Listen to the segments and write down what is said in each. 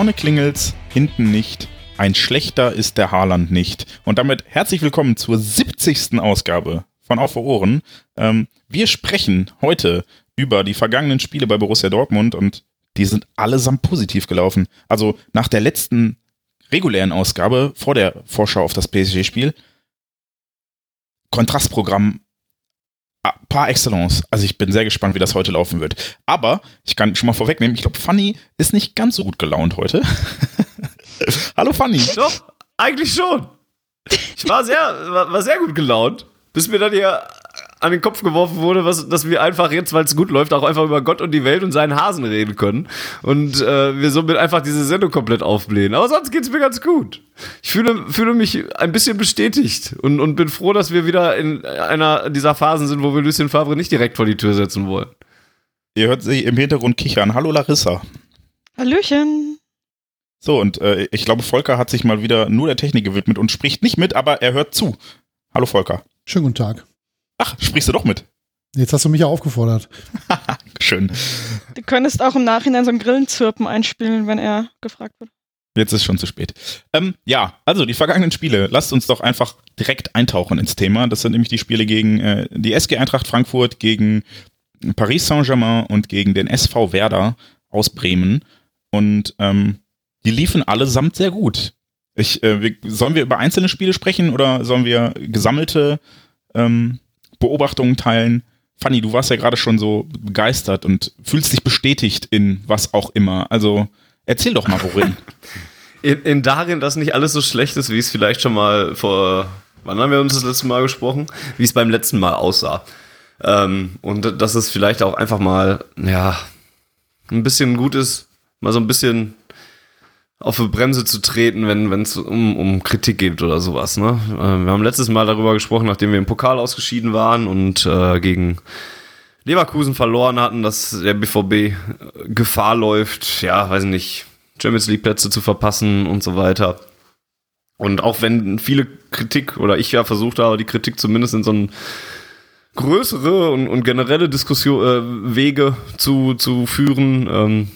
Vorne klingelt's, hinten nicht. Ein schlechter ist der Haaland nicht. Und damit herzlich willkommen zur 70. Ausgabe von Auf für Ohren. Ähm, wir sprechen heute über die vergangenen Spiele bei Borussia Dortmund und die sind allesamt positiv gelaufen. Also nach der letzten regulären Ausgabe vor der Vorschau auf das PSG-Spiel Kontrastprogramm par excellence. Also ich bin sehr gespannt, wie das heute laufen wird. Aber ich kann schon mal vorwegnehmen, ich glaube, Fanny ist nicht ganz so gut gelaunt heute. Hallo Fanny. Doch, eigentlich schon. Ich war sehr, war sehr gut gelaunt, bis mir dann hier an den Kopf geworfen wurde, was, dass wir einfach jetzt, weil es gut läuft, auch einfach über Gott und die Welt und seinen Hasen reden können. Und äh, wir somit einfach diese Sendung komplett aufblähen. Aber sonst geht's mir ganz gut. Ich fühle, fühle mich ein bisschen bestätigt und, und bin froh, dass wir wieder in einer dieser Phasen sind, wo wir Lucien Favre nicht direkt vor die Tür setzen wollen. Ihr hört sie im Hintergrund kichern. Hallo Larissa. Hallöchen. So, und äh, ich glaube, Volker hat sich mal wieder nur der Technik gewidmet und spricht nicht mit, aber er hört zu. Hallo Volker. Schönen guten Tag. Ach, sprichst du doch mit. Jetzt hast du mich ja aufgefordert. Schön. Du könntest auch im Nachhinein so ein Grillenzirpen einspielen, wenn er gefragt wird. Jetzt ist schon zu spät. Ähm, ja, also die vergangenen Spiele. Lasst uns doch einfach direkt eintauchen ins Thema. Das sind nämlich die Spiele gegen äh, die SG Eintracht Frankfurt, gegen Paris Saint-Germain und gegen den SV Werder aus Bremen. Und ähm, die liefen allesamt sehr gut. Ich, äh, wir, sollen wir über einzelne Spiele sprechen oder sollen wir gesammelte ähm, Beobachtungen teilen. Fanny, du warst ja gerade schon so begeistert und fühlst dich bestätigt in was auch immer. Also erzähl doch mal, worin. in, in darin, dass nicht alles so schlecht ist, wie es vielleicht schon mal vor, wann haben wir uns das letzte Mal gesprochen? Wie es beim letzten Mal aussah. Ähm, und dass es vielleicht auch einfach mal, ja, ein bisschen gut ist, mal so ein bisschen auf die Bremse zu treten, wenn es um, um Kritik geht oder sowas. Ne? Äh, wir haben letztes Mal darüber gesprochen, nachdem wir im Pokal ausgeschieden waren und äh, gegen Leverkusen verloren hatten, dass der BVB Gefahr läuft, ja, weiß ich nicht, Champions League Plätze zu verpassen und so weiter. Und auch wenn viele Kritik oder ich ja versucht habe, die Kritik zumindest in so ein größere und, und generelle Diskussion äh, Wege zu, zu führen, ähm,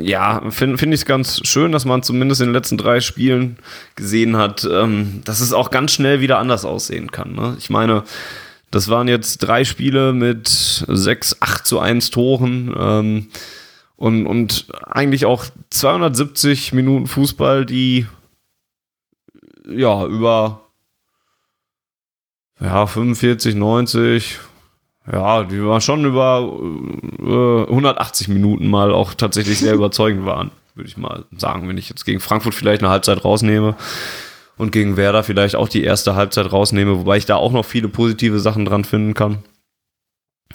ja, finde find ich es ganz schön, dass man zumindest in den letzten drei Spielen gesehen hat, ähm, dass es auch ganz schnell wieder anders aussehen kann. Ne? Ich meine, das waren jetzt drei Spiele mit sechs, acht zu eins Toren ähm, und, und eigentlich auch 270 Minuten Fußball, die ja über ja, 45, 90, ja, die war schon über äh, 180 Minuten mal auch tatsächlich sehr überzeugend waren, würde ich mal sagen, wenn ich jetzt gegen Frankfurt vielleicht eine Halbzeit rausnehme und gegen Werder vielleicht auch die erste Halbzeit rausnehme, wobei ich da auch noch viele positive Sachen dran finden kann.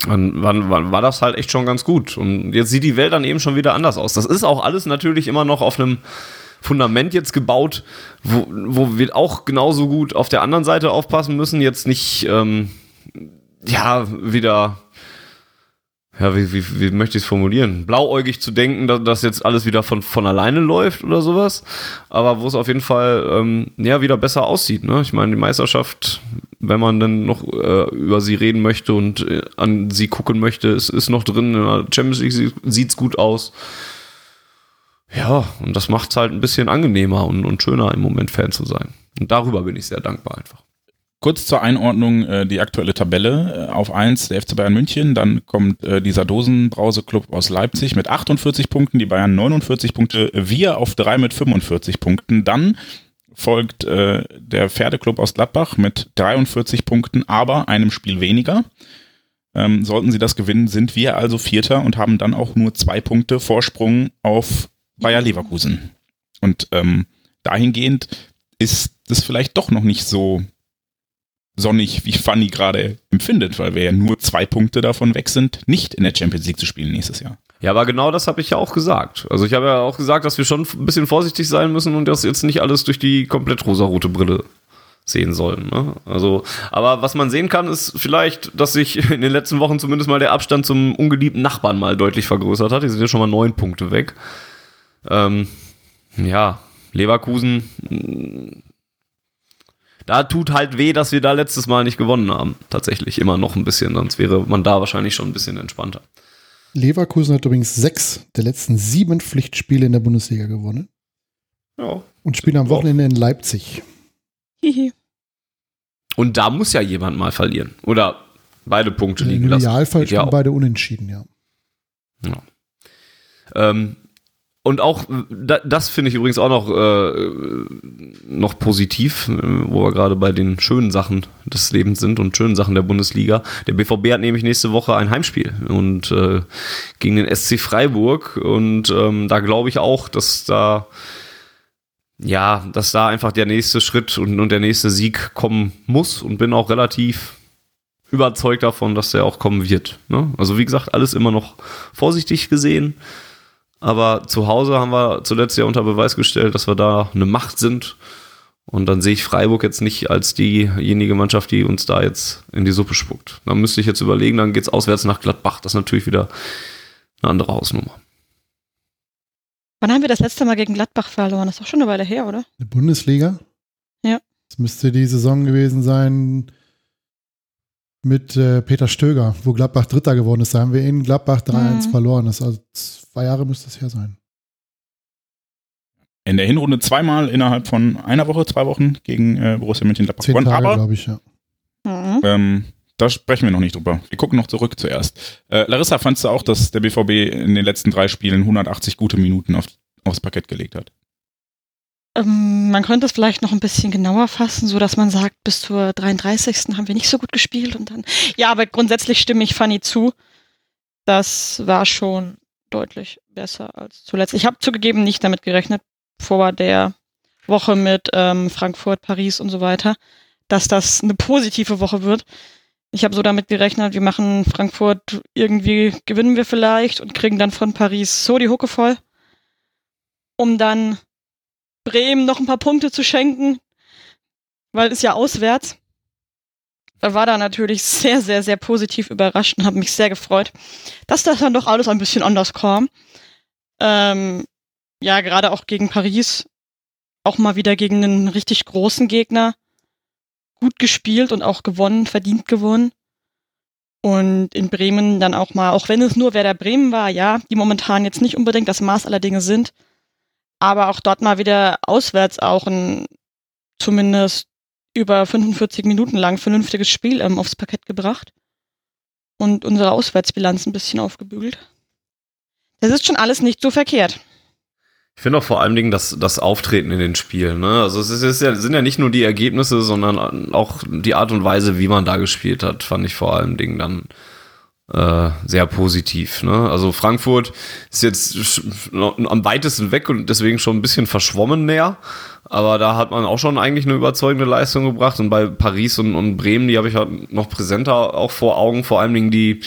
Dann war, war, war das halt echt schon ganz gut. Und jetzt sieht die Welt dann eben schon wieder anders aus. Das ist auch alles natürlich immer noch auf einem Fundament jetzt gebaut, wo, wo wir auch genauso gut auf der anderen Seite aufpassen müssen. Jetzt nicht ähm, ja, wieder, ja, wie, wie, wie möchte ich es formulieren? Blauäugig zu denken, dass, dass jetzt alles wieder von, von alleine läuft oder sowas. Aber wo es auf jeden Fall ähm, ja, wieder besser aussieht. Ne? Ich meine, die Meisterschaft, wenn man dann noch äh, über sie reden möchte und äh, an sie gucken möchte, ist, ist noch drin. In der Champions League sieht es gut aus. Ja, und das macht es halt ein bisschen angenehmer und, und schöner im Moment Fan zu sein. Und darüber bin ich sehr dankbar einfach. Kurz zur Einordnung äh, die aktuelle Tabelle. Äh, auf 1 der FC Bayern München, dann kommt äh, dieser Dosenbrause-Club aus Leipzig mit 48 Punkten, die Bayern 49 Punkte, wir auf 3 mit 45 Punkten. Dann folgt äh, der Pferdeclub aus Gladbach mit 43 Punkten, aber einem Spiel weniger. Ähm, sollten sie das gewinnen, sind wir also Vierter und haben dann auch nur zwei Punkte Vorsprung auf Bayer Leverkusen. Und ähm, dahingehend ist es vielleicht doch noch nicht so sonnig, wie Fanny gerade empfindet, weil wir ja nur zwei Punkte davon weg sind, nicht in der Champions League zu spielen nächstes Jahr. Ja, aber genau das habe ich ja auch gesagt. Also ich habe ja auch gesagt, dass wir schon ein bisschen vorsichtig sein müssen und das jetzt nicht alles durch die komplett rosarote Brille sehen sollen. Ne? Also, aber was man sehen kann, ist vielleicht, dass sich in den letzten Wochen zumindest mal der Abstand zum ungeliebten Nachbarn mal deutlich vergrößert hat. Die sind ja schon mal neun Punkte weg. Ähm, ja, Leverkusen, da tut halt weh, dass wir da letztes Mal nicht gewonnen haben. Tatsächlich immer noch ein bisschen, sonst wäre man da wahrscheinlich schon ein bisschen entspannter. Leverkusen hat übrigens sechs der letzten sieben Pflichtspiele in der Bundesliga gewonnen Ja. und spielen am Wochenende in Leipzig. Hihi. Und da muss ja jemand mal verlieren. Oder beide Punkte Im liegen lassen. Idealfall Geht ja spielen auch. beide unentschieden, ja. Ähm, und auch, äh, da, das finde ich übrigens auch noch, äh, noch positiv, äh, wo wir gerade bei den schönen Sachen des Lebens sind und schönen Sachen der Bundesliga. Der BVB hat nämlich nächste Woche ein Heimspiel und äh, gegen den SC Freiburg. Und ähm, da glaube ich auch, dass da ja, dass da einfach der nächste Schritt und, und der nächste Sieg kommen muss und bin auch relativ überzeugt davon, dass der auch kommen wird. Ne? Also wie gesagt, alles immer noch vorsichtig gesehen. Aber zu Hause haben wir zuletzt ja unter Beweis gestellt, dass wir da eine Macht sind. Und dann sehe ich Freiburg jetzt nicht als diejenige Mannschaft, die uns da jetzt in die Suppe spuckt. Dann müsste ich jetzt überlegen, dann geht's auswärts nach Gladbach. Das ist natürlich wieder eine andere Hausnummer. Wann haben wir das letzte Mal gegen Gladbach verloren? Das ist doch schon eine Weile her, oder? Eine Bundesliga? Ja. Das müsste die Saison gewesen sein mit äh, Peter Stöger, wo Gladbach Dritter geworden ist. Da haben wir in Gladbach 3-1 Mhm. verloren. Das ist also zwei Jahre müsste es her sein. In der Hinrunde zweimal innerhalb von einer Woche, zwei Wochen gegen äh, Borussia Mönchengladbach Zehn gewonnen. Tage, Aber glaube ich, ja. Mhm. ähm, da sprechen wir noch nicht drüber. Wir gucken noch zurück zuerst. Äh, Larissa, fandst du auch, dass der BVB in den letzten drei Spielen 180 gute Minuten auf, aufs Parkett gelegt hat? Ähm, man könnte es vielleicht noch ein bisschen genauer fassen, so dass man sagt, bis zur 33. haben wir nicht so gut gespielt und dann. Ja, aber grundsätzlich stimme ich Fanny zu. Das war schon deutlich besser als zuletzt. Ich habe zugegeben nicht damit gerechnet, vor der Woche mit ähm, Frankfurt, Paris und so weiter, dass das eine positive Woche wird. Ich habe so damit gerechnet, wir machen Frankfurt, irgendwie gewinnen wir vielleicht und kriegen dann von Paris so die Hucke voll, um dann Bremen noch ein paar Punkte zu schenken, weil es ja auswärts. War da natürlich sehr, sehr, sehr positiv überrascht und habe mich sehr gefreut, dass das dann doch alles ein bisschen anders kam. Ähm, ja, gerade auch gegen Paris, auch mal wieder gegen einen richtig großen Gegner gut gespielt und auch gewonnen, verdient gewonnen. Und in Bremen dann auch mal, auch wenn es nur Werder Bremen war, ja, die momentan jetzt nicht unbedingt das Maß aller Dinge sind, aber auch dort mal wieder auswärts auch ein zumindest über 45 Minuten lang vernünftiges Spiel ähm, aufs Parkett gebracht und unsere Auswärtsbilanz ein bisschen aufgebügelt. Das ist schon alles nicht so verkehrt. Ich finde auch vor allen Dingen das, das Auftreten in den Spielen. Ne? Also es ist, es ja, sind ja nicht nur die Ergebnisse, sondern auch die Art und Weise, wie man da gespielt hat, fand ich vor allen Dingen dann äh, sehr positiv. Ne? Also Frankfurt ist jetzt am weitesten weg und deswegen schon ein bisschen verschwommen näher. Aber da hat man auch schon eigentlich eine überzeugende Leistung gebracht. Und bei Paris und, und Bremen, die habe ich halt noch präsenter auch vor Augen. Vor allen Dingen die,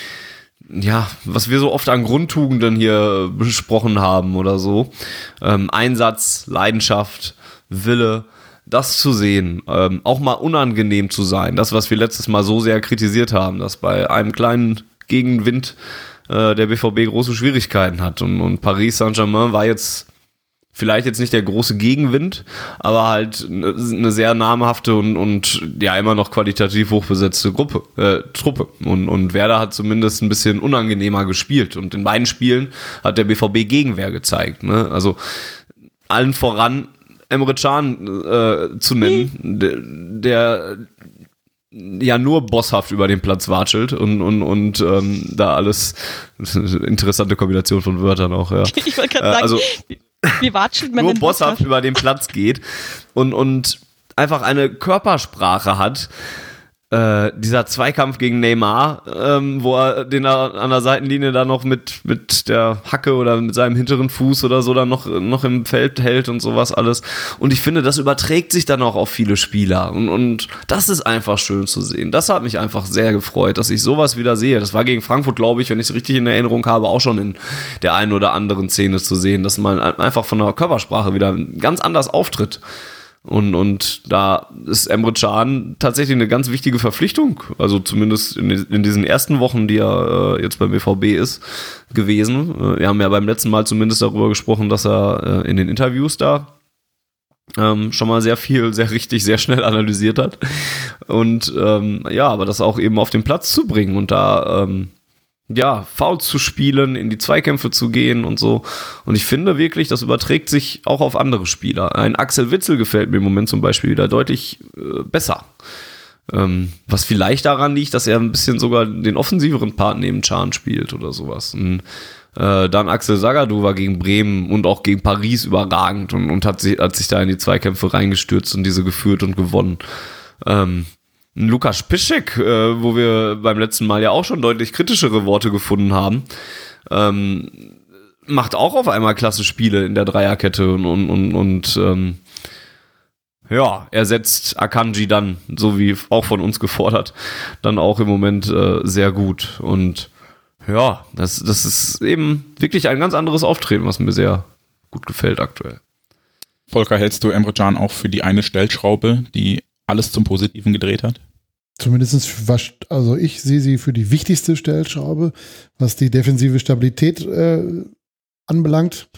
ja, was wir so oft an Grundtugenden hier besprochen haben oder so. Ähm, Einsatz, Leidenschaft, Wille, das zu sehen, ähm, auch mal unangenehm zu sein. Das, was wir letztes Mal so sehr kritisiert haben, dass bei einem kleinen Gegenwind äh, der BVB große Schwierigkeiten hat. Und, und Paris Saint-Germain war jetzt vielleicht jetzt nicht der große Gegenwind, aber halt eine eine sehr namhafte und, und ja immer noch qualitativ hochbesetzte Gruppe, äh, Truppe. Und, und Werder hat zumindest ein bisschen unangenehmer gespielt. Und in beiden Spielen hat der BVB Gegenwehr gezeigt. Ne? Also allen voran Emre Can äh, zu nennen, der, der ja nur bosshaft über den Platz watschelt und, und, und ähm, da alles interessante Kombination von Wörtern auch, ja. Ich wollte Äh, gerade sagen, also wie watschelt man nur bosshaft über den Platz geht und, und einfach eine Körpersprache hat, äh, dieser Zweikampf gegen Neymar, ähm, wo er den da an der Seitenlinie da noch mit, mit der Hacke oder mit seinem hinteren Fuß oder so dann noch, noch im Feld hält und sowas alles. Und ich finde, das überträgt sich dann auch auf viele Spieler. Und, und das ist einfach schön zu sehen. Das hat mich einfach sehr gefreut, dass ich sowas wieder sehe. Das war gegen Frankfurt, glaube ich, wenn ich es richtig in Erinnerung habe, auch schon in der einen oder anderen Szene zu sehen, dass man einfach von der Körpersprache wieder ganz anders auftritt. Und, und da ist Emre Can tatsächlich eine ganz wichtige Verpflichtung, also zumindest in, in diesen ersten Wochen, die er äh, jetzt beim BVB ist, gewesen. Äh, wir haben ja beim letzten Mal zumindest darüber gesprochen, dass er äh, in den Interviews da ähm, schon mal sehr viel, sehr richtig, sehr schnell analysiert hat. Und ähm, ja, aber das auch eben auf den Platz zu bringen und da ähm, ja, Fouls zu spielen, in die Zweikämpfe zu gehen und so. Und ich finde wirklich, das überträgt sich auch auf andere Spieler. Ein Axel Witzel gefällt mir im Moment zum Beispiel wieder deutlich äh, besser. Ähm, was vielleicht daran liegt, dass er ein bisschen sogar den offensiveren Part neben Chan spielt oder sowas. Und, äh, dann Axel Sagadou war gegen Bremen und auch gegen Paris überragend und, und hat, sich, hat sich da in die Zweikämpfe reingestürzt und diese geführt und gewonnen. Ähm, Lukas Piszek, äh, wo wir beim letzten Mal ja auch schon deutlich kritischere Worte gefunden haben, ähm, macht auch auf einmal klasse Spiele in der Dreierkette und, und, und, und ähm, ja, er setzt Akanji dann, so wie auch von uns gefordert, dann auch im Moment äh, sehr gut. Und ja, das, das ist eben wirklich ein ganz anderes Auftreten, was mir sehr gut gefällt aktuell. Volker, hältst du Emre Can auch für die eine Stellschraube, die alles zum Positiven gedreht hat? Zumindest, also ich sehe sie für die wichtigste Stellschraube, was die defensive Stabilität äh, anbelangt.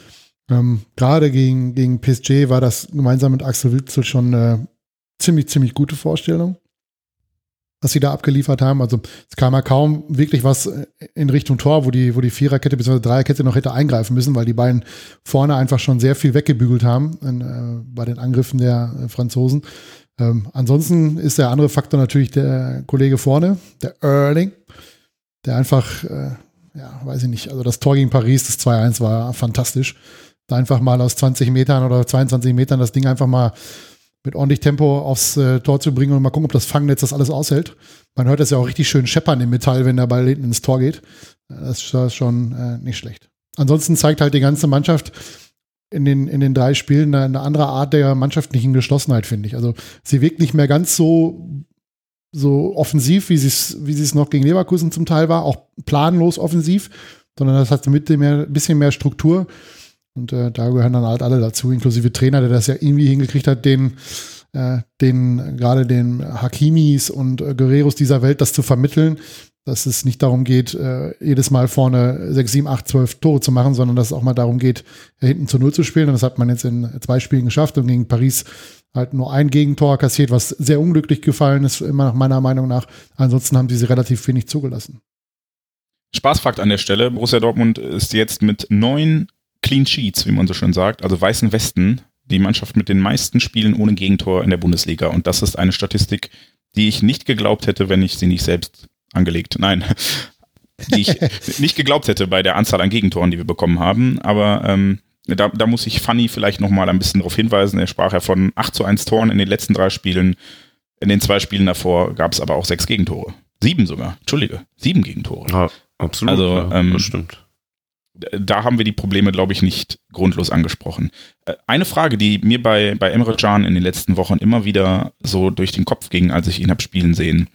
Ähm, Gerade gegen, gegen PSG war das gemeinsam mit Axel Witzel schon eine ziemlich, ziemlich gute Vorstellung, was sie da abgeliefert haben. Also es kam ja kaum wirklich was in Richtung Tor, wo die, wo die Viererkette bzw. Dreierkette noch hätte eingreifen müssen, weil die beiden vorne einfach schon sehr viel weggebügelt haben in, äh, bei den Angriffen der äh, Franzosen. Ähm, ansonsten ist der andere Faktor natürlich der Kollege vorne, der Erling, der einfach, äh, ja, weiß ich nicht, also das Tor gegen Paris, das 2-1 war fantastisch. Da einfach mal aus 20 Metern oder 22 Metern das Ding einfach mal mit ordentlich Tempo aufs äh, Tor zu bringen und mal gucken, ob das Fangnetz das alles aushält. Man hört das ja auch richtig schön scheppern im Metall, wenn der Ball hinten ins Tor geht. Das ist schon äh, nicht schlecht. Ansonsten zeigt halt die ganze Mannschaft, in den, in den drei Spielen eine, andere Art der mannschaftlichen Geschlossenheit, finde ich. Also sie wirkt nicht mehr ganz so, so offensiv, wie sie es wie es noch gegen Leverkusen zum Teil war, auch planlos offensiv, sondern das hat mit dem mehr, bisschen mehr Struktur. Und äh, da gehören dann halt alle dazu, inklusive Trainer, der das ja irgendwie hingekriegt hat, den, äh, den gerade den Hakimis und äh, Guerreros dieser Welt das zu vermitteln, dass es nicht darum geht, äh, jedes Mal vorne 6, 7, 8, 12 Tore zu machen, sondern dass es auch mal darum geht, hinten zu Null zu spielen. Und das hat man jetzt in zwei Spielen geschafft und gegen Paris halt nur ein Gegentor kassiert, was sehr unglücklich gefallen ist, immer nach meiner Meinung nach. Ansonsten haben sie sie relativ wenig zugelassen. Spaßfakt an der Stelle, Borussia Dortmund ist jetzt mit neun Clean Sheets, wie man so schön sagt, also weißen Westen, die Mannschaft mit den meisten Spielen ohne Gegentor in der Bundesliga. Und das ist eine Statistik, die ich nicht geglaubt hätte, wenn ich sie nicht selbst angelegt. Nein, die ich nicht geglaubt hätte bei der Anzahl an Gegentoren, die wir bekommen haben. Aber ähm, da, da muss ich Fanny vielleicht noch mal ein bisschen darauf hinweisen. Er sprach ja von 8 zu 1 Toren in den letzten drei Spielen. In den zwei Spielen davor gab es aber auch sechs Gegentore. Sieben sogar. Entschuldige, sieben Gegentore. Ja, absolut. Also, ja, ähm, das stimmt. Da haben wir die Probleme, glaube ich, nicht grundlos angesprochen. Äh, eine Frage, die mir bei, bei Emre Can in den letzten Wochen immer wieder so durch den Kopf ging, als ich ihn habe spielen sehen.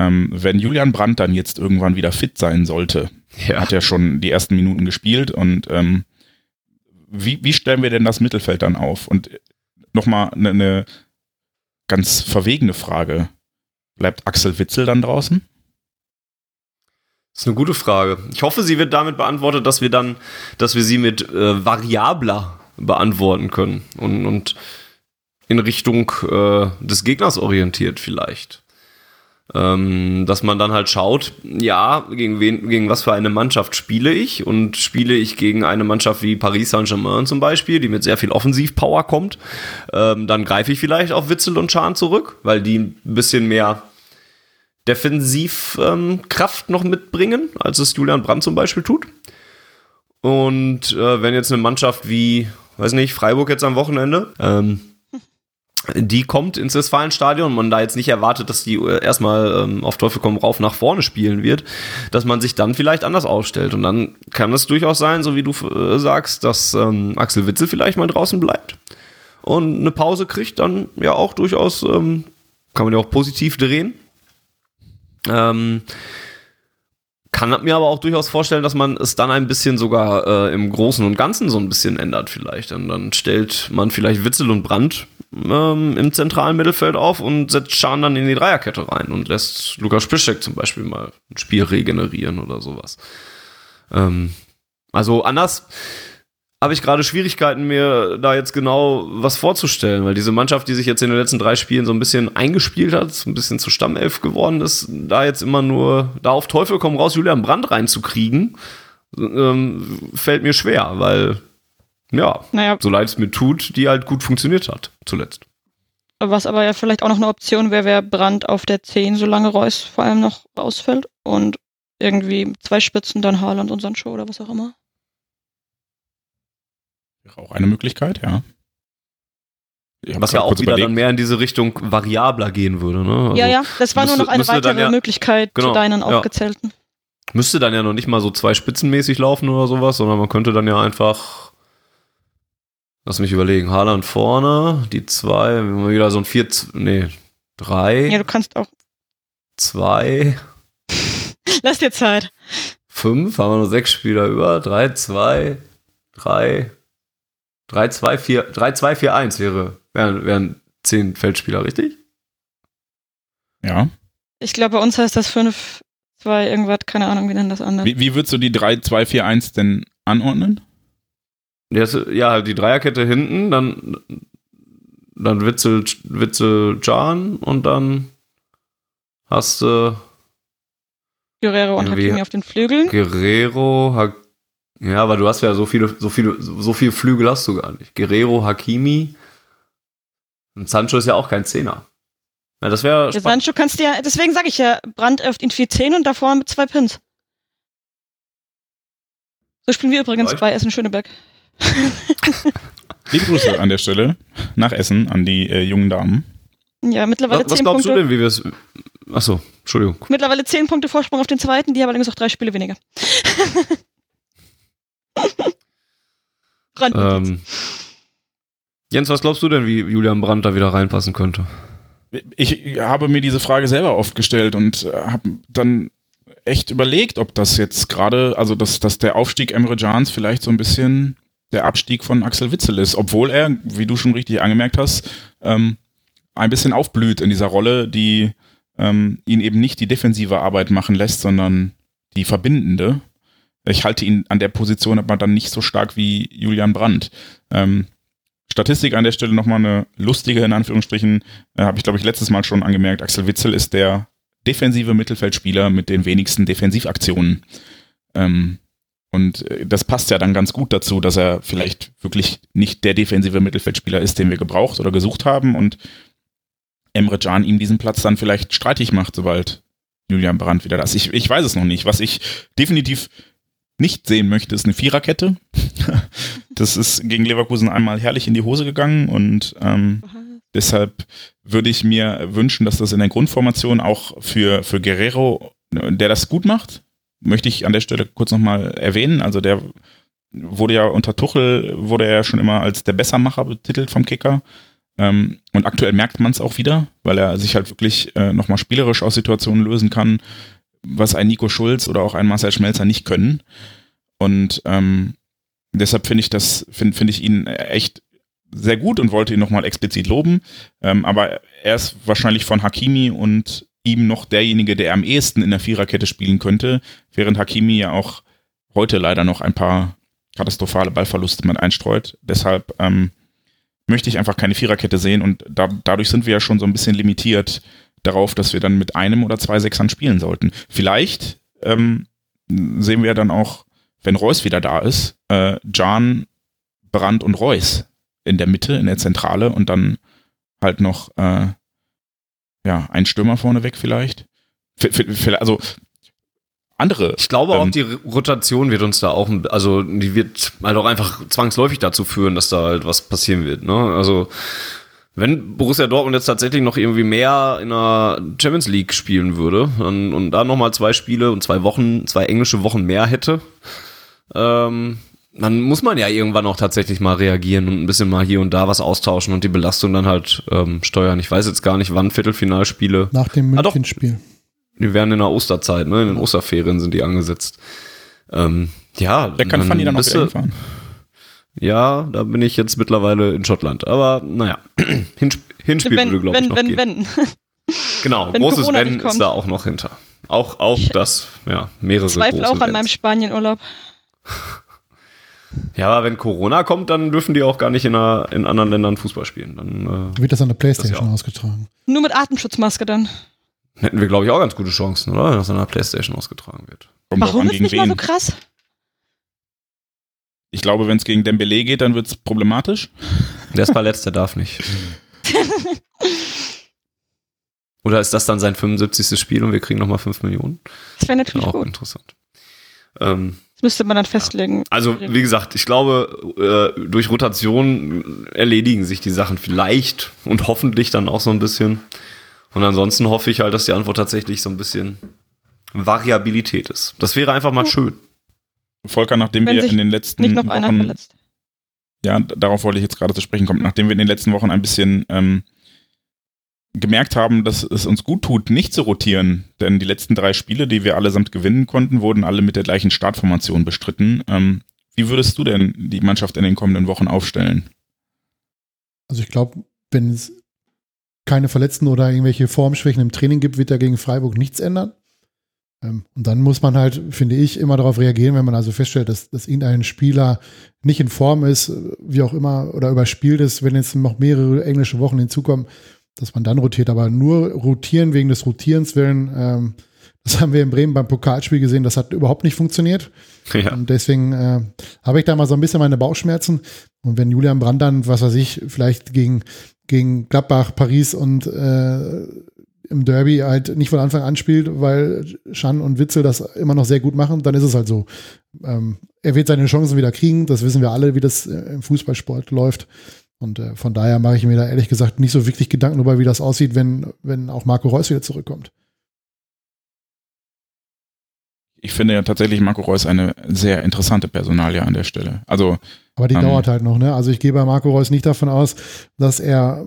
Ähm, wenn Julian Brandt dann jetzt irgendwann wieder fit sein sollte, ja. hat er schon die ersten Minuten gespielt und ähm, wie, wie stellen wir denn das Mittelfeld dann auf? Und nochmal eine, eine ganz verwegene Frage. Bleibt Axel Witzel dann draußen? Das ist eine gute Frage. Ich hoffe, sie wird damit beantwortet, dass wir dann, dass wir sie mit äh, variabler beantworten können und, und in Richtung äh, des Gegners orientiert vielleicht. Ähm, dass man dann halt schaut, ja, gegen wen, gegen was für eine Mannschaft spiele ich und spiele ich gegen eine Mannschaft wie Paris Saint-Germain zum Beispiel, die mit sehr viel Offensivpower kommt, ähm, dann greife ich vielleicht auf Witzel und Schahn zurück, weil die ein bisschen mehr Defensivkraft ähm, noch mitbringen, als es Julian Brandt zum Beispiel tut. Und äh, wenn jetzt eine Mannschaft wie, weiß nicht, Freiburg jetzt am Wochenende, ähm, die kommt ins Westfalenstadion und man da jetzt nicht erwartet, dass die äh, erstmal ähm, auf Teufel komm rauf nach vorne spielen wird, dass man sich dann vielleicht anders aufstellt. Und dann kann es durchaus sein, so wie du äh, sagst, dass ähm, Axel Witzel vielleicht mal draußen bleibt und eine Pause kriegt, dann ja auch durchaus, ähm, kann man ja auch positiv drehen. Ähm, kann mir aber auch durchaus vorstellen, dass man es dann ein bisschen sogar äh, im Großen und Ganzen so ein bisschen ändert vielleicht. Und dann stellt man vielleicht Witzel und Brandt ähm, im zentralen Mittelfeld auf und setzt Schan dann in die Dreierkette rein und lässt Lukas Spischek zum Beispiel mal ein Spiel regenerieren oder sowas. Ähm, also anders habe ich gerade Schwierigkeiten, mir da jetzt genau was vorzustellen, weil diese Mannschaft, die sich jetzt in den letzten drei Spielen so ein bisschen eingespielt hat, so ein bisschen zu Stammelf geworden ist, da jetzt immer nur, da auf Teufel komm raus, Julian Brandt reinzukriegen, ähm, fällt mir schwer, weil, ja, Naja, so leid es mir tut, die halt gut funktioniert hat, zuletzt. was aber ja vielleicht auch noch eine Option wäre, wäre Brand auf der 10, solange Reus vor allem noch ausfällt und irgendwie zwei Spitzen, dann Haaland und Sancho oder was auch immer. Wäre auch eine Möglichkeit, ja. Was ja auch wieder überlegt. dann mehr in diese Richtung variabler gehen würde, ne? Also ja, ja, das war nur müsste- noch eine weitere ja- Möglichkeit Genau, zu deinen ja. aufgezählten. Müsste dann ja noch nicht mal so zwei spitzenmäßig laufen oder sowas, sondern man könnte dann ja einfach. Lass mich überlegen. Haaland vorne, die zwei, wieder so ein vier, nee, drei, Ja, du kannst auch. zwei, Lass dir Zeit. fünf, haben wir nur sechs Spieler über, drei, zwei, drei, drei, zwei, vier, drei, zwei, vier, eins wäre, wären, wären zehn Feldspieler, richtig? Ja. Ich glaube, bei uns heißt das 5, 2, irgendwas, keine Ahnung, wie nennen das andere. Wie, wie würdest du die 3, 2, 4, 1 denn anordnen? Jetzt, ja, halt die Dreierkette hinten, dann, dann Witzel, Witzel, Can und dann hast du Guerrero und Hakimi auf den Flügeln. Guerrero, ha ja, aber du hast ja so viele, so viele, so viele Flügel hast du gar nicht. Guerrero, Hakimi und Sancho ist ja auch kein Zehner. Ja, das wäre spannend. Sancho kannst du ja, deswegen sage ich ja, Brand öffnet ihn 4-10 und davor mit zwei Pins. So spielen wir übrigens Vielleicht. bei Essen Schöneberg. Liebe Grüße an der Stelle nach Essen an die äh, jungen Damen. Ja, mittlerweile Was, was 10 glaubst du Punkte. denn, wie wir es. Achso, Entschuldigung. Mittlerweile 10 Punkte Vorsprung auf den zweiten, die haben allerdings auch drei Spiele weniger. Randnotiz. Ähm, Jens, was glaubst du denn, wie Julian Brandt da wieder reinpassen könnte? Ich habe mir diese Frage selber oft gestellt und äh, habe dann echt überlegt, ob das jetzt gerade, also dass, dass der Aufstieg Emre Cans vielleicht so ein bisschen der Abstieg von Axel Witzel ist, obwohl er, wie du schon richtig angemerkt hast, ähm, ein bisschen aufblüht in dieser Rolle, die ähm, ihn eben nicht die defensive Arbeit machen lässt, sondern die verbindende. Ich halte ihn an der Position aber dann nicht so stark wie Julian Brandt. Ähm, Statistik an der Stelle nochmal eine lustige, in Anführungsstrichen, äh, habe ich glaube ich letztes Mal schon angemerkt. Axel Witzel ist der defensive Mittelfeldspieler mit den wenigsten Defensivaktionen. Ähm, und äh, das passt ja dann ganz gut dazu, dass er vielleicht wirklich nicht der defensive Mittelfeldspieler ist, den wir gebraucht oder gesucht haben und Emre Can ihm diesen Platz dann vielleicht streitig macht, sobald Julian Brandt wieder da ist. Ich, ich weiß es noch nicht. Was ich definitiv nicht sehen möchte, ist eine Viererkette. das ist gegen Leverkusen einmal herrlich in die Hose gegangen und ähm, deshalb würde ich mir wünschen, dass das in der Grundformation auch für, für Guerrero, der das gut macht, möchte ich an der Stelle kurz nochmal erwähnen. Also der wurde ja unter Tuchel, wurde er ja schon immer als der Bessermacher betitelt vom Kicker. Ähm, und aktuell merkt man es auch wieder, weil er sich halt wirklich äh, nochmal spielerisch aus Situationen lösen kann, was ein Nico Schulz oder auch ein Marcel Schmelzer nicht können. Und ähm, deshalb finde ich das, finde finde ich ihn echt sehr gut und wollte ihn nochmal explizit loben. Ähm, aber er ist wahrscheinlich von Hakimi und ihm noch derjenige, der am ehesten in der Viererkette spielen könnte, während Hakimi ja auch heute leider noch ein paar katastrophale Ballverluste mit einstreut. Deshalb ähm, möchte ich einfach keine Viererkette sehen und da, dadurch sind wir ja schon so ein bisschen limitiert darauf, dass wir dann mit einem oder zwei Sechsern spielen sollten. Vielleicht ähm, sehen wir dann auch, wenn Reus wieder da ist, äh, Jan, Brandt und Reus in der Mitte, in der Zentrale und dann halt noch äh, ja, ein Stürmer vorneweg vielleicht. Also andere. Ich glaube auch, Ähm, die Rotation wird uns da auch, also die wird halt auch einfach zwangsläufig dazu führen, dass da halt was passieren wird. Ne? Also Wenn Borussia Dortmund jetzt tatsächlich noch irgendwie mehr in der Champions League spielen würde und, und da nochmal zwei Spiele und zwei Wochen, zwei englische Wochen mehr hätte, ähm, dann muss man ja irgendwann auch tatsächlich mal reagieren und ein bisschen mal hier und da was austauschen und die Belastung dann halt ähm, steuern. Ich weiß jetzt gar nicht, wann Viertelfinalspiele. Nach dem Ah. Münchenspiel. Die werden in der Osterzeit, ne? In den Osterferien sind die angesetzt. Ähm, ja, Der kann Fanny dann auch wieder hinfahren. Ja, da bin ich jetzt mittlerweile in Schottland. Aber naja, Hinsp Hinspiel wenn, würde, glaube ich, wenn, noch wenn, gehen. wenn. Genau, wenn großes Corona Wenn ist da auch noch hinter. Auch, auch das, ja, mehrere Zweifel große auch an meinem. Spanienurlaub. Ja, aber wenn Corona kommt, dann dürfen die auch gar nicht in, einer, in anderen Ländern Fußball spielen. Dann Wird das an der Playstation auch. ausgetragen. Nur mit Atemschutzmaske dann. äh, hätten wir, glaube ich, auch ganz gute Chancen, oder? Wenn das an der Playstation ausgetragen wird. Kommt Warum ist gegen nicht mal so wen. krass? Ich glaube, wenn es gegen Dembele geht, dann wird es problematisch. Der ist verletzt, der darf nicht. Oder ist das dann sein 75. Spiel und wir kriegen nochmal 5 Millionen? Das wäre natürlich Auch gut. interessant. Ähm, Das müsste man dann festlegen. Also, wie gesagt, ich glaube, äh, durch Rotation erledigen sich die Sachen vielleicht und hoffentlich dann auch so ein bisschen. Und ansonsten hoffe ich halt, dass die Antwort tatsächlich so ein bisschen Variabilität ist. Das wäre einfach mal schön. Volker, nachdem Wenn wir sich in den letzten Nicht noch einer Wochen, verletzt. ja, darauf wollte ich jetzt gerade zu sprechen kommen, nachdem wir in den letzten Wochen ein bisschen ähm, gemerkt haben, dass es uns gut tut, nicht zu rotieren, denn die letzten drei Spiele, die wir allesamt gewinnen konnten, wurden alle mit der gleichen Startformation bestritten. Ähm, wie würdest du denn die Mannschaft in den kommenden Wochen aufstellen? Also ich glaube, wenn es keine Verletzten oder irgendwelche Formschwächen im Training gibt, wird da gegen Freiburg nichts ändern. Ähm, Und dann muss man halt, finde ich, immer darauf reagieren, wenn man also feststellt, dass, dass irgendein Spieler nicht in Form ist, wie auch immer, oder überspielt ist, wenn jetzt noch mehrere englische Wochen hinzukommen, dass man dann rotiert. Aber nur rotieren wegen des Rotierens willen, ähm, das haben wir in Bremen beim Pokalspiel gesehen, das hat überhaupt nicht funktioniert. Ja. Und deswegen äh, habe ich da mal so ein bisschen meine Bauchschmerzen. Und wenn Julian Brandt dann, was weiß ich, vielleicht gegen, gegen Gladbach, Paris und äh, im Derby halt nicht von Anfang an spielt, weil Schan und Witzel das immer noch sehr gut machen, dann ist es halt so. Ähm, er wird seine Chancen wieder kriegen, das wissen wir alle, wie das äh, im Fußballsport läuft. Und äh, von daher mache ich mir da ehrlich gesagt nicht so wirklich Gedanken darüber, wie das aussieht, wenn, wenn auch Marco Reus wieder zurückkommt. Ich finde ja tatsächlich Marco Reus eine sehr interessante Personalie an der Stelle. Also Aber die Ähm. dauert halt noch, ne? Also ich gehe bei Marco Reus nicht davon aus, dass er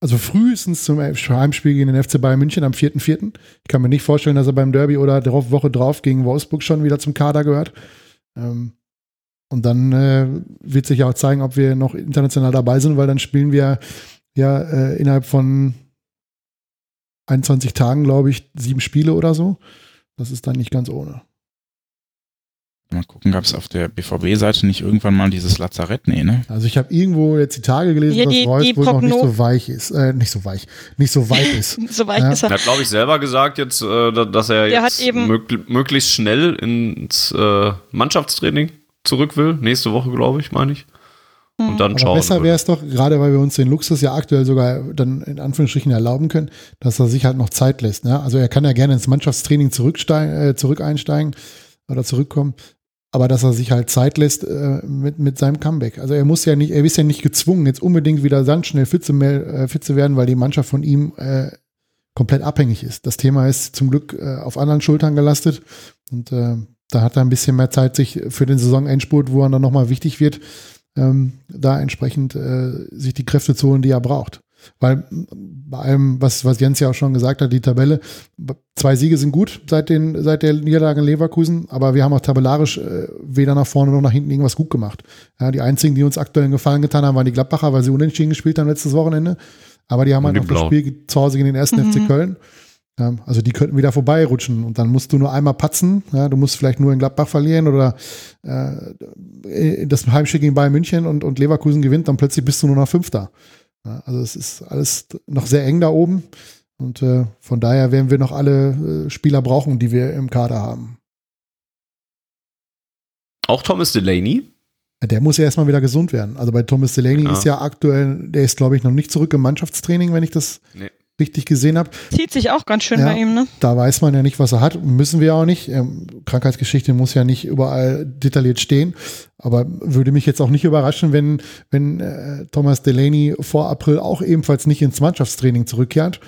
also frühestens zum Heimspiel gegen den FC Bayern München am 4.4. Ich kann mir nicht vorstellen, dass er beim Derby oder der Woche drauf gegen Wolfsburg schon wieder zum Kader gehört. Ähm, und dann äh, wird sich ja auch zeigen, ob wir noch international dabei sind, weil dann spielen wir ja äh, innerhalb von 21 Tagen, glaube ich, sieben Spiele oder so. Das ist dann nicht ganz ohne. mal gucken, gab es auf der BVB-Seite nicht irgendwann mal dieses Lazarett? Nee, ne? Also ich habe irgendwo jetzt die Tage gelesen, Ja, dass die- Reus die wohl noch nicht so weich ist. Äh, nicht so weich, nicht so weit ist. So weit Ja. ist er. Er hat, glaube ich, selber gesagt jetzt, äh, da- dass er Der jetzt hat eben- mögl möglichst schnell ins äh, Mannschaftstraining zurück will. Nächste Woche, glaube ich, meine ich. Und dann Aber schauen. besser wäre es doch, gerade weil wir uns den Luxus ja aktuell sogar dann in Anführungsstrichen erlauben können, dass er sich halt noch Zeit lässt. Ne? Also er kann ja gerne ins Mannschaftstraining zurücksteigen, äh, zurück einsteigen oder zurückkommen, aber dass er sich halt Zeit lässt äh, mit, mit seinem Comeback. Also er muss ja nicht, er ist ja nicht gezwungen, jetzt unbedingt wieder ganz schnell fit zu, äh, fit zu werden, weil die Mannschaft von ihm äh, komplett abhängig ist. Das Thema ist zum Glück äh, auf anderen Schultern gelastet und äh, da hat er ein bisschen mehr Zeit, sich für den Saisonendspurt, wo er dann nochmal wichtig wird, ähm, da entsprechend äh, sich die Kräfte zu holen, die er braucht. Weil bei allem, was, was Jens ja auch schon gesagt hat, die Tabelle, zwei Siege sind gut seit, den, seit der Niederlage in Leverkusen, aber wir haben auch tabellarisch äh, weder nach vorne noch nach hinten irgendwas gut gemacht. Ja, die einzigen, die uns aktuell einen Gefallen getan haben, waren die Gladbacher, weil sie unentschieden gespielt haben letztes Wochenende. Aber die haben halt noch das. Spiel zu Hause gegen den ersten Mhm. FC Köln. Ja, also die könnten wieder vorbeirutschen und dann musst du nur einmal patzen. Ja, du musst vielleicht nur in Gladbach verlieren oder äh, das Heimspiel gegen Bayern München und, und Leverkusen gewinnt, dann plötzlich bist du nur noch Fünfter. Ja, also es ist alles noch sehr eng da oben und äh, von daher werden wir noch alle äh, Spieler brauchen, die wir im Kader haben. Auch Thomas Delaney. Der muss ja erstmal wieder gesund werden. Also bei Thomas Delaney Ja. ist ja aktuell, der ist glaube ich noch nicht zurück im Mannschaftstraining, wenn ich das Nee. Richtig gesehen habe. Zieht sich auch ganz schön Ja. bei ihm, ne? Da weiß man ja nicht, was er hat. Müssen wir auch nicht. Ähm, Krankheitsgeschichte muss ja nicht überall detailliert stehen. Aber würde mich jetzt auch nicht überraschen, wenn, wenn äh, Thomas Delaney vor April auch ebenfalls nicht ins Mannschaftstraining zurückkehrt.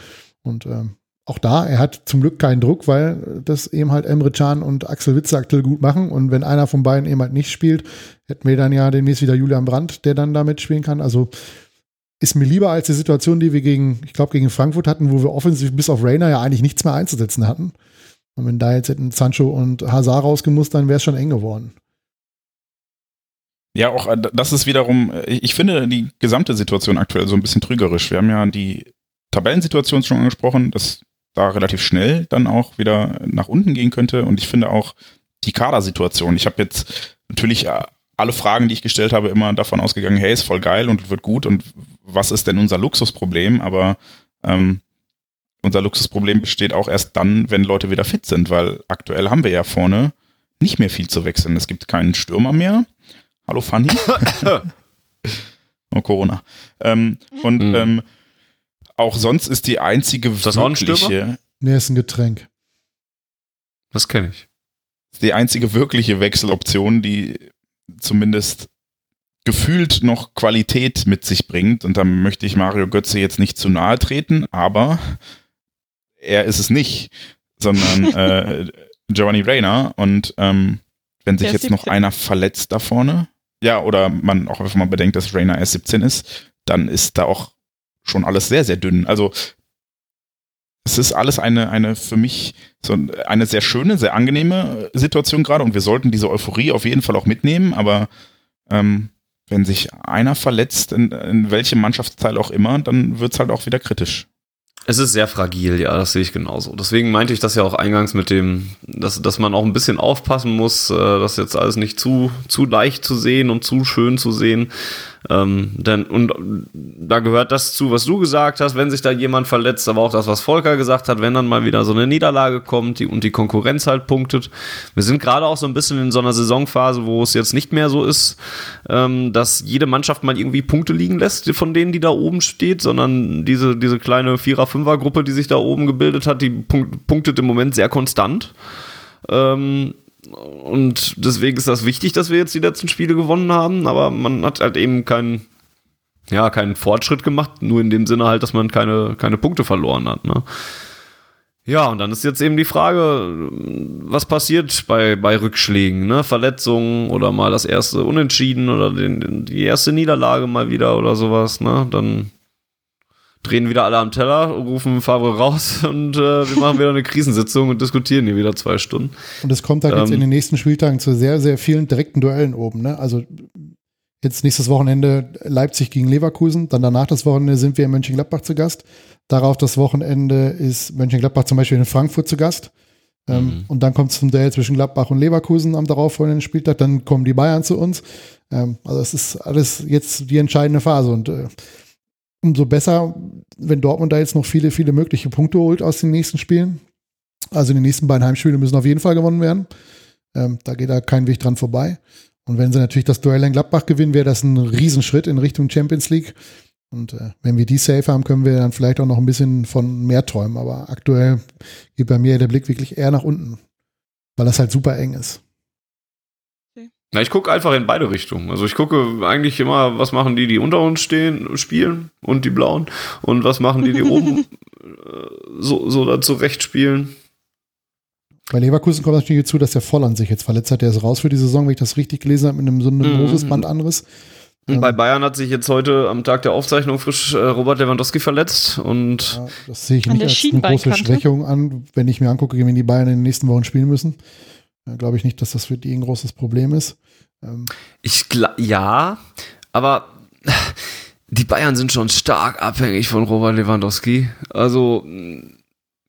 Und ähm, auch da, er hat zum Glück keinen Druck, weil das eben halt Emre Can und Axel Witze aktuell gut machen. Und wenn einer von beiden eben halt nicht spielt, hätten wir dann ja demnächst wieder Julian Brandt, der dann damit spielen kann. Also ist mir lieber als die Situation, die wir gegen, ich glaube, gegen Frankfurt hatten, wo wir offensiv bis auf Rainer ja eigentlich nichts mehr einzusetzen hatten. Und wenn da jetzt hätten Sancho und Hazard rausgemusst, dann wäre es schon eng geworden. Ja, auch äh, das ist wiederum, äh, ich finde die gesamte Situation aktuell so ein bisschen trügerisch. Wir haben ja die Tabellensituation schon angesprochen, dass da relativ schnell dann auch wieder nach unten gehen könnte. Und ich finde auch die Kadersituation. Ich habe jetzt natürlich äh, alle Fragen, die ich gestellt habe, immer davon ausgegangen, hey, ist voll geil und wird gut und was ist denn unser Luxusproblem? Aber ähm, unser Luxusproblem besteht auch erst dann, wenn Leute wieder fit sind, weil aktuell haben wir ja vorne nicht mehr viel zu wechseln. Es gibt keinen Stürmer mehr. Hallo Fanny. oh, Corona. Ähm, und Mhm. ähm, auch sonst ist die einzige das auch ein wirkliche, Nee, ist ein Getränk. Das kenne ich. die einzige wirkliche Wechseloption, die zumindest gefühlt noch Qualität mit sich bringt. Und da möchte ich Mario Götze jetzt nicht zu nahe treten, aber er ist es nicht, sondern äh, Giovanni Reina. Und ähm, wenn sich jetzt noch 17. einer verletzt da vorne, ja, oder man auch einfach mal bedenkt, dass Reina erst 17 ist, dann ist da auch schon alles sehr, sehr dünn. Also es ist alles eine, eine für mich so eine sehr schöne, sehr angenehme äh, Situation gerade und wir sollten diese Euphorie auf jeden Fall auch mitnehmen, aber ähm, wenn sich einer verletzt, in, in welchem Mannschaftsteil auch immer, dann wird es halt auch wieder kritisch. Es ist sehr fragil, ja, das sehe ich genauso. Deswegen meinte ich das ja auch eingangs mit dem, dass, dass man auch ein bisschen aufpassen muss, äh, das jetzt alles nicht zu, zu leicht zu sehen und zu schön zu sehen. Ähm, denn, und da gehört das zu, was du gesagt hast, wenn sich da jemand verletzt, aber auch das, was Volker gesagt hat, wenn dann mal wieder so eine Niederlage kommt die, und die Konkurrenz halt punktet. Wir sind gerade auch so ein bisschen in so einer Saisonphase, wo es jetzt nicht mehr so ist, ähm, dass jede Mannschaft mal irgendwie Punkte liegen lässt von denen, die da oben steht, sondern diese, diese kleine Vierer-, Fünfer-Gruppe, die sich da oben gebildet hat, die punk punktet im Moment sehr konstant. Ähm, und deswegen ist das wichtig, dass wir jetzt die letzten Spiele gewonnen haben, aber man hat halt eben keinen, ja, keinen Fortschritt gemacht, nur in dem Sinne halt, dass man keine, keine Punkte verloren hat, ne? Ja, und dann ist jetzt eben die Frage, was passiert bei, bei Rückschlägen, ne? Verletzungen oder mal das erste Unentschieden oder den, die erste Niederlage mal wieder oder sowas, ne? Dann drehen wieder alle am Teller, rufen Favre raus und äh, wir machen wieder eine Krisensitzung und diskutieren hier wieder zwei Stunden. Und es kommt halt jetzt Ähm. in den nächsten Spieltagen zu sehr, sehr vielen direkten Duellen oben. Ne? Also jetzt nächstes Wochenende Leipzig gegen Leverkusen, dann danach das Wochenende sind wir in Mönchengladbach zu Gast. Darauf das Wochenende ist Mönchengladbach zum Beispiel in Frankfurt zu Gast. Ähm, Mhm. Und dann kommt es zum Duell zwischen Gladbach und Leverkusen am darauffolgenden Spieltag. Dann kommen die Bayern zu uns. Ähm, also es ist alles jetzt die entscheidende Phase. Und äh, umso besser, wenn Dortmund da jetzt noch viele, viele mögliche Punkte holt aus den nächsten Spielen. Also die nächsten beiden Heimspiele müssen auf jeden Fall gewonnen werden. Ähm, da geht da kein Weg dran vorbei. Und wenn sie natürlich das Duell in Gladbach gewinnen, wäre das ein Riesenschritt in Richtung Champions League. Und äh, wenn wir die safe haben, können wir dann vielleicht auch noch ein bisschen von mehr träumen. Aber aktuell geht bei mir der Blick wirklich eher nach unten, weil das halt super eng ist. Na, ich gucke einfach in beide Richtungen. Also ich gucke eigentlich immer, was machen die, die unter uns stehen, spielen und die Blauen und was machen die, die oben äh, so, so da zurecht spielen. Bei Leverkusen kommt natürlich hinzu, dass der Volland sich jetzt verletzt hat. Der ist raus für die Saison, wenn ich das richtig gelesen habe, mit einem so einem Mhm. Mosesbandanriss. Und Ähm, bei Bayern hat sich jetzt heute am Tag der Aufzeichnung frisch äh, Robert Lewandowski verletzt und Ja, das sehe ich nicht als eine große. Schwächung an, wenn ich mir angucke, wie die Bayern in den nächsten Wochen spielen müssen. Äh, Glaube ich nicht, dass das für die ein großes Problem ist. Ähm, ich ja, aber die Bayern sind schon stark abhängig von Robert Lewandowski. Also mh,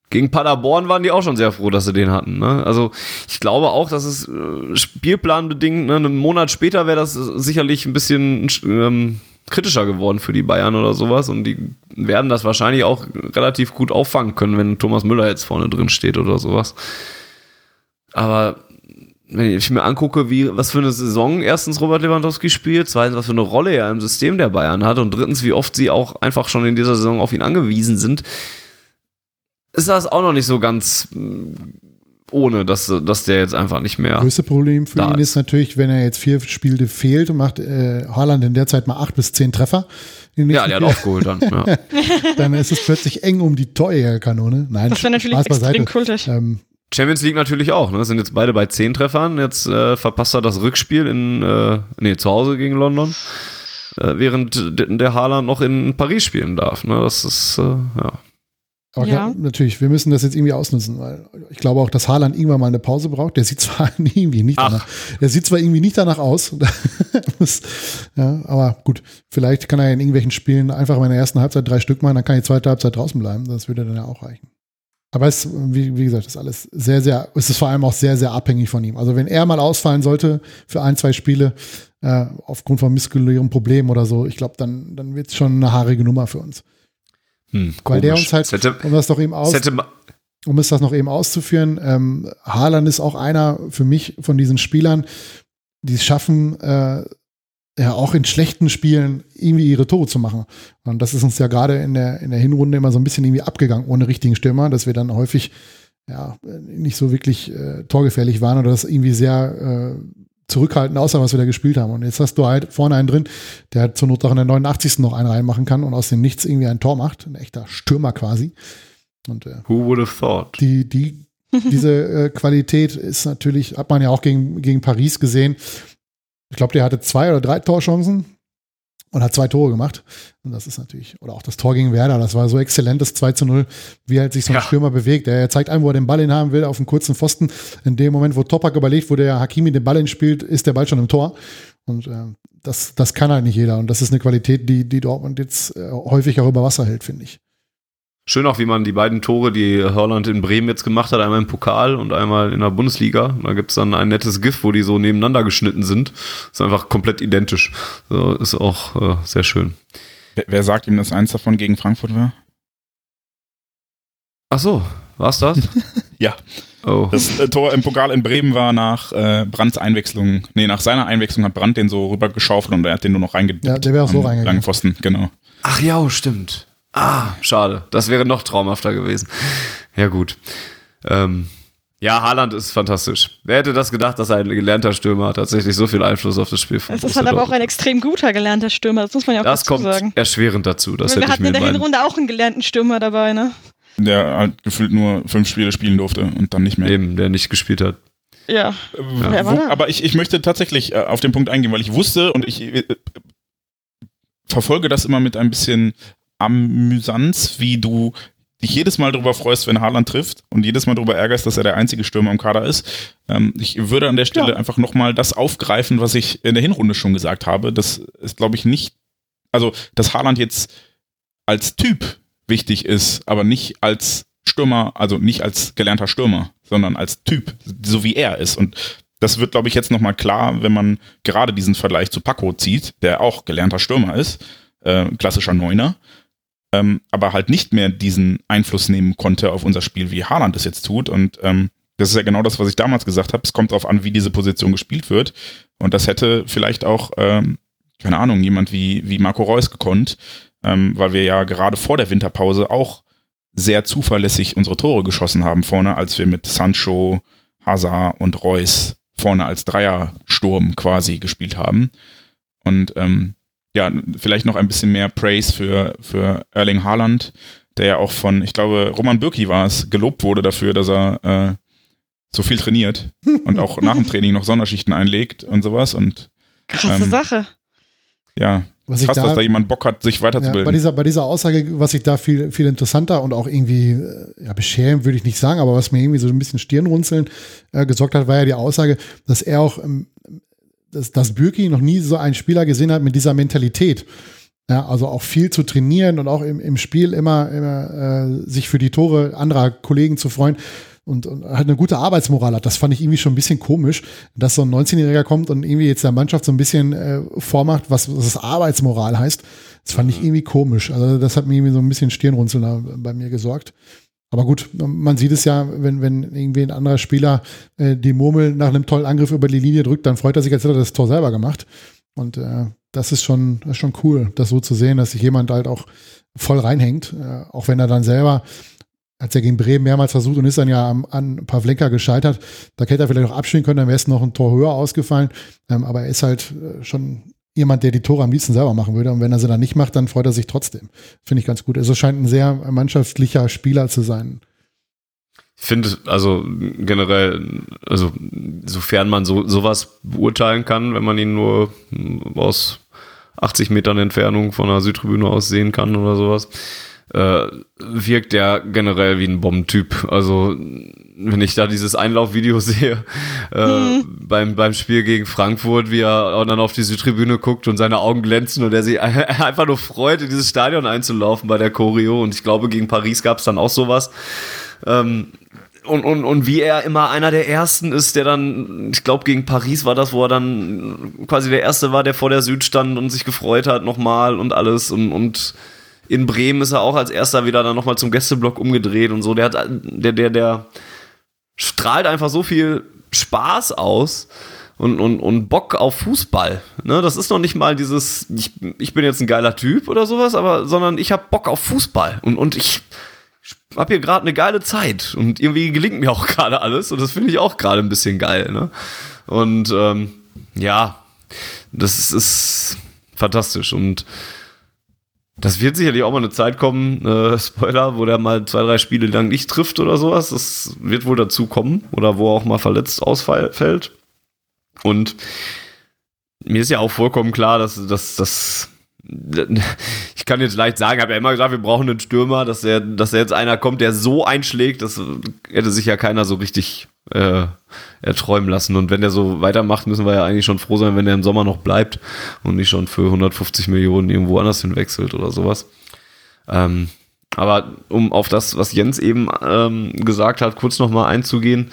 gegen Paderborn waren die auch schon sehr froh, dass sie den hatten. Ne? Also ich glaube auch, dass es äh, spielplanbedingt, ne, einen Monat später wäre das sicherlich ein bisschen ähm, kritischer geworden für die Bayern oder sowas und die werden das wahrscheinlich auch relativ gut auffangen können, wenn Thomas Müller jetzt vorne drin steht oder sowas. Aber wenn ich mir angucke, wie, was für eine Saison erstens Robert Lewandowski spielt, zweitens, was für eine Rolle er im System der Bayern hat und drittens, wie oft sie auch einfach schon in dieser Saison auf ihn angewiesen sind, ist das auch noch nicht so ganz mm, ohne, dass, dass der jetzt einfach nicht mehr. Größte Problem für ihn ist. ist natürlich, wenn er jetzt vier Spiele fehlt und macht äh, Haaland in der Zeit mal acht bis zehn Treffer. Ja, der hat aufgeholt dann. Ja. Dann ist es plötzlich eng um die Torjägerkanone. Nein, Das wäre natürlich Spaß extrem kultig. Ähm, Champions League natürlich auch, ne? Sind jetzt beide bei 10 Treffern. Jetzt äh, verpasst er das Rückspiel in, äh, nee, zu Hause gegen London. Äh, während der Haaland noch in Paris spielen darf. Ne? Das ist, äh, ja. Aber Ja. klar, natürlich, wir müssen das jetzt irgendwie ausnutzen, weil ich glaube auch, dass Haaland irgendwann mal eine Pause braucht. Der sieht zwar irgendwie nicht Ach. danach, der sieht zwar irgendwie nicht danach aus, Das- ja, aber gut, vielleicht kann er in irgendwelchen Spielen einfach mal in der ersten Halbzeit drei Stück machen, dann kann die zweite Halbzeit draußen bleiben. Das würde dann ja auch reichen. Aber es, wie, wie gesagt, ist alles sehr, sehr, es ist vor allem auch sehr, sehr abhängig von ihm. Also wenn er mal ausfallen sollte für ein, zwei Spiele, äh, aufgrund von muskulären Problemen oder so, ich glaube, dann, dann wird es schon eine haarige Nummer für uns. Hm, Weil der uns halt, Es hätte, um das doch eben aus, es um es das noch eben auszuführen, ähm, Haaland ist auch einer für mich von diesen Spielern, die es schaffen, äh, ja auch in schlechten Spielen irgendwie ihre Tore zu machen. Und das ist uns ja gerade in der, in der Hinrunde immer so ein bisschen irgendwie abgegangen ohne richtigen Stürmer, dass wir dann häufig ja nicht so wirklich äh, torgefährlich waren oder das irgendwie sehr äh, zurückhaltend aussah, was wir da gespielt haben. Und jetzt hast du halt vorne einen drin, der halt zur Not auch in der 89. noch einen reinmachen kann und aus dem Nichts irgendwie ein Tor macht. Ein echter Stürmer quasi. Und äh, who would have thought? die, die, diese äh, Qualität ist natürlich, hat man ja auch gegen, gegen Paris gesehen. Ich glaube, der hatte zwei oder drei Torchancen und hat zwei Tore gemacht. Und das ist natürlich, oder auch das Tor gegen Werder, das war so exzellentes 2 zu 0, wie halt sich so ein Ja. Stürmer bewegt. Er zeigt an, wo er den Ball hinhaben will, auf einen kurzen Pfosten. In dem Moment, wo Topak überlegt, wo der Hakimi den Ball hinspielt, ist der Ball schon im Tor. Und äh, das, das kann halt nicht jeder. Und das ist eine Qualität, die, die Dortmund jetzt äh, häufig auch über Wasser hält, finde ich. Schön auch, wie man die beiden Tore, die Haaland in Bremen jetzt gemacht hat, einmal im Pokal und einmal in der Bundesliga. Da gibt's dann ein nettes GIF, wo die so nebeneinander geschnitten sind. Ist einfach komplett identisch. So, ist auch äh, sehr schön. Wer, wer sagt ihm, dass eins davon gegen Frankfurt war? Ach so, war's das? Ja. Oh. Das äh, Tor im Pokal in Bremen war nach äh, Brands Einwechslung. Nee, nach seiner Einwechslung hat Brandt den so rübergeschaufelt und er hat den nur noch reingedippt. Ja, der wäre auch so reingegangen. Langen Pfosten, genau. Ach ja, stimmt. Ah, schade. Das wäre noch traumhafter gewesen. Ja, gut. Ähm, ja, Haaland ist fantastisch. Wer hätte das gedacht, dass ein gelernter Stürmer tatsächlich so viel Einfluss auf das Spiel von Es ist halt aber auch ein extrem guter gelernter Stürmer, das muss man ja auch Das dazu kommt sagen. erschwerend dazu. Das wir hätte ich hatten mir in der Hinrunde auch einen gelernten Stürmer dabei, ne? Der halt gefühlt nur fünf Spiele spielen durfte und dann nicht mehr. Eben, der nicht gespielt hat. Ja. Wer war Wo, da? aber ich, ich möchte tatsächlich äh, auf den Punkt eingehen, weil ich wusste und ich äh, verfolge das immer mit ein bisschen Amüsanz, wie du dich jedes Mal darüber freust, wenn Haaland trifft und jedes Mal darüber ärgerst, dass er der einzige Stürmer im Kader ist. Ähm, ich würde an der Stelle Ja. einfach nochmal das aufgreifen, was ich in der Hinrunde schon gesagt habe. Das ist, glaube ich, nicht, also, dass Haaland jetzt als Typ wichtig ist, aber nicht als Stürmer, also nicht als gelernter Stürmer, sondern als Typ, so wie er ist. Und das wird, glaube ich, jetzt nochmal klar, wenn man gerade diesen Vergleich zu Paco zieht, der auch gelernter Stürmer ist, äh, klassischer Neuner, ähm, aber halt nicht mehr diesen Einfluss nehmen konnte auf unser Spiel, wie Haaland es jetzt tut. Und ähm, das ist ja genau das, was ich damals gesagt habe. Es kommt darauf an, wie diese Position gespielt wird. Und das hätte vielleicht auch, ähm, keine Ahnung, jemand wie, wie Marco Reus gekonnt, ähm, weil wir ja gerade vor der Winterpause auch sehr zuverlässig unsere Tore geschossen haben vorne, als wir mit Sancho, Hazard und Reus vorne als Dreiersturm quasi gespielt haben. Und ähm, ja, vielleicht noch ein bisschen mehr Praise für, für Erling Haaland, der ja auch von, ich glaube, Roman Bürki war es, gelobt wurde dafür, dass er äh, so viel trainiert und auch nach dem Training noch Sonderschichten einlegt und sowas. Und Krasse Ähm, Sache. ja, Was ich krass, da, dass da jemand Bock hat, sich Ja, bei, weiterzubilden. dieser, bei dieser Aussage, was ich da viel, viel interessanter und auch irgendwie, äh, ja, beschämend würde ich nicht sagen, aber was mir irgendwie so ein bisschen Stirnrunzeln äh, gesorgt hat, war ja die Aussage, dass er auch, ähm, dass, dass Bürki noch nie so einen Spieler gesehen hat mit dieser Mentalität. Ja, also auch viel zu trainieren und auch im, im Spiel immer, immer äh, sich für die Tore anderer Kollegen zu freuen und, und halt eine gute Arbeitsmoral hat. Das fand ich irgendwie schon ein bisschen komisch, dass so ein 19-Jähriger kommt und irgendwie jetzt der Mannschaft so ein bisschen äh, vormacht, was, was das Arbeitsmoral heißt. Das fand ich irgendwie komisch. Also das hat mir irgendwie so ein bisschen Stirnrunzeln bei mir gesorgt. Aber gut, man sieht es ja, wenn, wenn irgendwie ein anderer Spieler äh, die Murmel nach einem tollen Angriff über die Linie drückt, dann freut er sich, als hätte er das Tor selber gemacht. Und äh, das ist schon, ist schon cool, das so zu sehen, dass sich jemand halt auch voll reinhängt, äh, auch wenn er dann selber hat ja gegen Bremen mehrmals versucht und ist dann ja am, an Pavlenka gescheitert. Da hätte er vielleicht auch abspielen können, dann wäre es noch ein Tor höher ausgefallen. Ähm, aber er ist halt äh, schon jemand, der die Tore am liebsten selber machen würde. Und wenn er sie dann nicht macht, dann freut er sich trotzdem. Finde ich ganz gut. Also scheint ein sehr mannschaftlicher Spieler zu sein. Ich finde, also generell, also sofern man so sowas beurteilen kann, wenn man ihn nur aus 80 Metern Entfernung von der Südtribüne aus sehen kann oder sowas, äh, wirkt der generell wie ein Bombentyp. Also wenn ich da dieses Einlaufvideo sehe äh, hm. beim, beim Spiel gegen Frankfurt, wie er dann auf die Südtribüne guckt und seine Augen glänzen und er sich einfach nur freut, in dieses Stadion einzulaufen bei der Choreo. Und ich glaube, gegen Paris gab es dann auch sowas. Ähm, und, und, und wie er immer einer der ersten ist, der dann, ich glaube, gegen Paris war das, wo er dann quasi der Erste war, der vor der Süd stand und sich gefreut hat nochmal und alles. Und, und in Bremen ist er auch als erster wieder dann nochmal zum Gästeblock umgedreht und so. Der hat, der, der, der strahlt einfach so viel Spaß aus und, und, und Bock auf Fußball. Ne? Das ist noch nicht mal dieses, ich, ich bin jetzt ein geiler Typ oder sowas, aber, sondern ich habe Bock auf Fußball. Und, und ich habe hier gerade eine geile Zeit und irgendwie gelingt mir auch gerade alles und das finde ich auch gerade ein bisschen geil. Ne? Und ähm, ja, das ist fantastisch und das wird sicherlich auch mal eine Zeit kommen, äh, Spoiler, wo der mal zwei, drei Spiele lang nicht trifft oder sowas. Das wird wohl dazu kommen oder wo er auch mal verletzt ausfällt. Und mir ist ja auch vollkommen klar, dass, dass ich kann jetzt leicht sagen, habe ja immer gesagt, wir brauchen einen Stürmer, dass er, dass er jetzt einer kommt, der so einschlägt, das hätte sich ja keiner so richtig äh, erträumen lassen. Und wenn der so weitermacht, müssen wir ja eigentlich schon froh sein, wenn der im Sommer noch bleibt und nicht schon für 150 Millionen irgendwo anders hinwechselt oder sowas. Ähm, aber um auf das, was Jens eben ähm, gesagt hat, kurz nochmal einzugehen,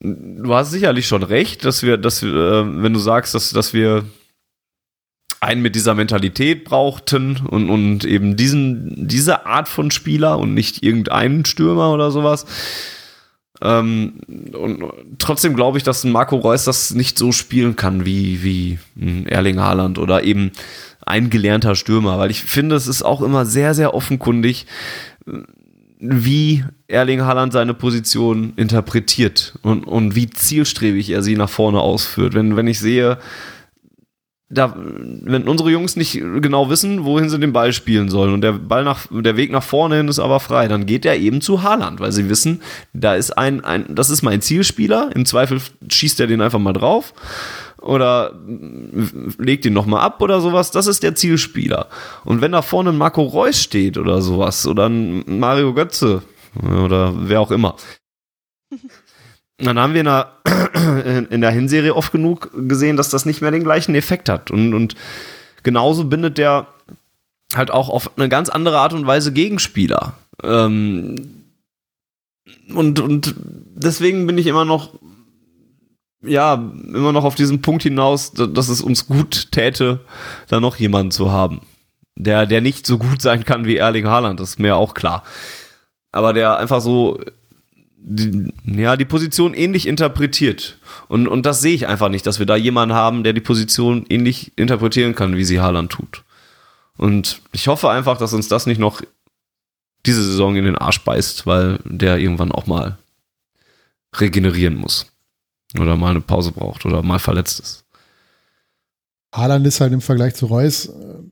du hast sicherlich schon recht, dass wir, dass wir, äh, wenn du sagst, dass, dass wir einen mit dieser Mentalität brauchten und, und eben diesen, diese Art von Spieler und nicht irgendeinen Stürmer oder sowas. Ähm, und trotzdem glaube ich, dass ein Marco Reus das nicht so spielen kann wie, wie ein Erling Haaland oder eben ein gelernter Stürmer, weil ich finde, es ist auch immer sehr, sehr offenkundig, wie Erling Haaland seine Position interpretiert und, und wie zielstrebig er sie nach vorne ausführt. Wenn, wenn ich sehe, da, wenn unsere Jungs nicht genau wissen, wohin sie den Ball spielen sollen und der Ball nach, der Weg nach vorne hin ist aber frei, dann geht er eben zu Haaland, weil sie wissen, da ist ein, ein, das ist mein Zielspieler, im Zweifel schießt er den einfach mal drauf oder legt ihn nochmal ab oder sowas, das ist der Zielspieler. Und wenn da vorne ein Marco Reus steht oder sowas oder ein Mario Götze oder wer auch immer, dann haben wir in der, in der Hinserie oft genug gesehen, dass das nicht mehr den gleichen Effekt hat. Und, und genauso bindet der halt auch auf eine ganz andere Art und Weise Gegenspieler. Ähm, und, und deswegen bin ich immer noch, ja, immer noch auf diesen Punkt hinaus, dass es uns gut täte, da noch jemanden zu haben. Der, der nicht so gut sein kann wie Erling Haaland, das ist mir auch klar. Aber der einfach so die, ja, die Position ähnlich interpretiert. Und, und das sehe ich einfach nicht, dass wir da jemanden haben, der die Position ähnlich interpretieren kann, wie sie Haaland tut. Und ich hoffe einfach, dass uns das nicht noch diese Saison in den Arsch beißt, weil der irgendwann auch mal regenerieren muss. Oder mal eine Pause braucht oder mal verletzt ist. Haaland ist halt im Vergleich zu Reus, äh,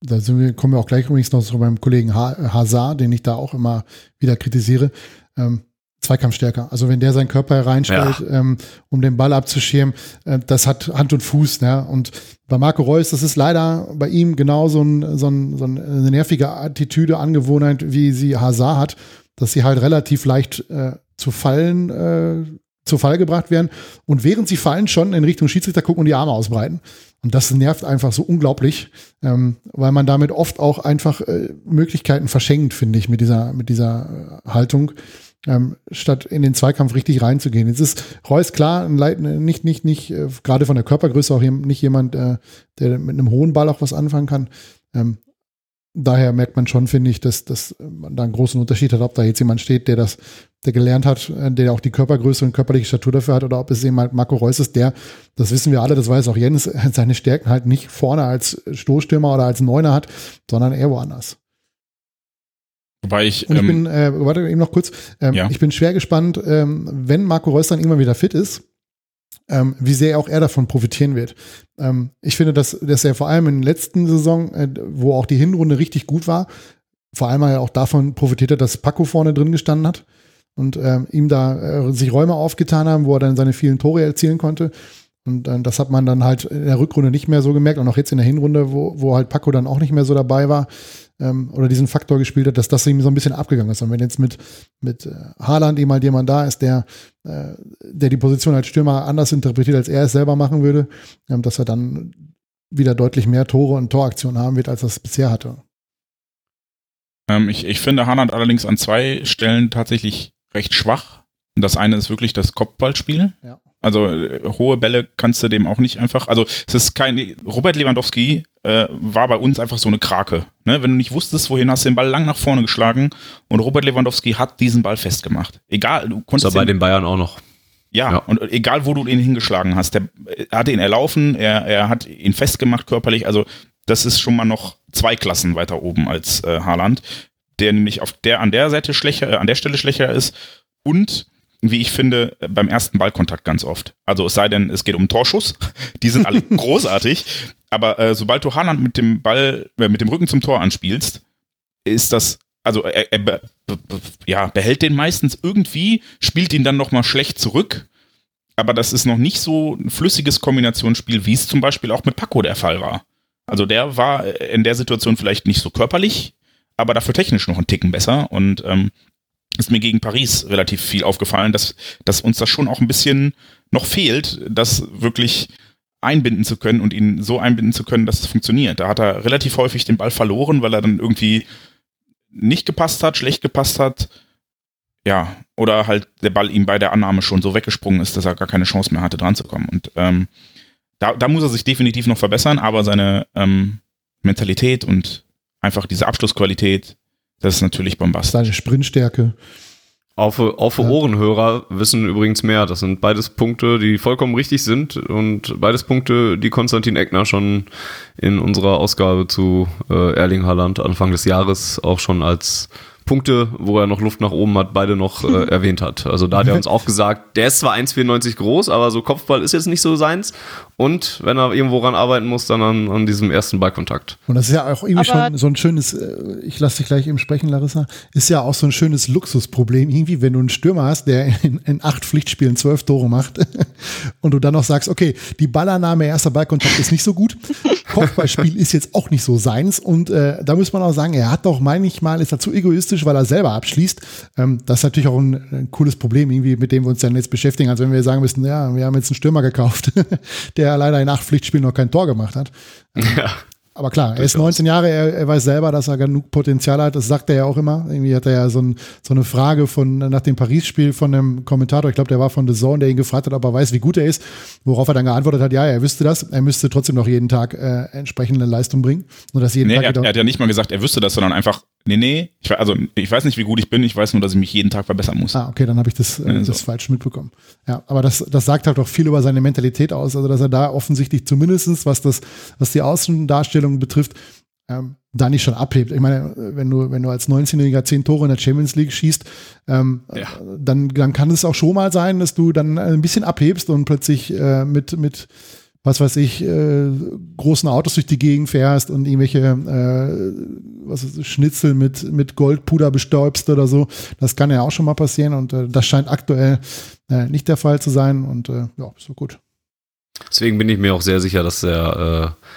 da wir, kommen wir auch gleich übrigens noch zu meinem Kollegen Hazard, den ich da auch immer wieder kritisiere. Ähm, Zweikampfstärker. Also wenn der seinen Körper hereinstellt, ja. ähm, um den Ball abzuschirmen, äh, das hat Hand und Fuß. Ne? Und bei Marco Reus, das ist leider bei ihm genau so, ein, so, ein, so eine nervige Attitüde, Angewohnheit, wie sie Hazard hat, dass sie halt relativ leicht äh, zu fallen, äh, zu Fall gebracht werden und während sie fallen schon in Richtung Schiedsrichter gucken und die Arme ausbreiten. Und das nervt einfach so unglaublich, ähm, weil man damit oft auch einfach äh, Möglichkeiten verschenkt, finde ich, mit dieser, mit dieser äh, Haltung ähm, statt in den Zweikampf richtig reinzugehen. Jetzt ist Reus klar, nicht, nicht, nicht, äh, gerade von der Körpergröße auch nicht jemand, äh, der mit einem hohen Ball auch was anfangen kann. Ähm, daher merkt man schon, finde ich, dass, dass man da einen großen Unterschied hat, ob da jetzt jemand steht, der das, der gelernt hat, äh, der auch die Körpergröße und körperliche Statur dafür hat, oder ob es eben halt Marco Reus ist, der, das wissen wir alle, das weiß auch Jens, seine Stärken halt nicht vorne als Stoßstürmer oder als Neuner hat, sondern eher woanders. Wobei ich, Und ich ähm, bin, äh, warte eben noch kurz, ähm, Ja. ich bin schwer gespannt, ähm, wenn Marco Reus dann irgendwann wieder fit ist, ähm, wie sehr auch er davon profitieren wird. Ähm, ich finde, dass, dass er vor allem in der letzten Saison, äh, wo auch die Hinrunde richtig gut war, vor allem auch davon profitiert hat, dass Paco vorne drin gestanden hat und ähm, ihm da äh, sich Räume aufgetan haben, wo er dann seine vielen Tore erzielen konnte. Und äh, das hat man dann halt in der Rückrunde nicht mehr so gemerkt und auch jetzt in der Hinrunde, wo, wo halt Paco dann auch nicht mehr so dabei war ähm, oder diesen Faktor gespielt hat, dass das ihm so ein bisschen abgegangen ist. Und wenn jetzt mit, mit äh, Haaland eben halt jemand da ist, der, äh, der die Position als Stürmer anders interpretiert, als er es selber machen würde, ähm, dass er dann wieder deutlich mehr Tore und Toraktionen haben wird, als er es bisher hatte. ähm, ich, ich finde Haaland allerdings an zwei Stellen tatsächlich recht schwach. Und Das eine ist wirklich das Kopfballspiel. Ja. Also äh, hohe Bälle kannst du dem auch nicht einfach. Also es ist kein. Robert Lewandowski äh, war bei uns einfach so eine Krake. Ne? Wenn du nicht wusstest, wohin, hast du den Ball lang nach vorne geschlagen und Robert Lewandowski hat diesen Ball festgemacht. Egal, du Ist konntest ja bei den- Bayern auch noch. Ja, Ja. und egal wo du ihn hingeschlagen hast, der er hat ihn erlaufen, er, er hat ihn festgemacht körperlich, also das ist schon mal noch zwei Klassen weiter oben als äh, Haaland, der nämlich auf der an der Seite schwächer, äh, an der Stelle schwächer ist und wie ich finde, äh, beim ersten Ballkontakt ganz oft. Also es sei denn, es geht um Torschuss, die sind alle großartig, aber äh, sobald du Haaland mit dem Ball, äh, mit dem Rücken zum Tor anspielst, ist das, also er, er be, be, be, ja, behält den meistens irgendwie, spielt ihn dann nochmal schlecht zurück, aber das ist noch nicht so ein flüssiges Kombinationsspiel, wie es zum Beispiel auch mit Paco der Fall war. Also der war in der Situation vielleicht nicht so körperlich, aber dafür technisch noch einen Ticken besser und ähm, ist mir gegen Paris relativ viel aufgefallen, dass, dass uns das schon auch ein bisschen noch fehlt, das wirklich einbinden zu können und ihn so einbinden zu können, dass es funktioniert. Da hat er relativ häufig den Ball verloren, weil er dann irgendwie nicht gepasst hat, schlecht gepasst hat. Ja, oder halt der Ball ihm bei der Annahme schon so weggesprungen ist, dass er gar keine Chance mehr hatte, dran zu kommen. Und ähm, da, da muss er sich definitiv noch verbessern, aber seine ähm, Mentalität und einfach diese Abschlussqualität, das ist natürlich bombastisch. Seine Sprintstärke. Auf, auf Ja. Ohrenhörer wissen übrigens mehr. Das sind beides Punkte, die vollkommen richtig sind und beides Punkte, die Konstantin Eckner schon in unserer Ausgabe zu äh, Erling Haaland Anfang des Jahres auch schon als Punkte, wo er noch Luft nach oben hat, beide noch äh, erwähnt hat. Also da hat er uns auch gesagt, der ist zwar 1,94 groß, aber so Kopfball ist jetzt nicht so seins. Und wenn er irgendwo ran arbeiten muss, dann an, an diesem ersten Ballkontakt. Und das ist ja auch irgendwie Aber- schon so ein schönes, äh, ich lasse dich gleich eben sprechen, Larissa, ist ja auch so ein schönes Luxusproblem. Irgendwie, wenn du einen Stürmer hast, der in, in acht Pflichtspielen zwölf Tore macht und du dann noch sagst, okay, die Ballannahme, erster Ballkontakt ist nicht so gut, Kopfballspiel ist jetzt auch nicht so seins und äh, da muss man auch sagen, er hat doch, meine ich mal, ist er zu egoistisch, weil er selber abschließt. Ähm, das ist natürlich auch ein, ein cooles Problem, irgendwie, mit dem wir uns dann jetzt beschäftigen. Also wenn wir sagen müssen, ja, wir haben jetzt einen Stürmer gekauft, der leider in acht Pflichtspielen noch kein Tor gemacht hat. Ja. Aber klar, er ist 19 Jahre, er, er weiß selber, dass er genug Potenzial hat. Das sagt er ja auch immer. Irgendwie hat er ja so, ein, so eine Frage von nach dem Paris-Spiel von einem Kommentator, ich glaube, der war von The Zone, der ihn gefragt hat, ob er weiß, wie gut er ist. Worauf er dann geantwortet hat, ja, er wüsste das. Er müsste trotzdem noch jeden Tag äh, entsprechende Leistung bringen. Nur dass jeden Nee, Tag er, er hat ja nicht mal gesagt, er wüsste das, sondern einfach, nee, nee, ich, also ich weiß nicht, wie gut ich bin, ich weiß nur, dass ich mich jeden Tag verbessern muss. Ah, okay, dann habe ich das, äh, Ja, so. das falsch mitbekommen. Ja, aber das, das sagt halt auch viel über seine Mentalität aus, also dass er da offensichtlich zumindestens, was das, was die Außendarstellung betrifft, ähm, da nicht schon abhebt. Ich meine, wenn du, wenn du als 19-Jähriger zehn Tore in der Champions League schießt, ähm, Ja. dann, dann kann es auch schon mal sein, dass du dann ein bisschen abhebst und plötzlich äh, mit, mit was weiß ich, äh, großen Autos durch die Gegend fährst und irgendwelche äh, was ist, Schnitzel mit, mit Goldpuder bestäubst oder so. Das kann ja auch schon mal passieren und äh, das scheint aktuell äh, nicht der Fall zu sein und äh, ja, ist so gut. Deswegen bin ich mir auch sehr sicher, dass er, äh,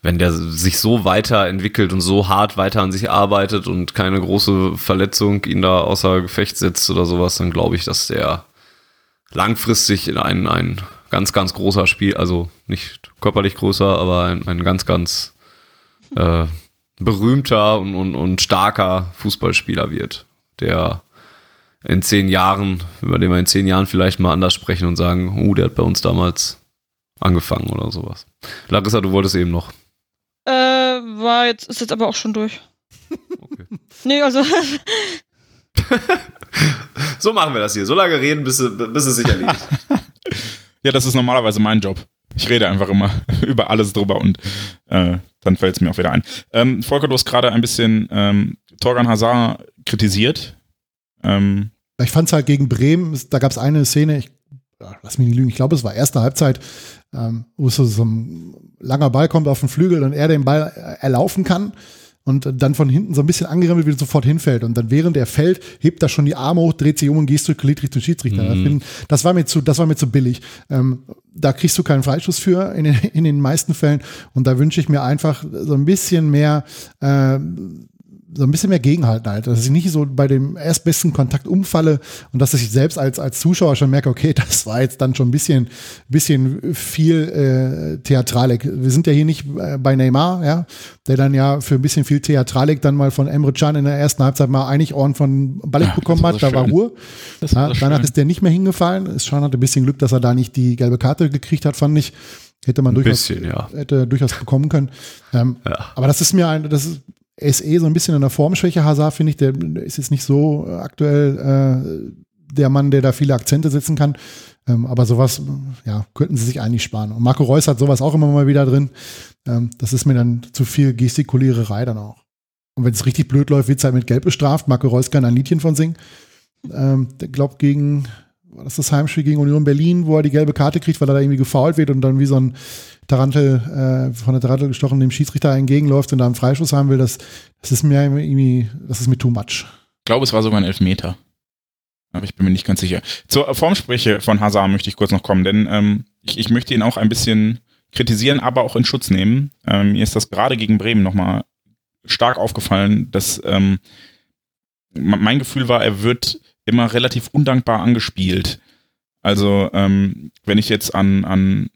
wenn der sich so weiterentwickelt und so hart weiter an sich arbeitet und keine große Verletzung ihn da außer Gefecht setzt oder sowas, dann glaube ich, dass der langfristig in ein, ein ganz, ganz großer Spiel, also nicht körperlich größer, aber ein, ein ganz, ganz äh, berühmter und, und, und starker Fußballspieler wird, der in zehn Jahren, über den wir in zehn Jahren vielleicht mal anders sprechen und sagen, uh, der hat bei uns damals angefangen oder sowas. Larissa, du wolltest eben noch. Äh, war jetzt, ist jetzt aber auch schon durch. Okay. Nee, also, So machen wir das hier. So lange reden, bis, bis es sich erledigt. Ja, das ist normalerweise mein Job. Ich rede einfach immer über alles drüber und äh, dann fällt es mir auch wieder ein. Ähm, Volker, du hast gerade ein bisschen ähm, Torgan Hazard kritisiert. Ähm, ich fand es halt gegen Bremen, da gab es eine Szene, ich, lass mich nicht lügen, ich glaube, es war erste Halbzeit, ähm, wo so, so ein langer Ball kommt auf den Flügel und er den Ball erlaufen kann und dann von hinten so ein bisschen angerempelt wieder sofort hinfällt. Und dann während er fällt, hebt er schon die Arme hoch, dreht sich um und gestikuliert Richtung Schiedsrichter. Mhm. Das war mir zu, das war mir zu billig. Ähm, da kriegst du keinen Freischuss für in den, in den meisten Fällen. Und da wünsche ich mir einfach so ein bisschen mehr äh, so ein bisschen mehr gegenhalten halt, dass ich nicht so bei dem erstbesten Kontakt umfalle und dass ich selbst als, als Zuschauer schon merke, okay, das war jetzt dann schon ein bisschen, bisschen viel äh, Theatralik. Wir sind ja hier nicht äh, bei Neymar, ja, der dann ja für ein bisschen viel Theatralik dann mal von Emre Can in der ersten Halbzeit mal eigentlich Ohren von Ballik ja, bekommen hat, da war Ruhe. Ja, danach ist der nicht mehr hingefallen. Es schon hatte ein bisschen Glück, dass er da nicht die gelbe Karte gekriegt hat, fand ich. Hätte man durchaus, bisschen, ja. hätte durchaus bekommen können. Ähm, ja. Aber das ist mir ein, das ist, ist eh so ein bisschen in der Formschwäche, Hazard, finde ich. Der ist jetzt nicht so äh, aktuell äh, der Mann, der da viele Akzente setzen kann. Ähm, aber sowas, ja, könnten sie sich eigentlich sparen. Und Marco Reus hat sowas auch immer mal wieder drin. Ähm, das ist mir dann zu viel Gestikuliererei dann auch. Und wenn es richtig blöd läuft, wird es halt mit Gelb bestraft. Marco Reus kann ein Liedchen von singen. Ähm, glaubt gegen, war das das Heimspiel gegen Union Berlin, wo er die gelbe Karte kriegt, weil er da irgendwie gefault wird und dann wie so ein Tarantel, äh, von der Tarantel gestochen dem Schiedsrichter entgegenläuft und da einen Freischuss haben will, das, das ist mir irgendwie, das ist mir too much. Ich glaube, es war sogar ein Elfmeter. Aber ich bin mir nicht ganz sicher. Zur Formspreche von Hazard möchte ich kurz noch kommen, denn ähm, ich, ich möchte ihn auch ein bisschen kritisieren, aber auch in Schutz nehmen. Ähm, mir ist das gerade gegen Bremen nochmal stark aufgefallen, dass ähm, mein Gefühl war, er wird immer relativ undankbar angespielt. Also ähm, wenn ich jetzt an, an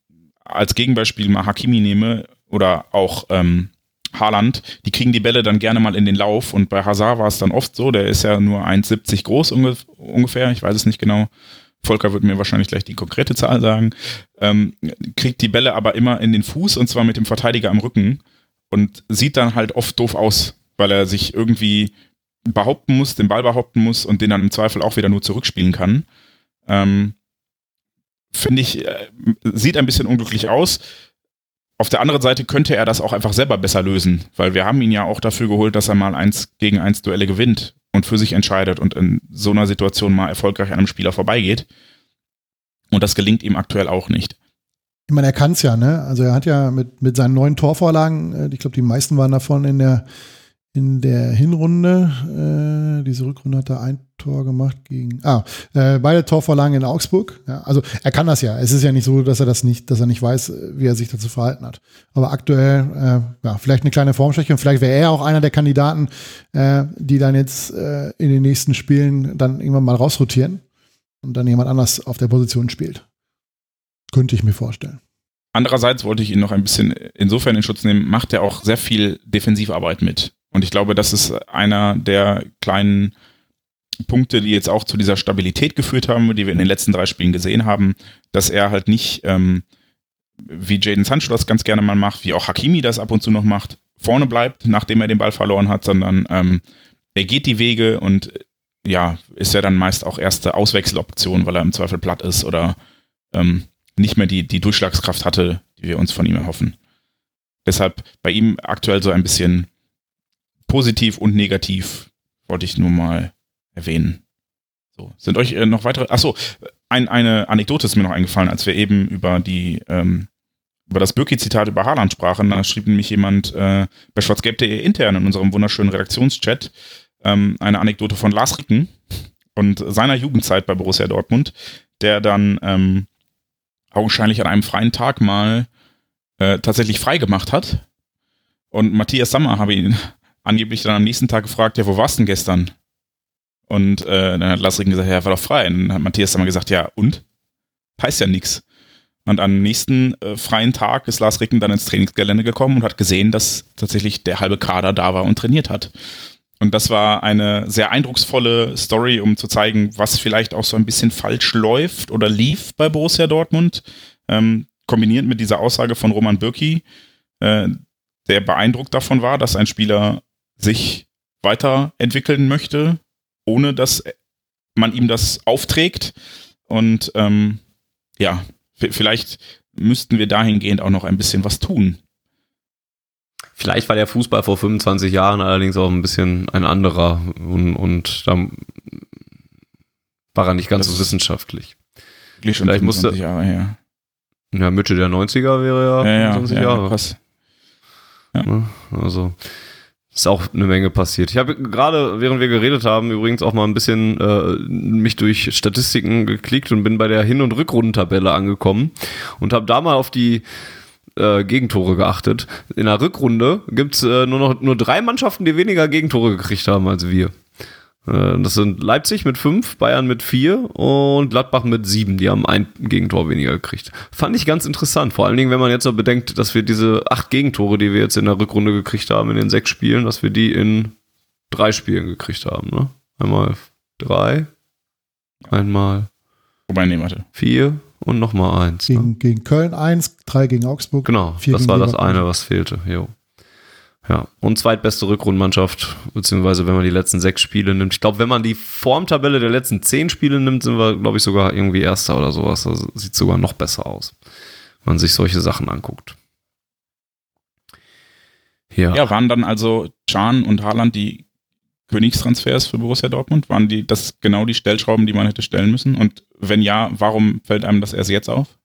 als Gegenbeispiel mal Hakimi nehme oder auch ähm, Haaland, die kriegen die Bälle dann gerne mal in den Lauf und bei Hazard war es dann oft so, der ist ja nur 1,70 groß ungefähr, ich weiß es nicht genau. Volker wird mir wahrscheinlich gleich die konkrete Zahl sagen, ähm, kriegt die Bälle aber immer in den Fuß und zwar mit dem Verteidiger am Rücken und sieht dann halt oft doof aus, weil er sich irgendwie behaupten muss, den Ball behaupten muss und den dann im Zweifel auch wieder nur zurückspielen kann. Ähm, finde ich, äh, sieht ein bisschen unglücklich aus. Auf der anderen Seite könnte er das auch einfach selber besser lösen, weil wir haben ihn ja auch dafür geholt, dass er mal eins gegen eins Duelle gewinnt und für sich entscheidet und in so einer Situation mal erfolgreich an einem Spieler vorbeigeht. Und das gelingt ihm aktuell auch nicht. Ich meine, er kann es ja, ne? Also er hat ja mit, mit seinen neuen Torvorlagen, äh, ich glaube, die meisten waren davon in der in der Hinrunde. Äh, diese Rückrunde hat er ein Tor gemacht gegen. Ah, äh, beide Torvorlagen in Augsburg. Ja, also er kann das ja. Es ist ja nicht so, dass er das nicht, dass er nicht weiß, wie er sich dazu verhalten hat. Aber aktuell, äh, ja, vielleicht eine kleine Formschwäche und vielleicht wäre er auch einer der Kandidaten, äh, die dann jetzt äh, in den nächsten Spielen dann irgendwann mal rausrotieren und dann jemand anders auf der Position spielt. Könnte ich mir vorstellen. Andererseits wollte ich ihn noch ein bisschen insofern in Schutz nehmen, macht er auch sehr viel Defensivarbeit mit. Und ich glaube, das ist einer der kleinen Punkte, die jetzt auch zu dieser Stabilität geführt haben, die wir in den letzten drei Spielen gesehen haben, dass er halt nicht, ähm, wie Jaden Sancho das ganz gerne mal macht, wie auch Hakimi das ab und zu noch macht, vorne bleibt, nachdem er den Ball verloren hat, sondern ähm, er geht die Wege und ja, ist ja dann meist auch erste Auswechseloption, weil er im Zweifel platt ist oder ähm, nicht mehr die, die Durchschlagskraft hatte, die wir uns von ihm erhoffen. Deshalb bei ihm aktuell so ein bisschen positiv und negativ wollte ich nur mal erwähnen. So, sind euch äh, noch weitere? Achso, ein, eine Anekdote ist mir noch eingefallen, als wir eben über die ähm, über das Birki-Zitat über Haaland sprachen. Da schrieb nämlich jemand äh, bei schwarzgelb.de intern in unserem wunderschönen Redaktionschat ähm, eine Anekdote von Lars Ricken und seiner Jugendzeit bei Borussia Dortmund, der dann ähm, augenscheinlich an einem freien Tag mal äh, tatsächlich frei gemacht hat. Und Matthias Sammer habe ihn angeblich dann am nächsten Tag gefragt, ja, wo warst du denn gestern? Und äh, dann hat Lasrigen gesagt, ja, war doch frei. Und dann hat Matthias dann mal gesagt, ja, und? Heißt ja nix. Und am nächsten äh, freien Tag ist Lars Ricken dann ins Trainingsgelände gekommen und hat gesehen, dass tatsächlich der halbe Kader da war und trainiert hat. Und das war eine sehr eindrucksvolle Story, um zu zeigen, was vielleicht auch so ein bisschen falsch läuft oder lief bei Borussia Dortmund. Ähm, kombiniert mit dieser Aussage von Roman Bürki, äh, der beeindruckt davon war, dass ein Spieler sich weiterentwickeln möchte, ohne dass man ihm das aufträgt. Und ähm, ja, vielleicht müssten wir dahingehend auch noch ein bisschen was tun. Vielleicht war der Fußball vor 25 Jahren allerdings auch ein bisschen ein anderer und, und da war er nicht ganz Das so wissenschaftlich. Vielleicht musste- 25 Jahre her. Ja, Mitte der 90er wäre ja, Ja, ja, 25 ja, Jahre. krass. Ne? Also ist auch eine Menge passiert. Ich habe gerade, während wir geredet haben, übrigens auch mal ein bisschen äh, mich durch Statistiken geklickt und bin bei der Hin- und Rückrundentabelle angekommen und habe da mal auf die äh, Gegentore geachtet. In der Rückrunde gibt's äh, nur noch nur drei Mannschaften, die weniger Gegentore gekriegt haben als wir. Äh, Das sind Leipzig mit fünf, Bayern mit vier und Gladbach mit sieben. Die haben ein Gegentor weniger gekriegt. Fand ich ganz interessant. Vor allen Dingen, wenn man jetzt noch bedenkt, dass wir diese acht Gegentore, die wir jetzt in der Rückrunde gekriegt haben, in den sechs Spielen, dass wir die in drei Spielen gekriegt haben. Ne? Einmal drei, einmal Wobei, nee, warte. vier und nochmal eins. Ne? Gegen, gegen Köln 1, 3 gegen Augsburg. Genau, vier das war das Leverkusen. eine, was fehlte. Jo. Ja, und zweitbeste Rückrundenmannschaft, beziehungsweise wenn man die letzten sechs Spiele nimmt. Ich glaube, wenn man die Formtabelle der letzten zehn Spiele nimmt, sind wir, glaube ich, sogar irgendwie Erster oder sowas. Das sieht sogar noch besser aus, wenn man sich solche Sachen anguckt. Ja, Ja, waren dann also Can und Haaland die Königstransfers für Borussia Dortmund? Waren die das genau die Stellschrauben, die man hätte stellen müssen? Und wenn ja, warum fällt einem das erst jetzt auf?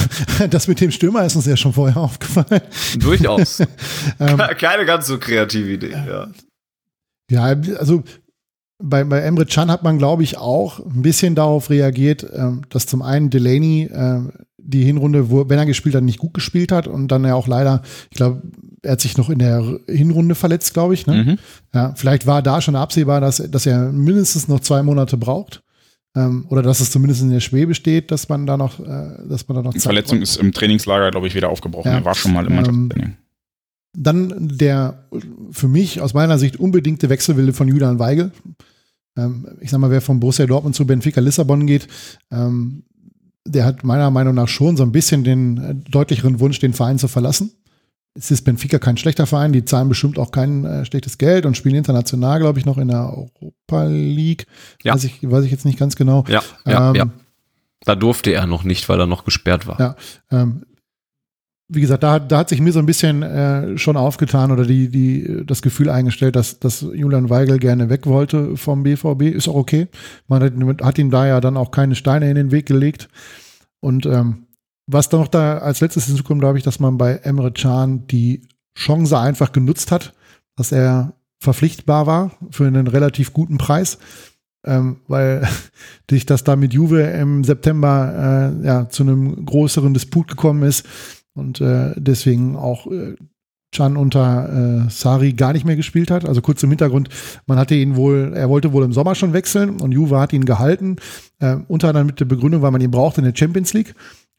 Das mit dem Stürmer ist uns ja schon vorher aufgefallen. durchaus. Ähm, Keine ganz so kreative Idee. Ja. Ja, also bei, bei Emre Can hat man, glaube ich, auch ein bisschen darauf reagiert, ähm, dass zum einen Delaney äh, die Hinrunde, wo, wenn er gespielt hat, nicht gut gespielt hat und dann ja auch leider, ich glaube, er hat sich noch in der Hinrunde verletzt, glaube ich. Ne? Mhm. Ja, vielleicht war da schon absehbar, dass, dass er mindestens noch zwei Monate braucht. Ähm, oder dass es zumindest in der Schwebe steht, dass man da noch, äh, dass man da noch Die Verletzung braucht. ist im Trainingslager, glaube ich, wieder aufgebrochen. Ja. Er war schon mal im Ähm, Mannschaftstraining. Dann der für mich aus meiner Sicht unbedingte Wechselwille von Julian Weigel. Ähm, ich sag mal, wer von Borussia Dortmund zu Benfica Lissabon geht, ähm, der hat meiner Meinung nach schon so ein bisschen den äh, deutlicheren Wunsch, den Verein zu verlassen. Es ist Benfica kein schlechter Verein, die zahlen bestimmt auch kein äh, schlechtes Geld und spielen international, glaube ich, noch in der Europa League. Ja. Weiß, ich, weiß ich jetzt nicht ganz genau. Ja, ja, Ähm, ja. Da durfte er noch nicht, weil er noch gesperrt war. Ja. Ähm, wie gesagt, da, hat- da hat sich mir so ein bisschen äh, schon aufgetan oder die, die, das Gefühl eingestellt, dass, dass Julian Weigel gerne weg wollte vom BVB. Ist auch okay. Man hat, hat ihm da ja dann auch keine Steine in den Weg gelegt. Und ähm, was da noch da als letztes hinzukommt, glaube ich, dass man bei Emre Can die Chance einfach genutzt hat, dass er verpflichtbar war für einen relativ guten Preis. Ähm, weil dich das da mit Juve im September äh, ja, zu einem größeren Disput gekommen ist und äh, deswegen auch äh, Can unter äh, Sari gar nicht mehr gespielt hat. Also kurz im Hintergrund, man hatte ihn wohl, er wollte wohl im Sommer schon wechseln und Juve hat ihn gehalten, äh, unter anderem mit der Begründung, weil man ihn braucht in der Champions League.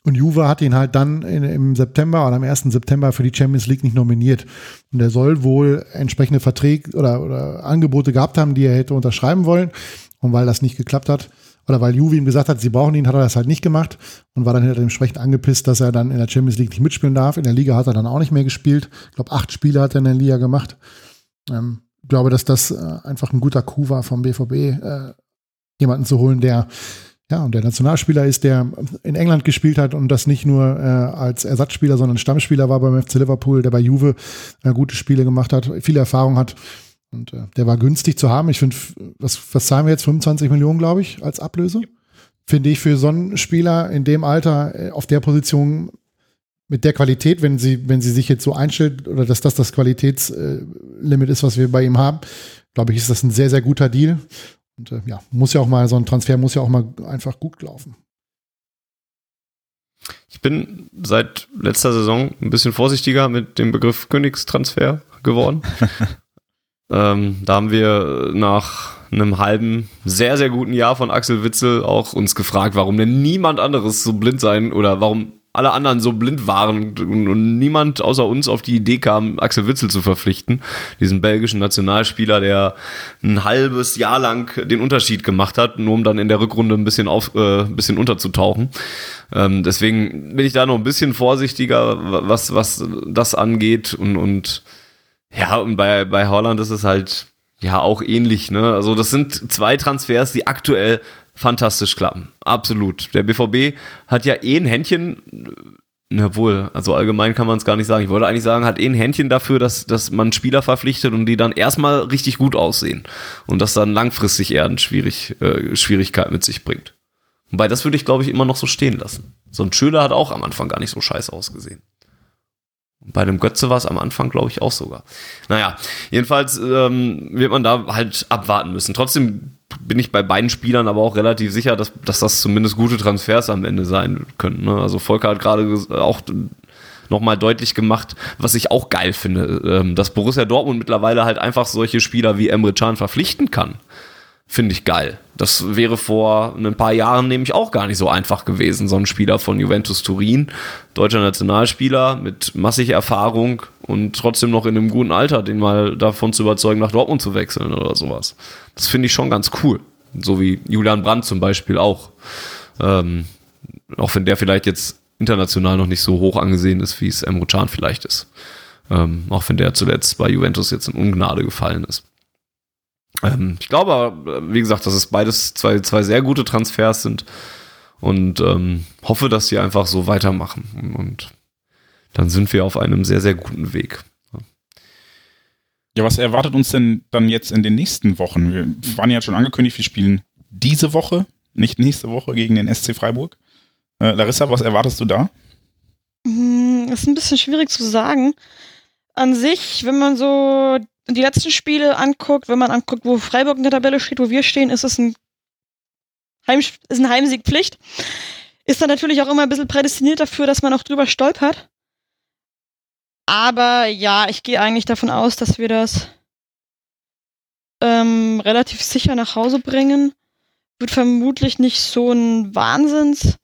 Und Juve hat ihn halt dann in, im September oder am 1. September für die Champions League nicht nominiert. Und er soll wohl entsprechende Verträge oder, oder Angebote gehabt haben, die er hätte unterschreiben wollen. Und weil das nicht geklappt hat, oder weil Juve ihm gesagt hat, sie brauchen ihn, hat er das halt nicht gemacht und war dann entsprechend angepisst, dass er dann in der Champions League nicht mitspielen darf. In der Liga hat er dann auch nicht mehr gespielt. Ich glaube, acht Spiele hat er in der Liga gemacht. Ähm, ich glaube, dass das äh, einfach ein guter Coup war vom BVB, äh, jemanden zu holen, der ja, und der Nationalspieler ist, der in England gespielt hat und das nicht nur äh, als Ersatzspieler, sondern Stammspieler war beim FC Liverpool, der bei Juve äh, gute Spiele gemacht hat, viele Erfahrung hat. Und äh, der war günstig zu haben. Ich finde, was, was zahlen wir jetzt? 25 Millionen, glaube ich, als Ablöse. Finde ich für so einen Spieler in dem Alter äh, auf der Position mit der Qualität, wenn sie, wenn sie sich jetzt so einstellt oder dass das das Qualitätslimit ist, was wir bei ihm haben, glaube ich, ist das ein sehr, sehr guter Deal. Und äh, ja, muss ja auch mal, so ein Transfer muss ja auch mal einfach gut laufen. Ich bin seit letzter Saison ein bisschen vorsichtiger mit dem Begriff Königstransfer geworden. ähm, da haben wir nach einem halben, sehr, sehr guten Jahr von Axel Witzel auch uns gefragt, warum denn niemand anderes so blind sein oder warum alle anderen so blind waren und, und niemand außer uns auf die Idee kam, Axel Witzel zu verpflichten. Diesen belgischen Nationalspieler, der ein halbes Jahr lang den Unterschied gemacht hat, nur um dann in der Rückrunde ein bisschen auf, äh, ein bisschen unterzutauchen. Ähm, deswegen bin ich da noch ein bisschen vorsichtiger, was, was das angeht und, und ja, und bei, bei Holland ist es halt ja auch ähnlich, ne? Also das sind zwei Transfers, die aktuell fantastisch klappen. Absolut. Der BVB hat ja eh ein Händchen Jawohl, also allgemein kann man es gar nicht sagen. Ich wollte eigentlich sagen, hat eh ein Händchen dafür, dass, dass man Spieler verpflichtet und die dann erstmal richtig gut aussehen. Und das dann langfristig eher eine Schwierig, äh, Schwierigkeit mit sich bringt. Wobei, das würde ich, glaube ich, immer noch so stehen lassen. So ein Schöler hat auch am Anfang gar nicht so scheiße ausgesehen. Bei dem Götze war es am Anfang, glaube ich, auch sogar. Naja, jedenfalls ähm, wird man da halt abwarten müssen. Trotzdem bin ich bei beiden Spielern aber auch relativ sicher, dass, dass das zumindest gute Transfers am Ende sein könnten. Ne? Also Volker hat gerade auch nochmal deutlich gemacht, was ich auch geil finde, ähm, dass Borussia Dortmund mittlerweile halt einfach solche Spieler wie Emre Can verpflichten kann finde ich geil. Das wäre vor ein paar Jahren nämlich auch gar nicht so einfach gewesen, so ein Spieler von Juventus Turin, deutscher Nationalspieler mit massig Erfahrung und trotzdem noch in einem guten Alter, den mal davon zu überzeugen, nach Dortmund zu wechseln oder sowas. Das finde ich schon ganz cool. So wie Julian Brandt zum Beispiel auch. Ähm, auch wenn der vielleicht jetzt international noch nicht so hoch angesehen ist, wie es Emre Can vielleicht ist. Ähm, auch wenn der zuletzt bei Juventus jetzt in Ungnade gefallen ist. Ähm, ich glaube aber, wie gesagt, dass es beides zwei, zwei sehr gute Transfers sind und ähm, hoffe, dass sie einfach so weitermachen. Und dann sind wir auf einem sehr, sehr guten Weg. Ja, was erwartet uns denn dann jetzt in den nächsten Wochen? Wir waren ja schon angekündigt, wir spielen diese Woche, nicht nächste Woche gegen den SC Freiburg. Äh, Larissa, was erwartest du da? Hm, ist ein bisschen schwierig zu sagen. An sich, wenn man so die letzten Spiele anguckt, wenn man anguckt, wo Freiburg in der Tabelle steht, wo wir stehen, ist es ein, Heim, ist ein Heimsiegpflicht. Ist dann natürlich auch immer ein bisschen prädestiniert dafür, dass man auch drüber stolpert. Aber ja, ich gehe eigentlich davon aus, dass wir das ähm, relativ sicher nach Hause bringen. Wird vermutlich nicht so ein wahnsinns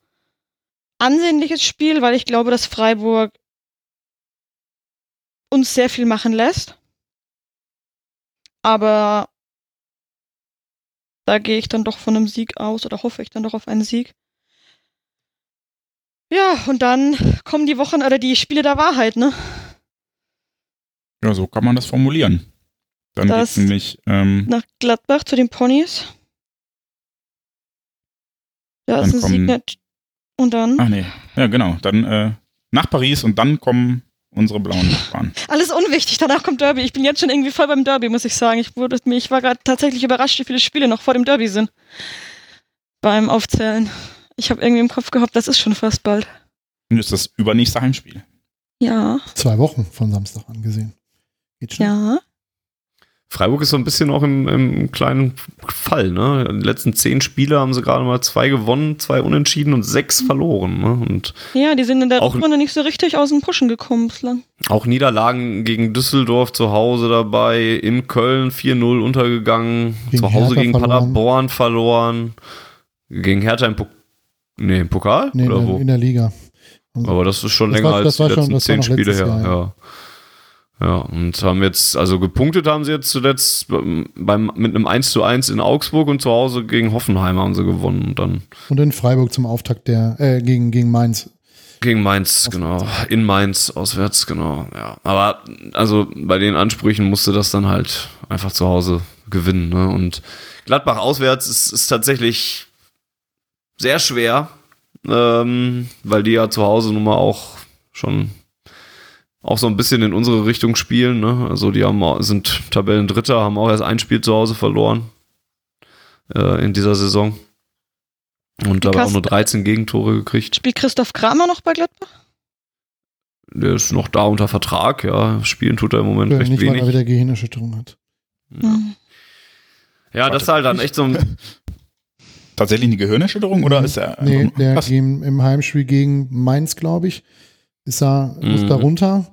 ansehnliches Spiel, weil ich glaube, dass Freiburg uns sehr viel machen lässt. Aber da gehe ich dann doch von einem Sieg aus oder hoffe ich dann doch auf einen Sieg. Ja, und dann kommen die Wochen oder die Spiele der Wahrheit, ne? Ja, so kann man das formulieren. Dann Das- geht's nämlich, ähm, Nach Gladbach zu den Ponys. Da ist Dann ein nicht. Und dann? ach nee, ja genau, dann äh, nach Paris und dann kommen unsere blauen Nachbarn. Alles unwichtig, danach kommt Derby. Ich bin jetzt schon irgendwie voll beim Derby, muss ich sagen. Ich, wurde, ich war gerade tatsächlich überrascht, wie viele Spiele noch vor dem Derby sind. Beim Aufzählen. Ich habe irgendwie im Kopf gehabt, das ist schon fast bald. Nun ist das übernächste Heimspiel. Ja, Zwei Wochen von Samstag angesehen. Geht schnell. ja. Freiburg ist so ein bisschen auch im, im kleinen Fall, ne? Die letzten zehn Spiele haben sie gerade mal zwei gewonnen, zwei unentschieden und sechs verloren, ne? Und Ja, die sind in der Auch- Runde nicht so richtig aus dem Pushen gekommen bislang. auch Niederlagen gegen Düsseldorf zu Hause dabei, in Köln 4-0 untergegangen, Gegen zu Hause Hertha gegen verloren. Paderborn verloren, gegen Hertha im, Pok nee, im Pokal? Nee, in Oder der, wo? in der Liga. Also, Aber das ist schon Das länger war- als das die war schon- letzten war zehn Spiele her. Jahr, ja. ja, und haben jetzt, also gepunktet haben sie jetzt zuletzt beim, beim, mit einem 1 zu 1 in Augsburg und zu Hause gegen Hoffenheim haben sie gewonnen und dann und in Freiburg zum Auftakt der, äh, gegen, gegen Mainz. gegen Mainz, genau. In Mainz, auswärts, genau, ja. Aber also bei den Ansprüchen musste das dann halt einfach zu Hause gewinnen, ne? Und Gladbach auswärts ist, ist tatsächlich sehr schwer, ähm, weil die ja zu Hause nun mal auch schon auch so ein bisschen in unsere Richtung spielen. Ne? Also die haben, sind Tabellendritter, haben auch erst ein Spiel zu Hause verloren äh, in dieser Saison. Und dabei auch nur 13 Gegentore gekriegt. Spielt Christoph Kramer noch bei Gladbach? Der ist noch da unter Vertrag, ja. Spielen tut er im Moment recht nicht, weil er wenig. wieder Gehirnerschütterung hat. Hm. Ja, das ist halt dann echt so ein. Tatsächlich eine Gehirnerschütterung oder Mhm. ist er Nee, der ging im Heimspiel gegen Mainz, glaube ich, ist er, muss Mhm. da runter.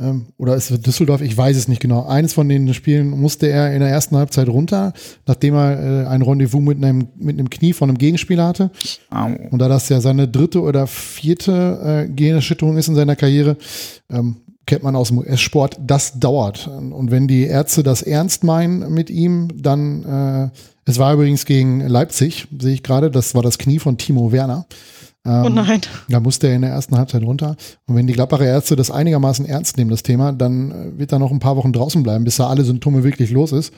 Ähm, oder ist es Düsseldorf? Ich weiß es nicht genau. Eines von den Spielen musste er in der ersten Halbzeit runter, nachdem er äh, ein Rendezvous mit einem, mit einem Knie von einem Gegenspieler hatte. Au. Und da das ja seine dritte oder vierte äh, Gehirnerschütterung ist in seiner Karriere, ähm, kennt man aus dem US-Sport, das dauert. Und wenn die Ärzte das ernst meinen mit ihm, dann, äh, es war übrigens gegen Leipzig, sehe ich gerade, das war das Knie von Timo Werner. Ähm, Oh nein. Da musste er in der ersten Halbzeit runter. Und wenn die Gladbacher Ärzte das einigermaßen ernst nehmen, das Thema, dann äh, wird er noch ein paar Wochen draußen bleiben, bis da alle Symptome wirklich los ist.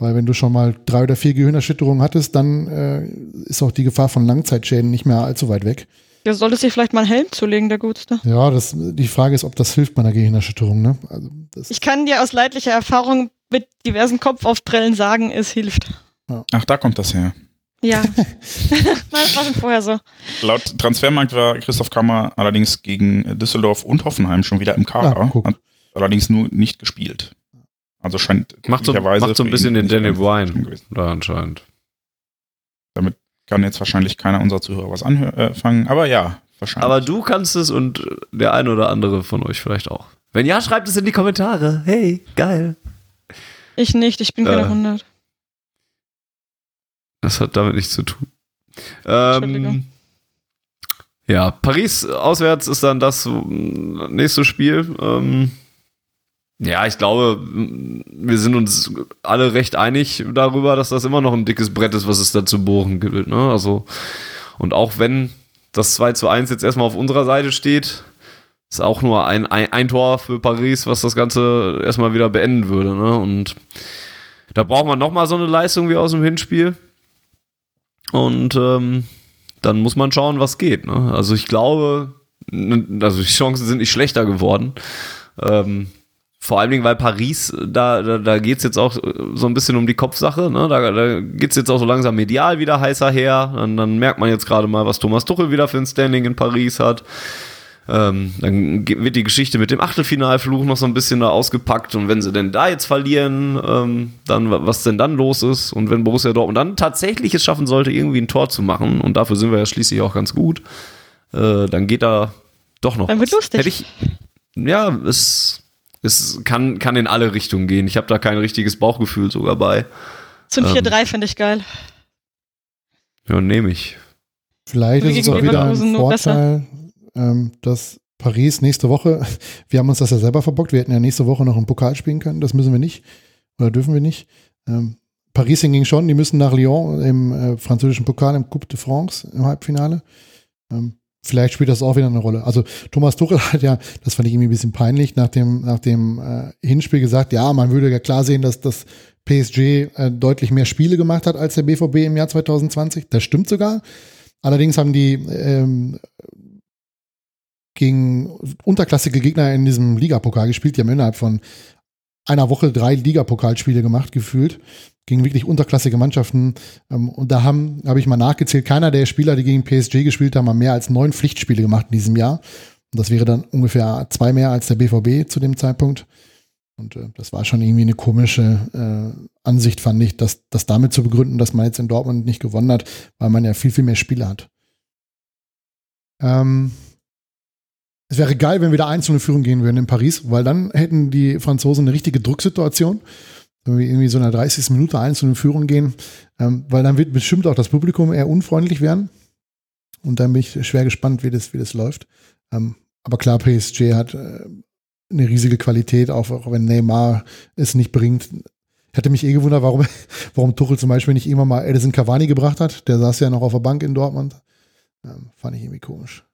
Weil wenn du schon mal drei oder vier Gehirnerschütterungen hattest, dann äh, ist auch die Gefahr von Langzeitschäden nicht mehr allzu weit weg. Der sollte sich vielleicht mal einen Helm zulegen, der Gutste. Ja, das, die Frage ist, ob das hilft bei einer Gehirnerschütterung. Ne? Also das, Ich kann dir aus leidlicher Erfahrung mit diversen Kopfaufprellen sagen, es hilft. Ach, da kommt das her. Ja. Das war schon vorher so. Laut Transfermarkt war Christoph Kammer allerdings gegen Düsseldorf und Hoffenheim schon wieder im Kader, hat allerdings nur nicht gespielt. Also scheint Macht so, macht so ein bisschen den Bryan gewesen. da anscheinend. Damit kann jetzt wahrscheinlich keiner unserer Zuhörer was anfangen, aber ja, wahrscheinlich. Aber du kannst es und der eine oder andere von euch vielleicht auch. Wenn ja, schreibt es in die Kommentare. Hey, geil. Ich nicht, ich bin keine Äh. 100. Das hat damit nichts zu tun. Ähm, ja, Paris auswärts ist dann das ähm, nächste Spiel. Ähm, ja, ich glaube, wir sind uns alle recht einig darüber, dass das immer noch ein dickes Brett ist, was es da zu bohren gilt. Ne? Also, und auch wenn das 2 zu 1 jetzt erstmal auf unserer Seite steht, ist auch nur ein, ein, ein Tor für Paris, was das Ganze erstmal wieder beenden würde. Ne? Und da braucht man nochmal so eine Leistung wie aus dem Hinspiel. Und ähm, dann muss man schauen, was geht. Ne? Also ich glaube, also die Chancen sind nicht schlechter geworden. Ähm, vor allen Dingen, weil Paris, da, da, da geht es jetzt auch so ein bisschen um die Kopfsache. Ne? Da, da geht es jetzt auch so langsam medial wieder heißer her. Dann, dann merkt man jetzt gerade mal, was Thomas Tuchel wieder für ein Standing in Paris hat. Ähm, dann wird die Geschichte mit dem Achtelfinalfluch noch so ein bisschen da ausgepackt. Und wenn sie denn da jetzt verlieren, ähm, dann wa- was denn dann los ist. Und wenn Borussia Dortmund dann tatsächlich es schaffen sollte, irgendwie ein Tor zu machen, und dafür sind wir ja schließlich auch ganz gut, äh, dann geht da doch noch. Dann wird was. lustig. Hätte ich, ja, es, es kann, kann in alle Richtungen gehen. Ich habe da kein richtiges Bauchgefühl sogar bei. Zum ähm, 4-3 finde ich geil. Ja, nehme ich. Vielleicht ist es auch wieder ein nur besser. Ähm, dass Paris nächste Woche, wir haben uns das ja selber verbockt, wir hätten ja nächste Woche noch im Pokal spielen können, das müssen wir nicht oder dürfen wir nicht. Ähm, Paris hingegen schon, die müssen nach Lyon im äh, französischen Pokal im Coupe de France im Halbfinale. Ähm, vielleicht spielt das auch wieder eine Rolle. Also Thomas Tuchel hat ja, das fand ich irgendwie ein bisschen peinlich, nach dem, nach dem äh, Hinspiel gesagt, ja, man würde ja klar sehen, dass das PSG äh, deutlich mehr Spiele gemacht hat als der BVB im Jahr 2020. Das stimmt sogar. Allerdings haben die ähm, gegen unterklassige Gegner in diesem Ligapokal gespielt. Die haben innerhalb von einer Woche drei Ligapokalspiele gemacht, gefühlt. Gegen wirklich unterklassige Mannschaften. Ähm, und da haben, habe ich mal nachgezählt, keiner der Spieler, die gegen PSG gespielt haben, haben mehr als neun Pflichtspiele gemacht in diesem Jahr. Und das wäre dann ungefähr zwei mehr als der BVB zu dem Zeitpunkt. Und äh, das war schon irgendwie eine komische äh, Ansicht, fand ich, das, das damit zu begründen, dass man jetzt in Dortmund nicht gewonnen hat, weil man ja viel, viel mehr Spiele hat. Ähm, es wäre geil, wenn wir da einzelne Führung gehen würden in Paris, weil dann hätten die Franzosen eine richtige Drucksituation. Wenn wir irgendwie so in der 30. Minute einzelne Führung gehen, ähm, weil dann wird bestimmt auch das Publikum eher unfreundlich werden. Und dann bin ich schwer gespannt, wie das, wie das läuft. Ähm, aber klar, PSG hat äh, eine riesige Qualität, auch, auch wenn Neymar es nicht bringt. Ich hatte mich eh gewundert, warum, warum Tuchel zum Beispiel nicht immer mal Edison Cavani gebracht hat. Der saß ja noch auf der Bank in Dortmund. Ähm, fand ich irgendwie komisch.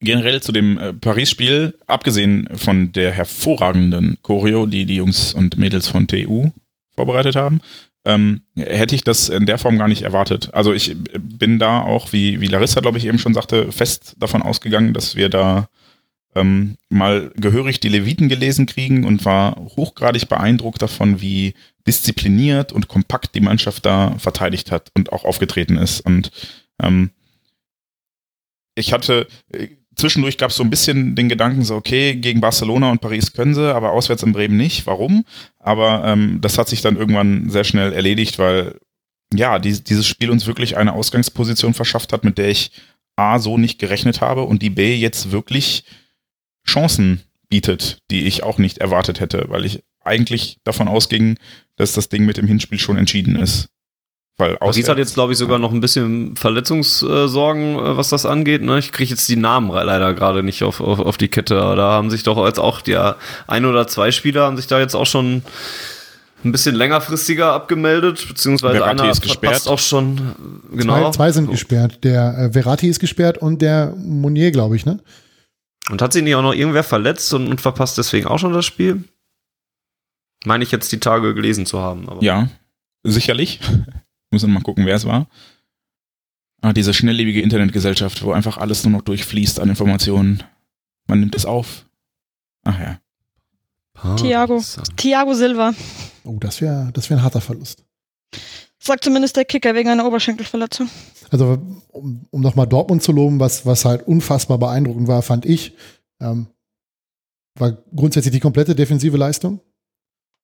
Generell zu dem äh, Paris-Spiel, abgesehen von der hervorragenden Choreo, die die Jungs und Mädels von TU vorbereitet haben, ähm, hätte ich das in der Form gar nicht erwartet. Also ich bin da auch, wie, wie Larissa, glaube ich, eben schon sagte, fest davon ausgegangen, dass wir da ähm, mal gehörig die Leviten gelesen kriegen und war hochgradig beeindruckt davon, wie diszipliniert und kompakt die Mannschaft da verteidigt hat und auch aufgetreten ist. Und ähm, ich hatte, äh, zwischendurch gab es so ein bisschen den Gedanken, so okay, gegen Barcelona und Paris können sie, aber auswärts in Bremen nicht. Warum? Aber ähm, das hat sich dann irgendwann sehr schnell erledigt, weil ja, die, dieses Spiel uns wirklich eine Ausgangsposition verschafft hat, mit der ich A so nicht gerechnet habe und die B jetzt wirklich Chancen bietet, die ich auch nicht erwartet hätte, weil ich eigentlich davon ausging, dass das Ding mit dem Hinspiel schon entschieden ist. Weil Paris auswärts- hat jetzt, glaube ich, sogar noch ein bisschen Verletzungssorgen, äh, was das angeht. Ne? Ich kriege jetzt die Namen leider gerade nicht auf, auf, auf die Kette. Da haben sich doch jetzt auch die ein oder zwei Spieler haben sich da jetzt auch schon ein bisschen längerfristiger abgemeldet, beziehungsweise Verratti einer ist gesperrt. verpasst auch schon, genau. Zwei, zwei sind gesperrt. Der äh, Verratti ist gesperrt und der Monier, glaube ich, ne? Und hat sich nicht auch noch irgendwer verletzt und, und verpasst deswegen auch schon das Spiel? Meine ich jetzt die Tage gelesen zu haben. Aber Ja, sicherlich. Müssen wir mal gucken, wer es war. Ah, diese schnelllebige Internetgesellschaft, wo einfach alles nur noch durchfließt an Informationen. Man nimmt es auf. Ach ja. Thiago. Thiago Silva. Oh, das wäre das wär ein harter Verlust. Sagt zumindest der Kicker wegen einer Oberschenkelverletzung. Also, um, um nochmal Dortmund zu loben, was, was halt unfassbar beeindruckend war, fand ich, ähm, war grundsätzlich die komplette defensive Leistung.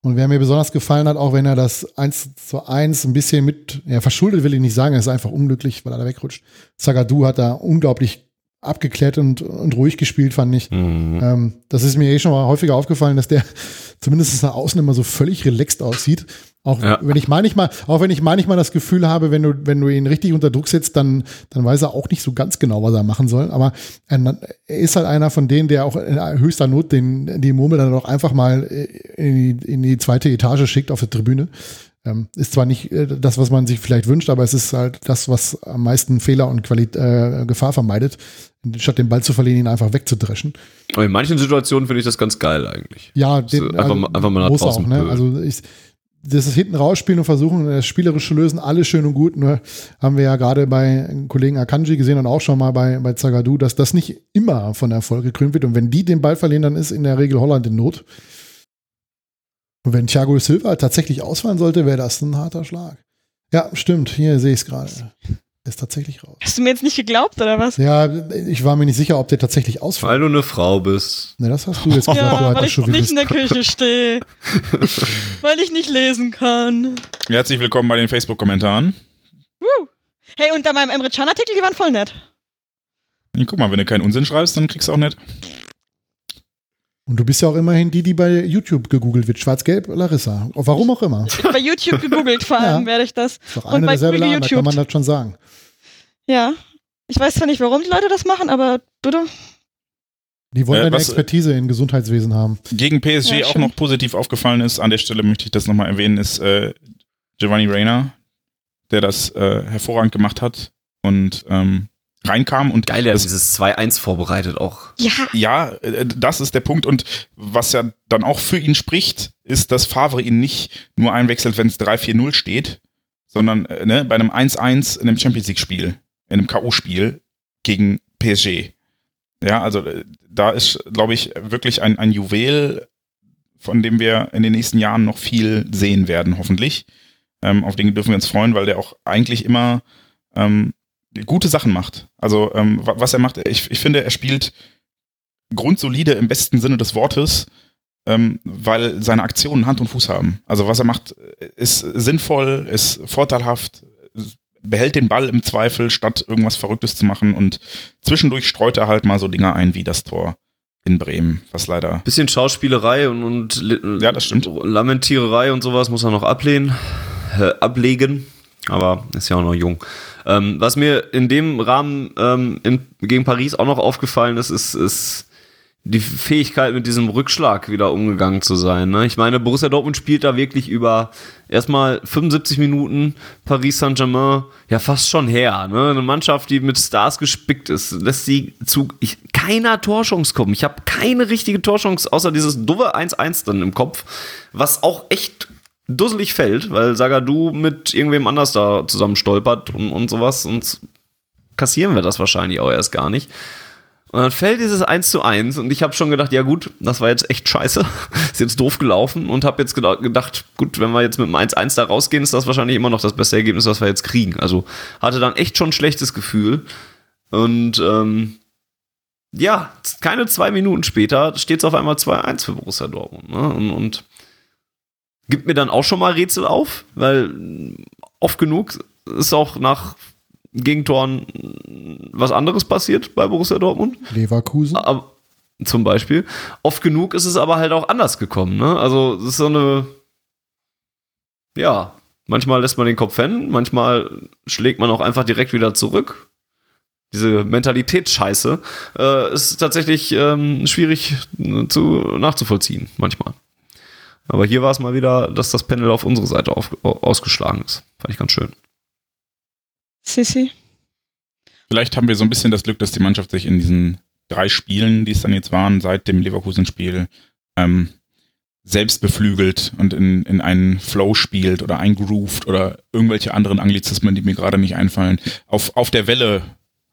Und wer mir besonders gefallen hat, auch wenn er das 1 zu 1 ein bisschen mit, ja, verschuldet will ich nicht sagen, er ist einfach unglücklich, weil er da wegrutscht. Zagadou hat da unglaublich abgeklärt und, und ruhig gespielt, fand ich. Mhm. Ähm, das ist mir eh schon mal häufiger aufgefallen, dass der zumindest nach außen immer so völlig relaxed aussieht. Auch Ja. wenn ich manchmal, auch wenn ich manchmal das Gefühl habe, wenn du, wenn du ihn richtig unter Druck setzt, dann, dann weiß er auch nicht so ganz genau, was er machen soll. Aber er, er ist halt einer von denen, der auch in höchster Not den, die Murmel dann auch einfach mal in die, in die zweite Etage schickt auf der Tribüne. Ähm, ist zwar nicht äh, das, was man sich vielleicht wünscht, aber es ist halt das, was am meisten Fehler und Quali äh, Gefahr vermeidet, statt den Ball zu verlieren, ihn einfach wegzudreschen. Aber in manchen Situationen finde ich das ganz geil eigentlich. Ja, So, einfach mal- einfach mal nach draußen auch, ne? Also ich, das ist hinten rausspielen und versuchen, das spielerische Lösen, alles schön und gut. Nur haben wir ja gerade bei Kollegen Akanji gesehen und auch schon mal bei, bei Zagadou, dass das nicht immer von Erfolg gekrönt wird. Und wenn die den Ball verlieren, dann ist in der Regel Holland in Not. Und wenn Thiago Silva tatsächlich ausfallen sollte, wäre das ein harter Schlag. Ja, stimmt. Hier sehe ich es gerade. Ist tatsächlich raus. Hast du mir jetzt nicht geglaubt, oder was? Ja, ich war mir nicht sicher, ob der tatsächlich ausfällt. Weil du eine Frau bist. Ne, das hast du jetzt gesagt, du Ja, weil alter ich nicht in der Küche stehe. weil ich nicht lesen kann. Herzlich willkommen bei den Facebook-Kommentaren. Woo. Hey, und da meinem Emre Can Artikel, die waren voll nett. Guck mal, wenn du keinen Unsinn schreibst, dann kriegst du auch nicht. Und du bist ja auch immerhin die, die bei YouTube gegoogelt wird. Schwarz-Gelb, Larissa. Warum auch immer. Ist Bei YouTube gegoogelt vor allem Ja. werde ich das. doch Und eine bei derselbe Google Laden, da kann man YouTube. das schon sagen. Ja. Ich weiß zwar nicht, warum die Leute das machen, aber du, du. Die wollen Äh, eine was- Expertise in Gesundheitswesen haben. Gegen PSG Ja, auch noch positiv aufgefallen ist, an der Stelle möchte ich das nochmal erwähnen, ist äh, Giovanni Reina, der das äh, hervorragend gemacht hat und ähm, reinkam und Geil, er hat das, dieses 2-1 vorbereitet auch. Ja. Ja, äh, das ist der Punkt. Und was ja dann auch für ihn spricht, ist, dass Favre ihn nicht nur einwechselt, wenn es 3-4-0 steht, sondern äh, ne, bei einem 1-1 in einem Champions League-Spiel, in einem K.O.-Spiel gegen PSG. Ja, also äh, da ist, glaube ich, wirklich ein, ein Juwel, von dem wir in den nächsten Jahren noch viel sehen werden, hoffentlich. Ähm, auf den dürfen wir uns freuen, weil der auch eigentlich immer ähm, gute Sachen macht. Also ähm, wa- was er macht, ich, ich finde, er spielt grundsolide im besten Sinne des Wortes, ähm, weil seine Aktionen Hand und Fuß haben. Also was er macht, ist sinnvoll, ist vorteilhaft, behält den Ball im Zweifel, statt irgendwas Verrücktes zu machen und zwischendurch streut er halt mal so Dinger ein wie das Tor in Bremen, was leider Bisschen Schauspielerei und, und Ja, das stimmt. Lamentiererei und sowas muss er noch ablehnen, äh, ablegen. Aber ist ja auch noch jung. Ähm, was mir in dem Rahmen ähm, in, gegen Paris auch noch aufgefallen ist, ist, ist die Fähigkeit, mit diesem Rückschlag wieder umgegangen zu sein. Ne? Ich meine, Borussia Dortmund spielt da wirklich über erstmal 75 Minuten Paris Saint-Germain ja fast schon her. Ne? Eine Mannschaft, die mit Stars gespickt ist, lässt sie zu ich, keiner Torchance kommen. Ich habe keine richtige Torchance, außer dieses doofe 1-1 dann im Kopf, was auch echt dusselig fällt, weil Sagadu mit irgendwem anders da zusammen stolpert und, und sowas und kassieren wir das wahrscheinlich auch erst gar nicht. Und dann fällt dieses 1 zu 1 und ich habe schon gedacht, ja gut, das war jetzt echt scheiße, ist jetzt doof gelaufen und habe jetzt geda- gedacht, gut, wenn wir jetzt mit dem 1-1 da rausgehen, ist das wahrscheinlich immer noch das beste Ergebnis, was wir jetzt kriegen. Also hatte dann echt schon ein schlechtes Gefühl und ähm, ja, keine zwei Minuten später steht es auf einmal 2-1 für Borussia Dortmund. Ne? Und, und gibt mir dann auch schon mal Rätsel auf, weil oft genug ist auch nach Gegentoren was anderes passiert bei Borussia Dortmund. Leverkusen. Aber, zum Beispiel. Oft genug ist es aber halt auch anders gekommen. Ne? Also es ist so eine, ja, manchmal lässt man den Kopf hängen, manchmal schlägt man auch einfach direkt wieder zurück. Diese Mentalitätsscheiße äh, ist tatsächlich ähm, schwierig äh, zu, nachzuvollziehen, manchmal. Aber hier war es mal wieder, dass das Panel auf unsere Seite auf, ausgeschlagen ist. Fand ich ganz schön. Sissi. Vielleicht haben wir so ein bisschen das Glück, dass die Mannschaft sich in diesen drei Spielen, die es dann jetzt waren, seit dem Leverkusen-Spiel, ähm, selbst beflügelt und in, in einen Flow spielt oder eingroovt oder irgendwelche anderen Anglizismen, die mir gerade nicht einfallen, auf, auf der Welle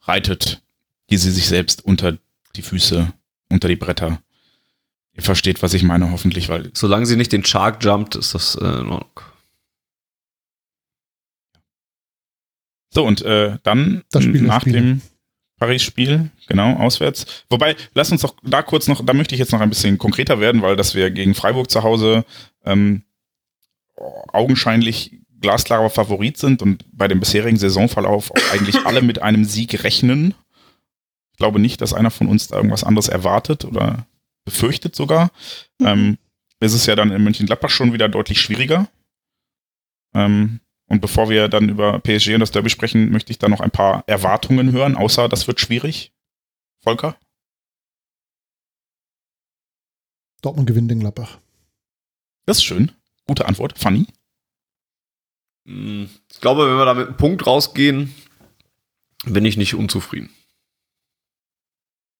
reitet, die sie sich selbst unter die Füße, unter die Bretter. Ihr versteht, was ich meine, hoffentlich, weil. Solange sie nicht den Shark jumpt, ist das äh, in Ordnung. So, und äh, dann Das Spiel der nach dem Paris-Spiel, genau, auswärts. Wobei, lass uns doch da kurz noch, da möchte ich jetzt noch ein bisschen konkreter werden, weil dass wir gegen Freiburg zu Hause ähm, augenscheinlich glasklarer Favorit sind und bei dem bisherigen Saisonverlauf auch eigentlich alle mit einem Sieg rechnen. Ich glaube nicht, dass einer von uns da irgendwas anderes erwartet oder befürchtet sogar. Mhm. Ähm, ist es ja dann in Mönchengladbach schon wieder deutlich schwieriger. Ähm, und bevor wir dann über PSG und das Derby sprechen, möchte ich da noch ein paar Erwartungen hören, außer das wird schwierig. Volker? Dortmund gewinnt in Gladbach. Das ist schön. Gute Antwort. Funny. Hm, Ich glaube, wenn wir da mit einem Punkt rausgehen, bin ich nicht unzufrieden.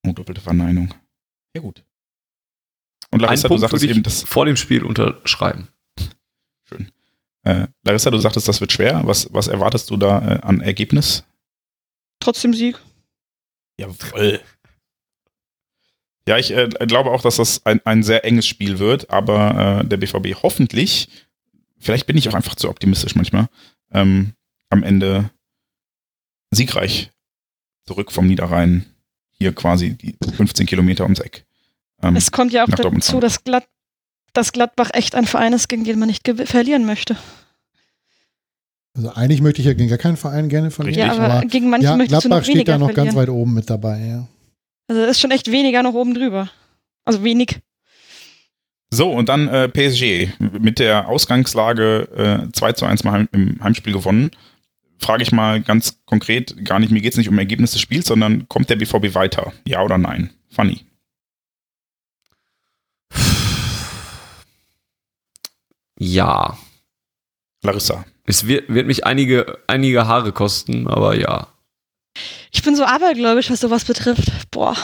Oh, doppelte Verneinung. Ja, gut. Und Larissa, Einen du Punkt sagtest eben, das vor dem Spiel unterschreiben. schön. Äh, Larissa, du sagtest, das wird schwer. Was, was erwartest du da äh, an Ergebnis? Trotzdem Sieg. Jawoll. Ja, ich äh, glaube auch, dass das ein, ein sehr enges Spiel wird, aber äh, der BVB hoffentlich, vielleicht bin ich auch einfach zu optimistisch manchmal, ähm, am Ende siegreich zurück vom Niederrhein hier quasi die 15 Kilometer ums Eck. Ähm, Es kommt ja auch Dortmund dazu, dass, Glad dass Gladbach echt ein Verein ist, gegen den man nicht verlieren möchte. Also eigentlich möchte ich ja gegen gar keinen Verein gerne verlieren. Ja, aber gegen manche ja, möchtest du noch Gladbach steht weniger da noch ganz verlieren. weit oben mit dabei. Ja. Also ist schon echt weniger noch oben drüber. Also wenig. So, und dann äh, PSG mit der Ausgangslage äh, 2 zu 1 mal heim, im Heimspiel gewonnen. Frage ich mal ganz konkret, gar nicht, mir geht es nicht um Ergebnis des Spiels, sondern kommt der BVB weiter? Ja oder nein? Funny. Ja. Larissa. Es wird, wird mich einige, einige Haare kosten, aber ja. Ich bin so abergläubisch, was sowas betrifft. Boah.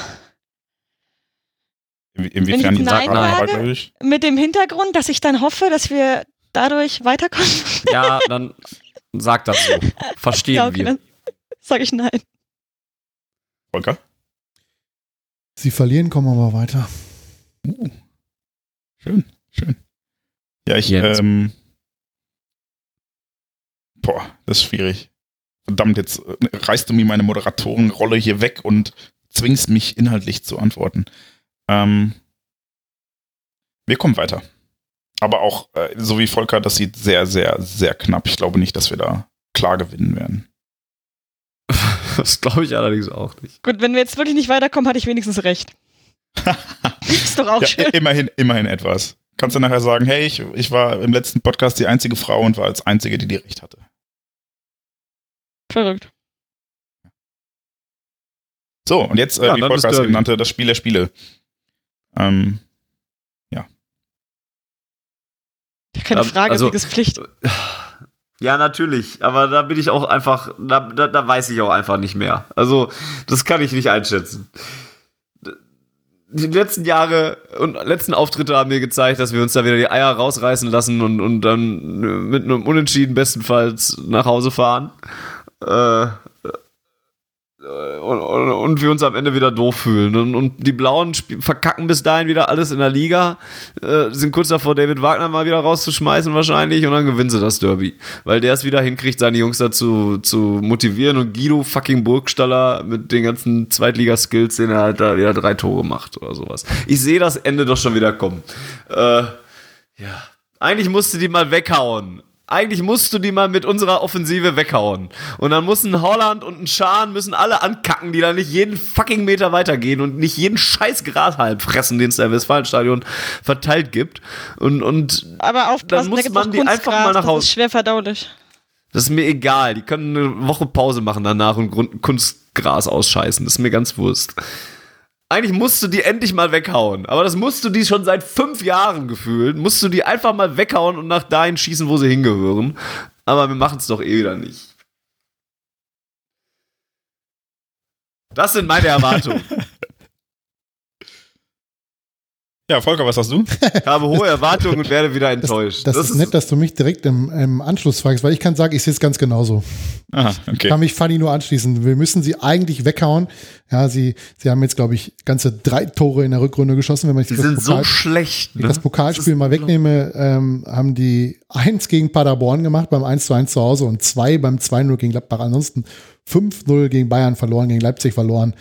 In, inwiefern Wenn ich sagt Nein man sage? abergläubisch? Mit dem Hintergrund, dass ich dann hoffe, dass wir dadurch weiterkommen. Ja, dann sag das so. Verstehen ja, okay, wir. dann sage ich nein. Volker? Sie verlieren, kommen aber weiter. Uh. Schön, schön. Ja, ich, Jens. ähm, boah, das ist schwierig. Verdammt, jetzt äh, reißt du mir meine Moderatorenrolle hier weg und zwingst mich inhaltlich zu antworten. Ähm, wir kommen weiter. Aber auch, äh, so wie Volker, das sieht sehr, sehr, sehr knapp. Ich glaube nicht, dass wir da klar gewinnen werden. Das glaube ich allerdings auch nicht. Gut, wenn wir jetzt wirklich nicht weiterkommen, hatte ich wenigstens recht. ist doch auch Ja, schön. immerhin, immerhin etwas. Kannst du nachher sagen, hey, ich, ich war im letzten Podcast die einzige Frau und war als einzige, die die recht hatte. Verrückt. So, und jetzt, äh, Ja, wie Volker es Derby. eben nannte, das Spiel der Spiele. Ähm, Keine Ähm, Frage, also- ist Pflicht. Ja, natürlich, aber da bin ich auch einfach, da, da, da weiß ich auch einfach nicht mehr. Also, das kann ich nicht einschätzen. Die letzten Jahre und letzten Auftritte haben mir gezeigt, dass wir uns da wieder die Eier rausreißen lassen und, und dann mit einem Unentschieden bestenfalls nach Hause fahren. Äh, und, wir uns am Ende wieder doof fühlen. Und, und die Blauen verkacken bis dahin wieder alles in der Liga, äh, sind kurz davor, David Wagner mal wieder rauszuschmeißen wahrscheinlich und dann gewinnen sie das Derby. Weil der es wieder hinkriegt, seine Jungs dazu zu motivieren und Guido fucking Burgstaller mit den ganzen Zweitligaskills, den er halt da wieder drei Tore macht oder sowas. Ich sehe das Ende doch schon wieder kommen. Äh, ja. Eigentlich musst du die mal weghauen. Eigentlich musst du die mal mit unserer Offensive weghauen. Und dann muss ein Holland und ein Schahn müssen alle ankacken, die da nicht jeden fucking Meter weitergehen und nicht jeden scheiß Grashalm fressen, den es im Westfalenstadion verteilt gibt. Und, und Aber aufpassen, muss da gibt's man die einfach mal nach Das Hause- ist schwer verdaulich. das ist mir egal. Die können eine Woche Pause machen danach und Kunstgras ausscheißen. Das ist mir ganz Wurst. Eigentlich musst du die endlich mal weghauen. Aber das musst du die schon seit fünf Jahren gefühlt. Musst du die einfach mal weghauen und nach dahin schießen, wo sie hingehören. Aber wir machen es doch eh wieder nicht. Das sind meine Erwartungen. Ja, Volker, was hast du? Ich habe hohe Erwartungen und werde wieder enttäuscht. Das, ist nett, dass du mich direkt im, im Anschluss fragst, weil ich kann sagen, ich sehe es ganz genauso. Aha, okay. Kann mich Fanny nur anschließen. Wir müssen sie eigentlich weghauen. Ja, sie, sie haben jetzt, glaube ich, ganze drei Tore in der Rückrunde geschossen. Wenn man Die das sind so Pokal- schlecht. wenn ich Ne? das Pokalspiel mal wegnehme, ähm, haben die eins gegen Paderborn gemacht beim 1 zu 1 zu Hause und zwei beim 2-0 gegen Gladbach. Ansonsten 5-0 gegen Bayern verloren, gegen Leipzig verloren,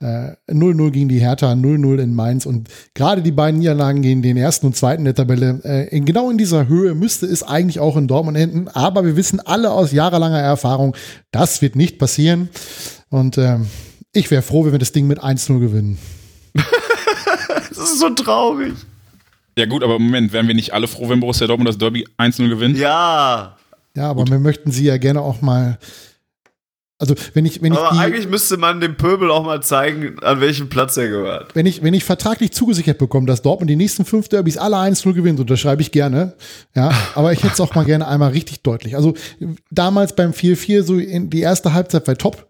äh, 0-0 gegen die Hertha, 0-0 in Mainz und gerade die beiden Niederlagen gegen den ersten und zweiten der Tabelle, äh, in, genau in dieser Höhe müsste es eigentlich auch in Dortmund enden, aber wir wissen alle aus jahrelanger Erfahrung, das wird nicht passieren und ähm, ich wäre froh, wenn wir das Ding mit 1-0 gewinnen. Das ist so traurig. Ja gut, aber Moment, wären wir nicht alle froh, wenn Borussia Dortmund das Derby 1-0 gewinnt? Ja. Ja, aber wir möchten sie ja gerne auch mal. Also, wenn ich, wenn ich, Aber die, eigentlich müsste man dem Pöbel auch mal zeigen, an welchem Platz er gehört. wenn ich, wenn ich vertraglich zugesichert bekomme, dass Dortmund die nächsten fünf Derbys alle 1-0 gewinnt, unterschreibe ich gerne. Ja, aber ich hätte es auch mal gerne einmal richtig deutlich. Also, damals beim 4-4, so in die erste Halbzeit war top.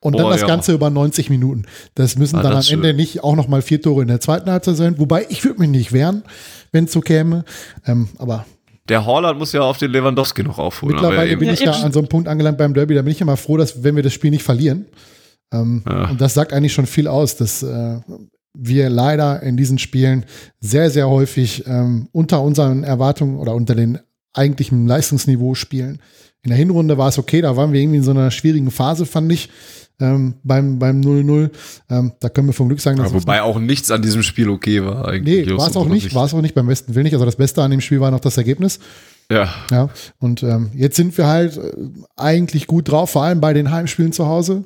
Und dann Oh, das ja. Ganze über 90 Minuten. Das müssen Ah, dann am das ist Ende schön. nicht auch noch mal vier Tore in der zweiten Halbzeit sein. Wobei, ich würde mich nicht wehren, wenn es so käme. Ähm, aber Der Holland muss ja auf den Lewandowski noch aufholen. Mittlerweile bin Ja, ich da eben. an so einem Punkt angelangt beim Derby, da bin ich immer froh, dass wenn wir das Spiel nicht verlieren. Ähm, Ja. Und das sagt eigentlich schon viel aus, dass äh, wir leider in diesen Spielen sehr, sehr häufig ähm, unter unseren Erwartungen oder unter den eigentlichen Leistungsniveau spielen. In der Hinrunde war es okay, da waren wir irgendwie in so einer schwierigen Phase, fand ich, ähm, beim beim 0-0. Ähm, da können wir vom Glück sagen, dass Ja, wobei auch nichts an diesem Spiel okay war eigentlich. Nee, war es auch nicht, war es auch nicht beim besten Willen nicht. Also das Beste an dem Spiel war noch das Ergebnis. Ja. Ja, und ähm, jetzt sind wir halt äh, eigentlich gut drauf, vor allem bei den Heimspielen zu Hause.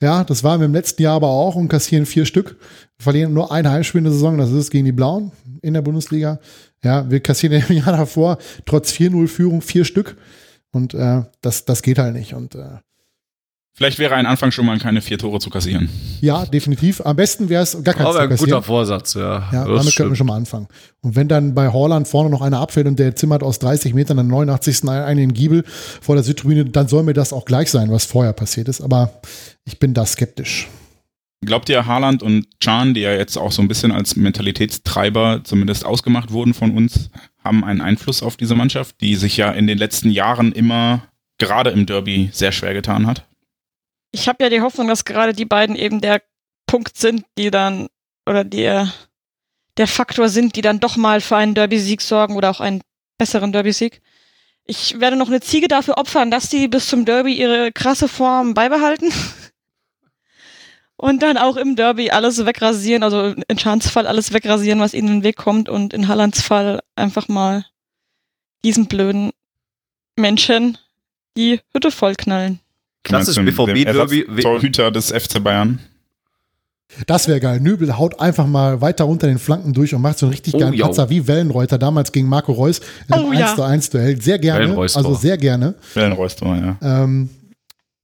Ja, das waren wir im letzten Jahr aber auch und kassieren vier Stück. Wir verlieren nur ein Heimspiel in der Saison, das ist es gegen die Blauen in der Bundesliga. Ja, wir kassieren im Jahr davor trotz 4-0-Führung vier Stück. Und äh, das, das geht halt nicht. Und äh, Vielleicht wäre ein Anfang schon mal keine vier Tore zu kassieren. ja, definitiv. Am besten wäre es gar keins Aber ein guter. Vorsatz, ja. Ja, damit stimmt. können wir schon mal anfangen. Und wenn dann bei Horland vorne noch einer abfällt und der zimmert aus 30 Metern am 89. einen in Giebel vor der Südtribüne, dann soll mir das auch gleich sein, was vorher passiert ist. Aber ich bin da skeptisch. Glaubt ihr, Haaland und Can, die ja jetzt auch so ein bisschen als Mentalitätstreiber zumindest ausgemacht wurden von uns, haben einen Einfluss auf diese Mannschaft, die sich ja in den letzten Jahren immer gerade im Derby sehr schwer getan hat? Ich habe ja die Hoffnung, dass gerade die beiden eben der Punkt sind, die dann, oder der, der Faktor sind, die dann doch mal für einen Derby-Sieg sorgen oder auch einen besseren Derby-Sieg. Ich werde noch eine Ziege dafür opfern, dass die bis zum Derby ihre krasse Form beibehalten. Und dann auch im Derby alles wegrasieren, also in Chans Fall alles wegrasieren, was ihnen in den Weg kommt und in Hallands Fall einfach mal diesen blöden Menschen die Hütte vollknallen. Klassisch BVB-Derby. Torhüter des FC Bayern. Das wäre geil. Nübel haut einfach mal weiter unter den Flanken durch und macht so einen richtig Oh, geilen ja. Patzer wie Wellenreuter damals gegen Marco Reus in einem Oh, ja. 1 zu 1 Duell. Sehr gerne. Also sehr gerne. Wellenreustor, ja. Ähm,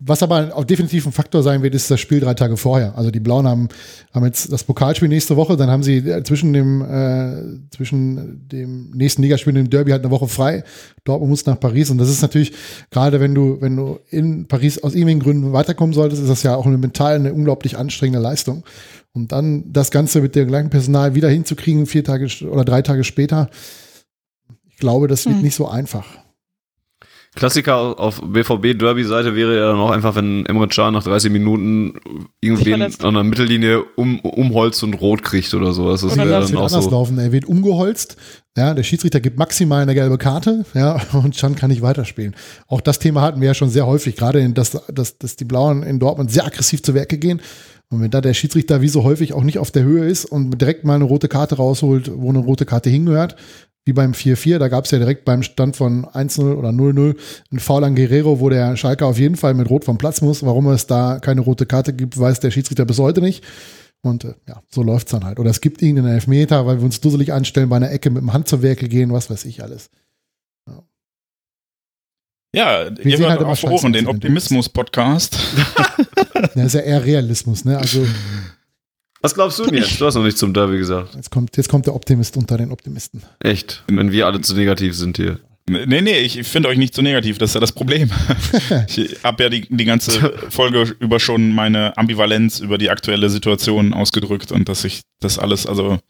was aber auch definitiv ein Faktor sein wird, ist das Spiel drei Tage vorher. Also die Blauen haben, haben jetzt das Pokalspiel nächste Woche, dann haben sie äh, zwischen dem, äh, zwischen dem nächsten Ligaspiel und dem Derby halt eine Woche frei. Dortmund muss nach Paris und das ist natürlich, gerade wenn du, wenn du in Paris aus irgendwelchen Gründen weiterkommen solltest, ist das ja auch eine mental eine unglaublich anstrengende Leistung. Und dann das Ganze mit dem gleichen Personal wieder hinzukriegen, vier Tage oder drei Tage später, ich glaube, das wird Hm. nicht so einfach. Klassiker auf BVB-Derby-Seite wäre ja dann auch einfach, wenn Emre Can nach 30 Minuten irgendwen an der Mittellinie um, umholzt und rot kriegt oder sowas. Das Oder wäre Das dann wird auch anders so. laufen. Er wird umgeholzt. Ja, der Schiedsrichter gibt maximal eine gelbe Karte. Ja, und Chan kann nicht weiterspielen. Auch das Thema hatten wir ja schon sehr häufig, gerade in, dass, dass, dass die Blauen in Dortmund sehr aggressiv zu Werke gehen. Und wenn da der Schiedsrichter wie so häufig auch nicht auf der Höhe ist und direkt mal eine rote Karte rausholt, wo eine rote Karte hingehört, wie beim 4-4, da gab es ja direkt beim Stand von 1-0 oder 0-0 einen Foul an Guerrero, wo der Schalke auf jeden Fall mit Rot vom Platz muss. Warum es da keine rote Karte gibt, weiß der Schiedsrichter bis heute nicht. Und äh, ja, so läuft's dann halt. Oder es gibt irgendeinen Elfmeter, weil wir uns dusselig anstellen, bei einer Ecke mit dem Hand zur Werke gehen, was weiß ich alles. Ja, ihr sehen hört halt immer auf Ohren, den Optimismus-Podcast. Das ist ja eher Realismus, ne? Also Was glaubst du denn jetzt? Du hast noch nicht zum Derby gesagt. jetzt kommt, jetzt kommt der Optimist unter den Optimisten. Echt. Wenn wir alle zu negativ sind hier. Nee, nee, ich finde euch nicht so negativ, das ist ja das Problem. ich habe ja die, die ganze Folge über schon meine Ambivalenz über die aktuelle Situation ausgedrückt und dass ich das alles, also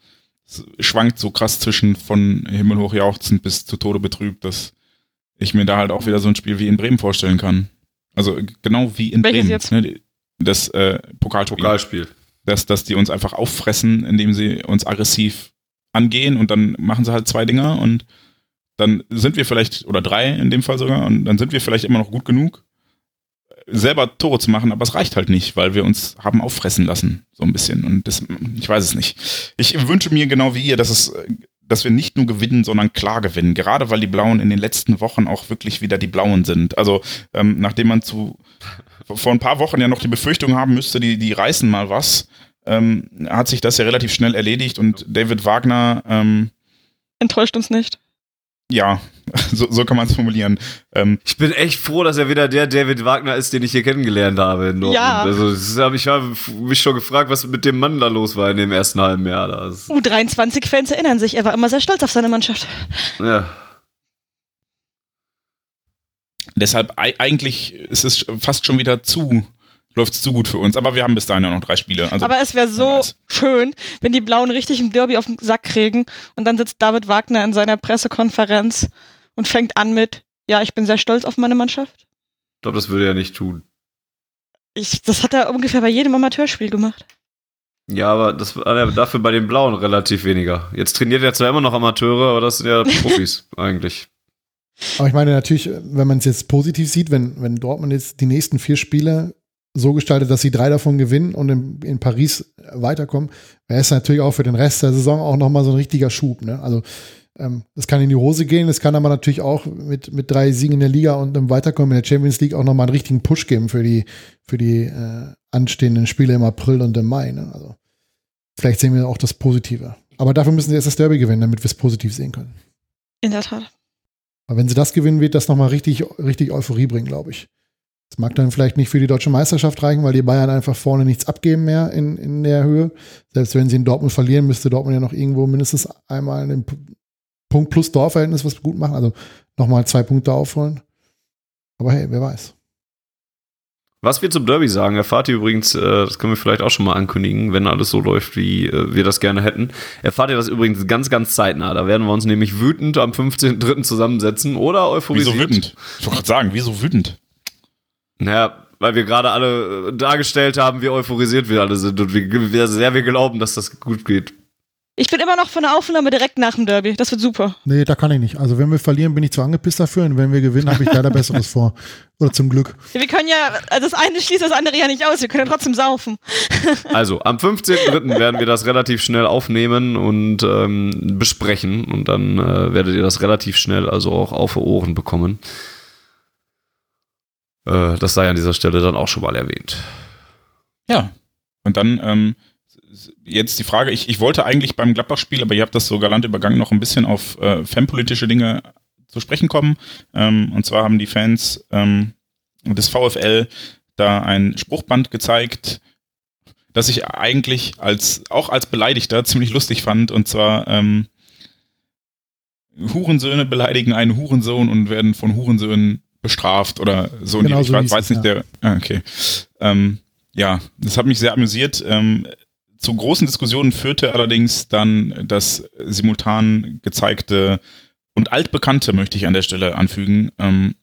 schwankt so krass zwischen von himmelhoch jauchzend bis zu Tode betrübt, dass ich mir da halt auch wieder so ein Spiel wie in Bremen vorstellen kann. Also genau wie in Welches Bremen. jetzt? Ne? Das äh, Pokalspiel. Pokalspiel. Dass, dass die uns einfach auffressen, indem sie uns aggressiv angehen und dann machen sie halt zwei Dinger und dann sind wir vielleicht, oder drei in dem Fall sogar, und dann sind wir vielleicht immer noch gut genug, selber Tore zu machen, aber es reicht halt nicht, weil wir uns haben auffressen lassen, so ein bisschen. Und das, ich weiß es nicht. Ich wünsche mir genau wie ihr, dass es, dass wir nicht nur gewinnen, sondern klar gewinnen. Gerade weil die Blauen in den letzten Wochen auch wirklich wieder die Blauen sind. Also, ähm, nachdem man zu, vor ein paar Wochen ja noch die Befürchtung haben müsste, die, die reißen mal was, ähm, hat sich das ja relativ schnell erledigt und David Wagner, ähm, Enttäuscht uns nicht. ja, so, so kann man es formulieren. Ähm, Ich bin echt froh, dass er wieder der David Wagner ist, den ich hier kennengelernt habe in Dortmund. Ja. Also das hab ich habe mich schon gefragt, was mit dem Mann da los war in dem ersten halben Jahr. Das, U23-Fans erinnern sich, er war immer sehr stolz auf seine Mannschaft. ja. Deshalb ei- eigentlich ist es fast schon wieder zu, läuft es zu gut für uns. Aber wir haben bis dahin ja noch drei Spiele. Also, Aber es wäre so schön, wenn die Blauen richtig im Derby auf den Sack kriegen und dann sitzt David Wagner in seiner Pressekonferenz und fängt an mit, ja, ich bin sehr stolz auf meine Mannschaft. Ich glaube, das würde er nicht tun. Ich, das hat er ungefähr bei jedem Amateurspiel gemacht. Ja, aber das war er dafür bei den Blauen relativ weniger. Jetzt trainiert er zwar immer noch Amateure, aber das sind ja Profis eigentlich. Aber ich meine natürlich, wenn man es jetzt positiv sieht, wenn, wenn Dortmund jetzt die nächsten vier Spiele so gestaltet, dass sie drei davon gewinnen und in, in Paris weiterkommen, wäre es natürlich auch für den Rest der Saison auch nochmal so ein richtiger Schub. Ne? Also ähm, es kann in die Hose gehen, es kann aber natürlich auch mit, mit drei Siegen in der Liga und einem Weiterkommen in der Champions League auch nochmal einen richtigen Push geben für die, für die äh, anstehenden Spiele im April und im Mai. Ne? Also vielleicht sehen wir auch das Positive. Aber dafür müssen sie erst das Derby gewinnen, damit wir es positiv sehen können. In der Tat. Aber wenn sie das gewinnen, wird das nochmal richtig, richtig Euphorie bringen, glaube ich. Das mag dann vielleicht nicht für die deutsche Meisterschaft reichen, weil die Bayern einfach vorne nichts abgeben mehr in, in der Höhe. Selbst wenn sie in Dortmund verlieren, müsste Dortmund ja noch irgendwo mindestens einmal einen Punkt plus Torverhältnis was gut machen. Also nochmal zwei Punkte aufholen. Aber hey, wer weiß. Was wir zum Derby sagen, erfahrt ihr übrigens, äh, das können wir vielleicht auch schon mal ankündigen, wenn alles so läuft, wie äh, wir das gerne hätten. Erfahrt ihr das übrigens ganz, ganz zeitnah. Da werden wir uns nämlich wütend am 15.03. zusammensetzen oder euphorisiert. wieso wütend? Ich wollte gerade sagen, wieso wütend? Naja, weil wir gerade alle äh, dargestellt haben, wie euphorisiert wir alle sind und wie, wie sehr wir glauben, dass das gut geht. Ich bin immer noch von der Aufnahme direkt nach dem Derby. Das wird super. Nee, da kann ich nicht. Also wenn wir verlieren, bin ich zu angepisst dafür und wenn wir gewinnen, habe ich leider Besseres vor. Oder zum Glück. Wir können ja, also das eine schließt das andere ja nicht aus. Wir können ja trotzdem saufen. Also, am 15.03. werden wir das relativ schnell aufnehmen und ähm, besprechen und dann äh, werdet ihr das relativ schnell also auch auf die Ohren bekommen. Äh, das sei an dieser Stelle dann auch schon mal erwähnt. Ja. Und dann ähm, jetzt die Frage, ich, ich wollte eigentlich beim Gladbach-Spiel, aber ihr habt das so galant übergangen, noch ein bisschen auf äh, fanpolitische Dinge zu sprechen kommen. Ähm, und zwar haben die Fans ähm, des VfL da ein Spruchband gezeigt, das ich eigentlich als auch als Beleidigter ziemlich lustig fand. Und zwar ähm, Hurensöhne beleidigen einen Hurensohn und werden von Hurensöhnen bestraft oder so. Genau ich so weiß, weiß nicht ja. der. Ah, okay. Ähm, ja, das hat mich sehr amüsiert. Ähm, zu großen Diskussionen führte allerdings dann das simultan gezeigte und altbekannte, möchte ich an der Stelle anfügen, ähm,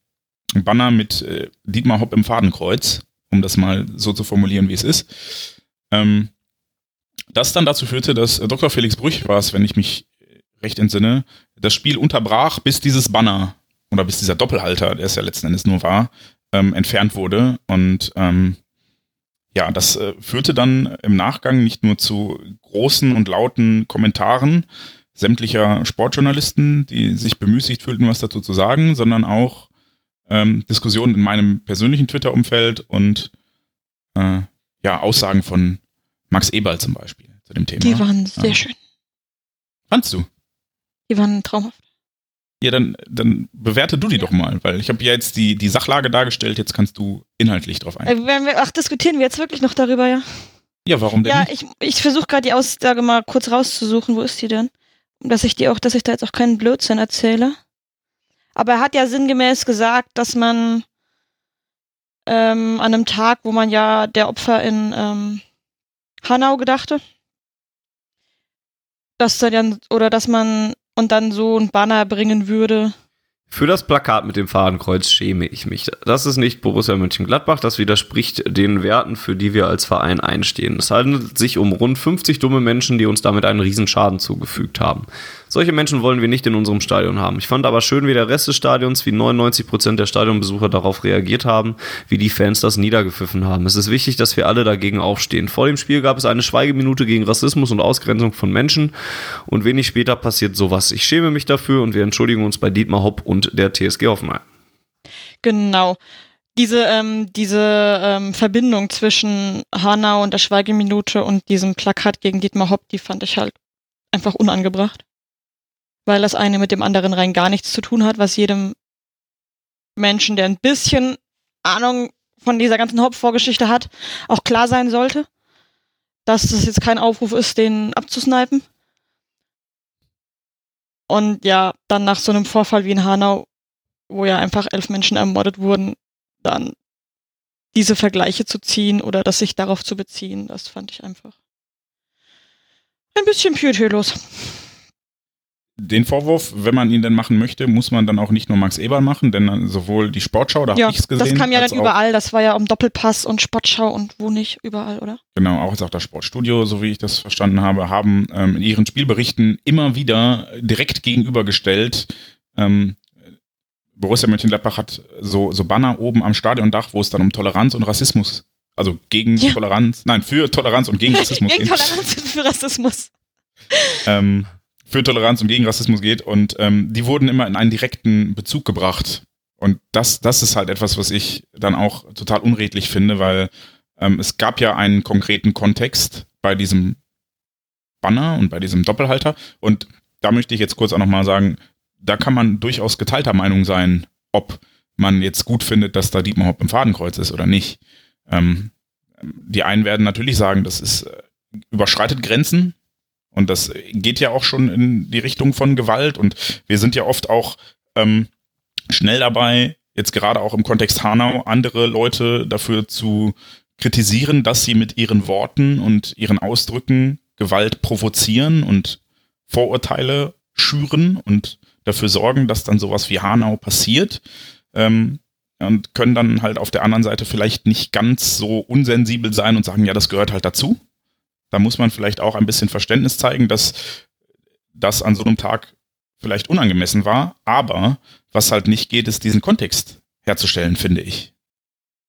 Banner mit äh, Dietmar Hopp im Fadenkreuz, um das mal so zu formulieren, wie es ist. Ähm, das dann dazu führte, dass äh, Dr. Felix Brüch war es, wenn ich mich recht entsinne, das Spiel unterbrach, bis dieses Banner oder bis dieser Doppelhalter, der es ja letzten Endes nur war, ähm, entfernt wurde. Und ähm, ja, das äh, führte dann im Nachgang nicht nur zu großen und lauten Kommentaren sämtlicher Sportjournalisten, die sich bemüßigt fühlten, was dazu zu sagen, sondern auch ähm, Diskussionen in meinem persönlichen Twitter-Umfeld und äh, ja, Aussagen von Max Eberl zum Beispiel zu dem Thema. Die waren sehr Ja. schön. Fandst du? Die waren traumhaft. Ja, dann, dann bewerte du die doch mal, weil ich habe ja jetzt die, die Sachlage dargestellt, jetzt kannst du inhaltlich drauf eingehen. Äh, wir, ach, diskutieren wir jetzt wirklich noch darüber, ja? Ja, warum denn Ja, nicht? ich, ich versuche gerade die Aussage mal kurz rauszusuchen. Wo ist die denn? Dass ich die auch, dass ich da jetzt auch keinen Blödsinn erzähle. Aber er hat ja sinngemäß gesagt, dass man ähm, an einem Tag, wo man ja der Opfer in ähm, Hanau gedachte, dass da dann, oder dass man und dann so ein Banner bringen würde. Für das Plakat mit dem Fadenkreuz schäme ich mich. Das ist nicht Borussia Mönchengladbach, das widerspricht den Werten, für die wir als Verein einstehen. Es handelt sich um rund 50 dumme Menschen, die uns damit einen Riesenschaden zugefügt haben. Solche Menschen wollen wir nicht in unserem Stadion haben. Ich fand aber schön, wie der Rest des Stadions, wie 99 Prozent der Stadionbesucher darauf reagiert haben, wie die Fans das niedergepfiffen haben. Es ist wichtig, dass wir alle dagegen aufstehen. Vor dem Spiel gab es eine Schweigeminute gegen Rassismus und Ausgrenzung von Menschen und wenig später passiert sowas. Ich schäme mich dafür und wir entschuldigen uns bei Dietmar Hopp und der TSG Hoffenheim. Genau. Diese, ähm, diese ähm, Verbindung zwischen Hanau und der Schweigeminute und diesem Plakat gegen Dietmar Hopp, die fand ich halt einfach unangebracht weil das eine mit dem anderen rein gar nichts zu tun hat, was jedem Menschen, der ein bisschen Ahnung von dieser ganzen Hauptvorgeschichte hat, auch klar sein sollte, dass das jetzt kein Aufruf ist, den abzusnipen. Und ja, dann nach so einem Vorfall wie in Hanau, wo ja einfach elf Menschen ermordet wurden, dann diese Vergleiche zu ziehen oder das sich darauf zu beziehen, das fand ich einfach ein bisschen pietätlos den Vorwurf, wenn man ihn denn machen möchte, muss man dann auch nicht nur Max Eberl machen, denn sowohl die Sportschau, da ja, habe ich es gesehen. Das kam ja dann überall, das war ja um Doppelpass und Sportschau und wo nicht, überall, oder? Genau, auch jetzt auch das Sportstudio, so wie ich das verstanden habe, haben ähm, in ihren Spielberichten immer wieder direkt gegenübergestellt, ähm, Borussia Mönchengladbach hat so, so Banner oben am Stadiondach, wo es dann um Toleranz und Rassismus, also gegen ja. Toleranz, nein, für Toleranz und gegen Rassismus gegen. Toleranz und für Rassismus. Ähm, für Toleranz und gegen Rassismus geht und ähm, die wurden immer in einen direkten Bezug gebracht. Und das, das ist halt etwas, was ich dann auch total unredlich finde, weil ähm, es gab ja einen konkreten Kontext bei diesem Banner und bei diesem Doppelhalter. Und da möchte ich jetzt kurz auch nochmal sagen, da kann man durchaus geteilter Meinung sein, ob man jetzt gut findet, dass da Dietmar Hopp im Fadenkreuz ist oder nicht. Ähm, die einen werden natürlich sagen, das ist äh, überschreitet Grenzen, und das geht ja auch schon in die Richtung von Gewalt. Und wir sind ja oft auch ähm, schnell dabei, jetzt gerade auch im Kontext Hanau, andere Leute dafür zu kritisieren, dass sie mit ihren Worten und ihren Ausdrücken Gewalt provozieren und Vorurteile schüren und dafür sorgen, dass dann sowas wie Hanau passiert. Ähm, und können dann halt auf der anderen Seite vielleicht nicht ganz so unsensibel sein und sagen, ja, das gehört halt dazu. Da muss man vielleicht auch ein bisschen Verständnis zeigen, dass das an so einem Tag vielleicht unangemessen war. Aber was halt nicht geht, ist diesen Kontext herzustellen, finde ich.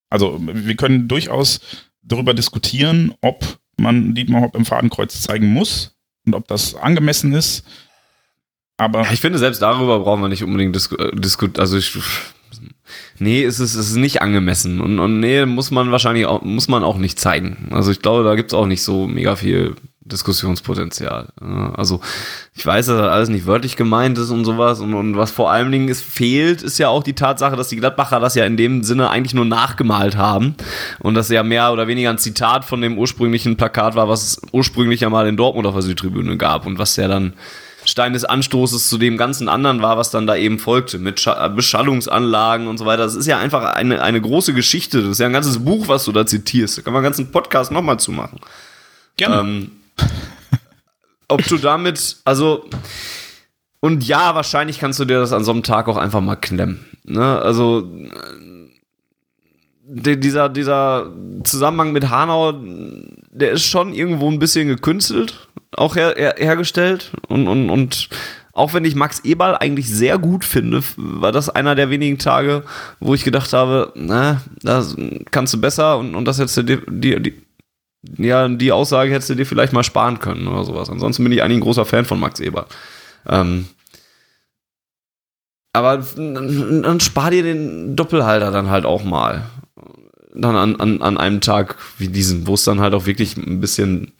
Also wir können durchaus darüber diskutieren, ob man Dietmar Hopp im Fadenkreuz zeigen muss und ob das angemessen ist. Aber ich finde, selbst darüber brauchen wir nicht unbedingt diskutieren. Disku also ich Nee, es ist, es ist nicht angemessen. Und, und nee, muss man wahrscheinlich auch, muss man auch nicht zeigen. Also ich glaube, da gibt's auch nicht so mega viel Diskussionspotenzial. Also ich weiß, dass das alles nicht wörtlich gemeint ist und sowas. Und, und was vor allen Dingen ist, fehlt, ist ja auch die Tatsache, dass die Gladbacher das ja in dem Sinne eigentlich nur nachgemalt haben. Und das ja mehr oder weniger ein Zitat von dem ursprünglichen Plakat war, was es ursprünglich ja mal in Dortmund auf der Südtribüne gab und was ja dann Stein des Anstoßes zu dem ganzen anderen war, was dann da eben folgte, mit Beschallungsanlagen und so weiter. Das ist ja einfach eine, eine große Geschichte. Das ist ja ein ganzes Buch, was du da zitierst. Da kann man einen ganzen Podcast nochmal zu machen. Gerne. Ähm, ob du damit, also, und ja, wahrscheinlich kannst du dir das an so einem Tag auch einfach mal klemmen. Ne? Also, dieser, dieser Zusammenhang mit Hanau, der ist schon irgendwo ein bisschen gekünstelt auch her, her, hergestellt. Und, und, und auch wenn ich Max Eberl eigentlich sehr gut finde, war das einer der wenigen Tage, wo ich gedacht habe, na, das kannst du besser und, und das hättest du dir, die, die, ja, die Aussage hättest du dir vielleicht mal sparen können oder sowas. Ansonsten bin ich eigentlich ein großer Fan von Max Eberl. Ähm, aber dann spar dir den Doppelhalter dann halt auch mal. Dann an, an, an einem Tag wie diesem, wo es dann halt auch wirklich ein bisschen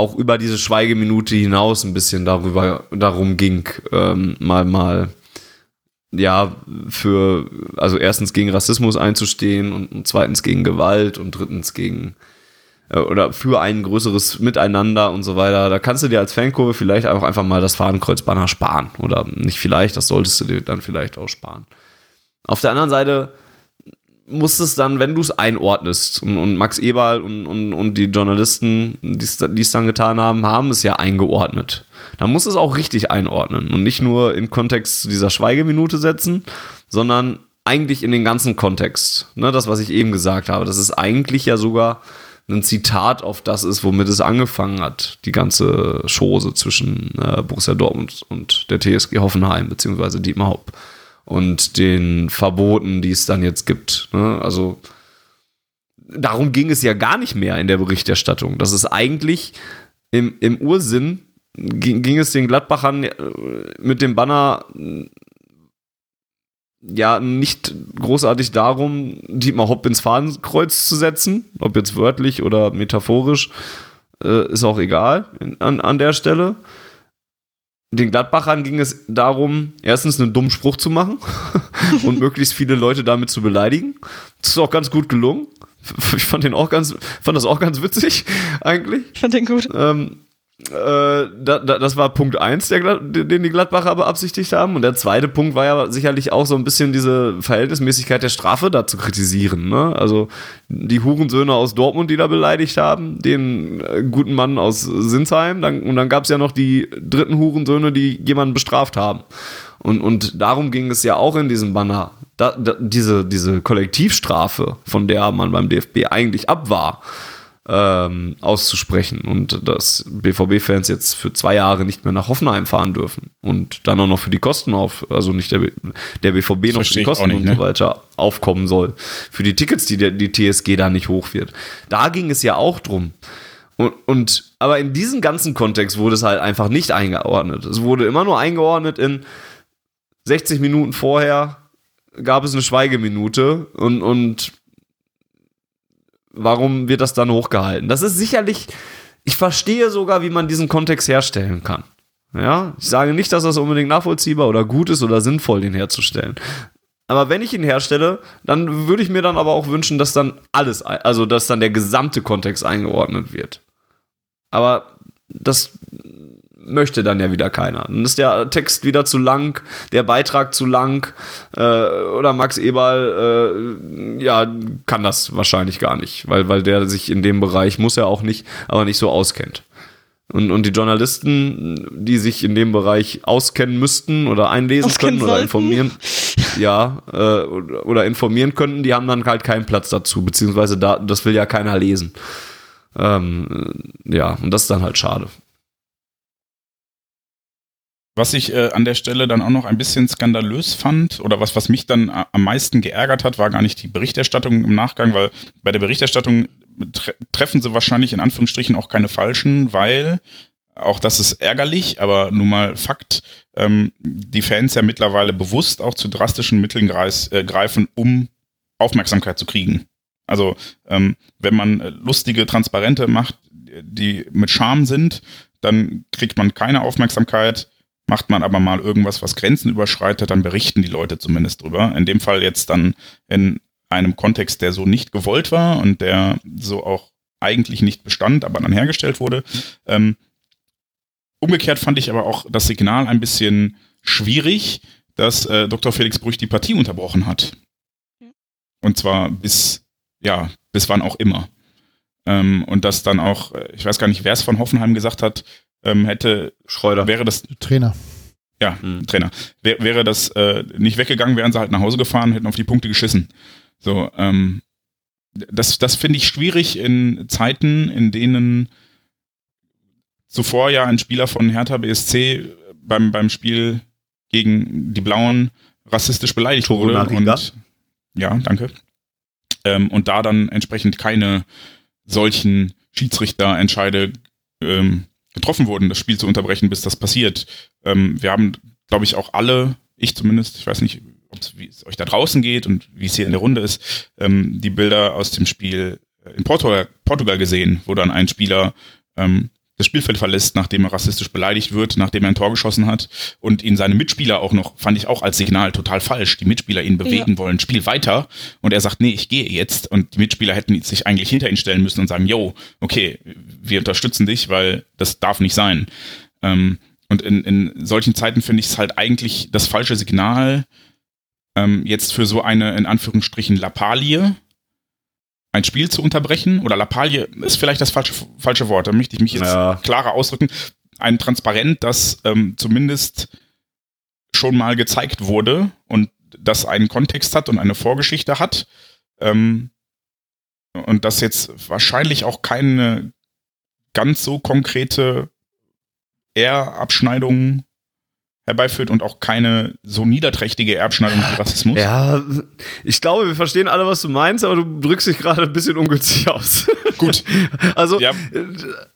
auch über diese Schweigeminute hinaus ein bisschen darüber darum ging, ähm, mal mal ja für also erstens gegen Rassismus einzustehen und, und zweitens gegen Gewalt und drittens gegen äh, oder für ein größeres Miteinander und so weiter. Da kannst du dir als Fankurve vielleicht auch einfach mal das Fadenkreuzbanner sparen oder nicht vielleicht, das solltest du dir dann vielleicht auch sparen. Auf der anderen Seite muss es dann, wenn du es einordnest, und, und Max Eberl und, und, und die Journalisten, die es dann getan haben, haben es ja eingeordnet. Dann muss es auch richtig einordnen und nicht nur in Kontext zu dieser Schweigeminute setzen, sondern eigentlich in den ganzen Kontext. Ne, das, was ich eben gesagt habe, das ist eigentlich ja sogar ein Zitat auf das ist, womit es angefangen hat, die ganze Chose zwischen äh, Borussia Dortmund und der TSG Hoffenheim, beziehungsweise Dietmar Hopp und den Verboten, die es dann jetzt gibt. Ne? Also darum ging es ja gar nicht mehr in der Berichterstattung. Das ist eigentlich im, im Ursinn ging, ging es den Gladbachern äh, mit dem Banner ja nicht großartig darum, Dietmar Hopp ins Fahnenkreuz zu setzen, ob jetzt wörtlich oder metaphorisch, äh, ist auch egal an, an der Stelle. Den Gladbachern ging es darum, erstens einen dummen Spruch zu machen und möglichst viele Leute damit zu beleidigen. Das ist auch ganz gut gelungen. Ich fand den auch ganz, fand das auch ganz witzig, eigentlich. Ich fand den gut. Ähm, äh, da, da, das war Punkt 1, den die Gladbacher beabsichtigt haben. Und der zweite Punkt war ja sicherlich auch so ein bisschen diese Verhältnismäßigkeit der Strafe da zu kritisieren. Ne? Also die Hurensöhne aus Dortmund, die da beleidigt haben, den äh, guten Mann aus Sinsheim. Dann, und dann gab es ja noch die dritten Hurensöhne, die jemanden bestraft haben. Und, und darum ging es ja auch in diesem Banner. Da, da, diese, diese Kollektivstrafe, von der man beim DFB eigentlich ab war ähm, auszusprechen und dass BVB-Fans jetzt für zwei Jahre nicht mehr nach Hoffenheim fahren dürfen und dann auch noch für die Kosten auf, also nicht der, der BVB das noch für die Kosten nicht, und so ne? weiter aufkommen soll, für die Tickets, die der, die TSG da nicht hoch wird. Da ging es ja auch drum. Und, und aber in diesem ganzen Kontext wurde es halt einfach nicht eingeordnet. Es wurde immer nur eingeordnet in 60 Minuten vorher gab es eine Schweigeminute und, und warum wird das dann hochgehalten? Das ist sicherlich, ich verstehe sogar, wie man diesen Kontext herstellen kann. Ja, ich sage nicht, dass das unbedingt nachvollziehbar oder gut ist oder sinnvoll, den herzustellen. Aber wenn ich ihn herstelle, dann würde ich mir dann aber auch wünschen, dass dann alles, also dass dann der gesamte Kontext eingeordnet wird. Aber das möchte dann ja wieder keiner. Dann ist der Text wieder zu lang, der Beitrag zu lang äh, oder Max Eberl äh, ja kann das wahrscheinlich gar nicht, weil weil der sich in dem Bereich muss er auch nicht, aber nicht so auskennt. Und, und die Journalisten, die sich in dem Bereich auskennen müssten oder einlesen auskennen können oder informieren, ja, äh, oder informieren könnten, die haben dann halt keinen Platz dazu, beziehungsweise da, das will ja keiner lesen. Ähm, ja, und das ist dann halt schade. Was ich äh, an der Stelle dann auch noch ein bisschen skandalös fand oder was, was mich dann am meisten geärgert hat, war gar nicht die Berichterstattung im Nachgang, weil bei der Berichterstattung tre treffen sie wahrscheinlich in Anführungsstrichen auch keine falschen, weil auch das ist ärgerlich, aber nun mal Fakt, ähm, die Fans ja mittlerweile bewusst auch zu drastischen Mitteln greis, äh, greifen, um Aufmerksamkeit zu kriegen. Also ähm, wenn man äh, lustige Transparente macht, die mit Charme sind, dann kriegt man keine Aufmerksamkeit Macht man aber mal irgendwas, was Grenzen überschreitet, dann berichten die Leute zumindest drüber. In dem Fall jetzt dann in einem Kontext, der so nicht gewollt war und der so auch eigentlich nicht bestand, aber dann hergestellt wurde. Ähm, umgekehrt fand ich aber auch das Signal ein bisschen schwierig, dass äh, Dr. Felix Brüch die Partie unterbrochen hat. Und zwar bis, ja, bis wann auch immer. Ähm, und dass dann auch, äh, ich weiß gar nicht, wer es von Hoffenheim gesagt hat, ähm, hätte Schreuder. Wäre das Trainer. Ja, mhm. Trainer. Wär, wäre das äh, nicht weggegangen, wären sie halt nach Hause gefahren, hätten auf die Punkte geschissen. So, ähm, das, das finde ich schwierig in Zeiten, in denen zuvor ja ein Spieler von Hertha BSC beim, beim Spiel gegen die Blauen rassistisch beleidigt wurde. Und, ja, danke. Ähm, und da dann entsprechend keine solchen Schiedsrichterentscheide ähm, getroffen wurden, das Spiel zu unterbrechen, bis das passiert. Ähm, wir haben, glaube ich, auch alle, ich zumindest, ich weiß nicht, wie es euch da draußen geht und wie es hier in der Runde ist, ähm, die Bilder aus dem Spiel in Portugal, Portugal gesehen, wo dann ein Spieler ähm, das Spielfeld verlässt, nachdem er rassistisch beleidigt wird, nachdem er ein Tor geschossen hat und ihn seine Mitspieler auch noch, fand ich auch als Signal total falsch, die Mitspieler ihn bewegen ja. wollen, spiel weiter und er sagt, nee, ich gehe jetzt und die Mitspieler hätten sich eigentlich hinter ihn stellen müssen und sagen, yo, okay, wir unterstützen dich, weil das darf nicht sein. Ähm, und in, in solchen Zeiten finde ich es halt eigentlich das falsche Signal, ähm, jetzt für so eine, in Anführungsstrichen, Lappalie ein Spiel zu unterbrechen, oder Lappalie ist vielleicht das falsche, falsche Wort, da möchte ich mich jetzt Ja. klarer ausdrücken, ein Transparent, das ähm, zumindest schon mal gezeigt wurde und das einen Kontext hat und eine Vorgeschichte hat. Ähm, und das jetzt wahrscheinlich auch keine ganz so konkrete Ehrabschneidung herbeiführt und auch keine so niederträchtige Erbschneidung wie Rassismus. Ja, ich glaube, wir verstehen alle, was du meinst, aber du drückst dich gerade ein bisschen ungünstig aus. Gut. Also, Ja. äh,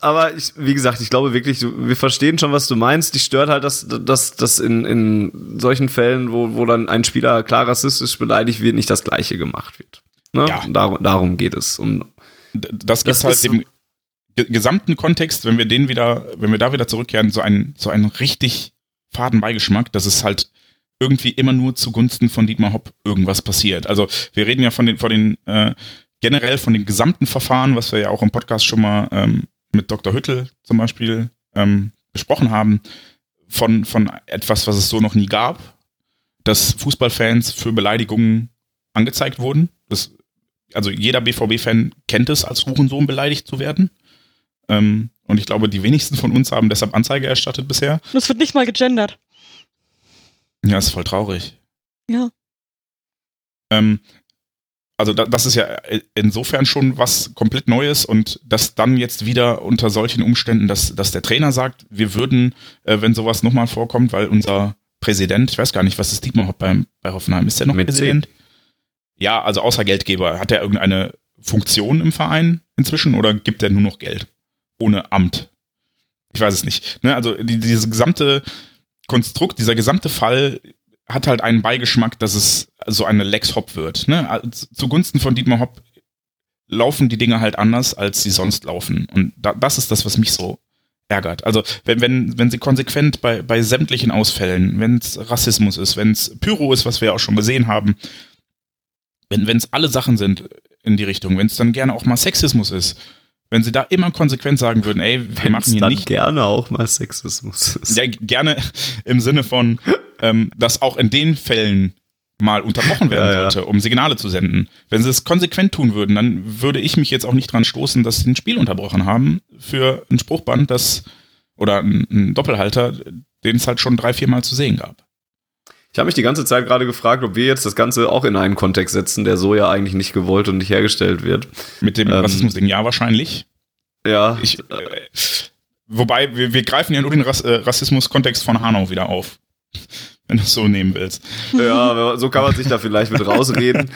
aber ich, wie gesagt, ich glaube wirklich, wir verstehen schon, was du meinst. Dich stört halt, dass, dass, dass in, in solchen Fällen, wo, wo dann ein Spieler klar rassistisch beleidigt wird, nicht das Gleiche gemacht wird. Ne? Ja. Darum, darum geht es. Um, das gibt Das halt dem ge- gesamten Kontext, wenn wir den wieder, wenn wir da wieder zurückkehren, so einen, so einen richtig faden Beigeschmack, dass es halt irgendwie immer nur zugunsten von Dietmar Hopp irgendwas passiert. Also wir reden ja von den, von den äh, generell von den gesamten Verfahren, was wir ja auch im Podcast schon mal ähm, mit Dr. Hüttel zum Beispiel ähm, besprochen haben, von, von etwas, was es so noch nie gab, dass Fußballfans für Beleidigungen angezeigt wurden. Das, also jeder BVB-Fan kennt es, als Hurensohn beleidigt zu werden. Ähm, und ich glaube, die wenigsten von uns haben deshalb Anzeige erstattet bisher. Und es wird nicht mal gegendert. Ja, ist voll traurig. Ja. Ähm, also da, das ist ja insofern schon was komplett Neues und dass dann jetzt wieder unter solchen Umständen, dass, dass der Trainer sagt, wir würden, äh, wenn sowas nochmal vorkommt, weil unser Präsident, ich weiß gar nicht, was ist Dietmar beim, bei Hoffenheim, ist der noch Mit C. Präsident? Ja, also außer Geldgeber, hat er irgendeine Funktion im Verein inzwischen oder gibt er nur noch Geld? Ohne Amt? Ich weiß es nicht. Ne? Also die, dieses gesamte Konstrukt, dieser gesamte Fall hat halt einen Beigeschmack, dass es so eine Lex Hopp wird. Ne? Zugunsten von Dietmar Hopp laufen die Dinge halt anders, als sie sonst laufen. Und da, das ist das, was mich so ärgert. Also wenn, wenn, wenn sie konsequent bei, bei sämtlichen Ausfällen, wenn es Rassismus ist, wenn es Pyro ist, was wir ja auch schon gesehen haben, wenn es alle Sachen sind in die Richtung, wenn es dann gerne auch mal Sexismus ist, wenn sie da immer konsequent sagen würden, ey, wir machen hier dann nicht gerne auch mal Sexismus. ist. ja, gerne im Sinne von, ähm, dass auch in den Fällen mal unterbrochen werden Ja, ja. sollte, um Signale zu senden. Wenn sie es konsequent tun würden, dann würde ich mich jetzt auch nicht dran stoßen, dass sie ein Spiel unterbrochen haben für ein Spruchband, das oder ein, ein Doppelhalter, den es halt schon drei, vier Mal zu sehen gab. Ich habe mich die ganze Zeit gerade gefragt, ob wir jetzt das Ganze auch in einen Kontext setzen, der so ja eigentlich nicht gewollt und nicht hergestellt wird. Mit dem Ähm. Rassismus-Ding, ja, wahrscheinlich. Ja, Ich, äh, wobei, wir, wir greifen ja nur den Rass, äh, Rassismus-Kontext von Hanau wieder auf. Wenn du es so nehmen willst. ja, so kann man sich da vielleicht mit rausreden.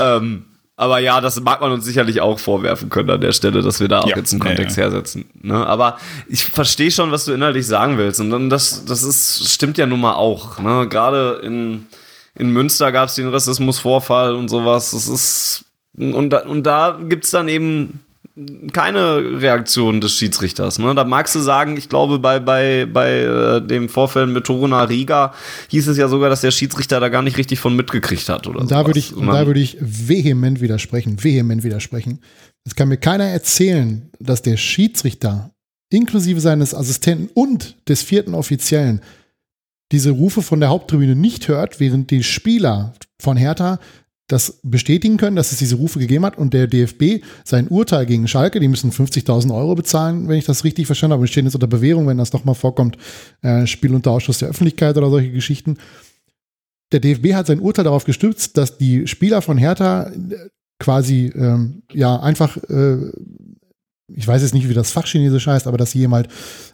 ähm, aber ja, das mag man uns sicherlich auch vorwerfen können an der Stelle, dass wir da auch Ja, jetzt einen ja, Kontext ja. hersetzen. Ne? Aber ich verstehe schon, was du inhaltlich sagen willst. Und dann das, das ist, stimmt ja nun mal auch. Ne? Gerade in, in Münster gab es den Rassismusvorfall und sowas. Das ist, und da, und da gibt's dann eben keine Reaktion des Schiedsrichters. Ne? Da magst du sagen, ich glaube, bei, bei, bei äh, dem Vorfall mit Toruna Riga hieß es ja sogar, dass der Schiedsrichter da gar nicht richtig von mitgekriegt hat. Oder Und da sowas. würde ich, und da würde ich vehement widersprechen, vehement widersprechen. Es kann mir keiner erzählen, dass der Schiedsrichter inklusive seines Assistenten und des vierten Offiziellen diese Rufe von der Haupttribüne nicht hört, während die Spieler von Hertha das bestätigen können, dass es diese Rufe gegeben hat und der DFB sein Urteil gegen Schalke, die müssen 50.000 Euro bezahlen, wenn ich das richtig verstanden habe, wir stehen jetzt unter Bewährung, wenn das doch mal vorkommt, äh, Spiel unter Ausschuss der Öffentlichkeit oder solche Geschichten. Der DFB hat sein Urteil darauf gestützt, dass die Spieler von Hertha äh, quasi ähm, ja einfach äh, ich weiß jetzt nicht, wie das Fachchinesisch heißt, aber dass sie jemand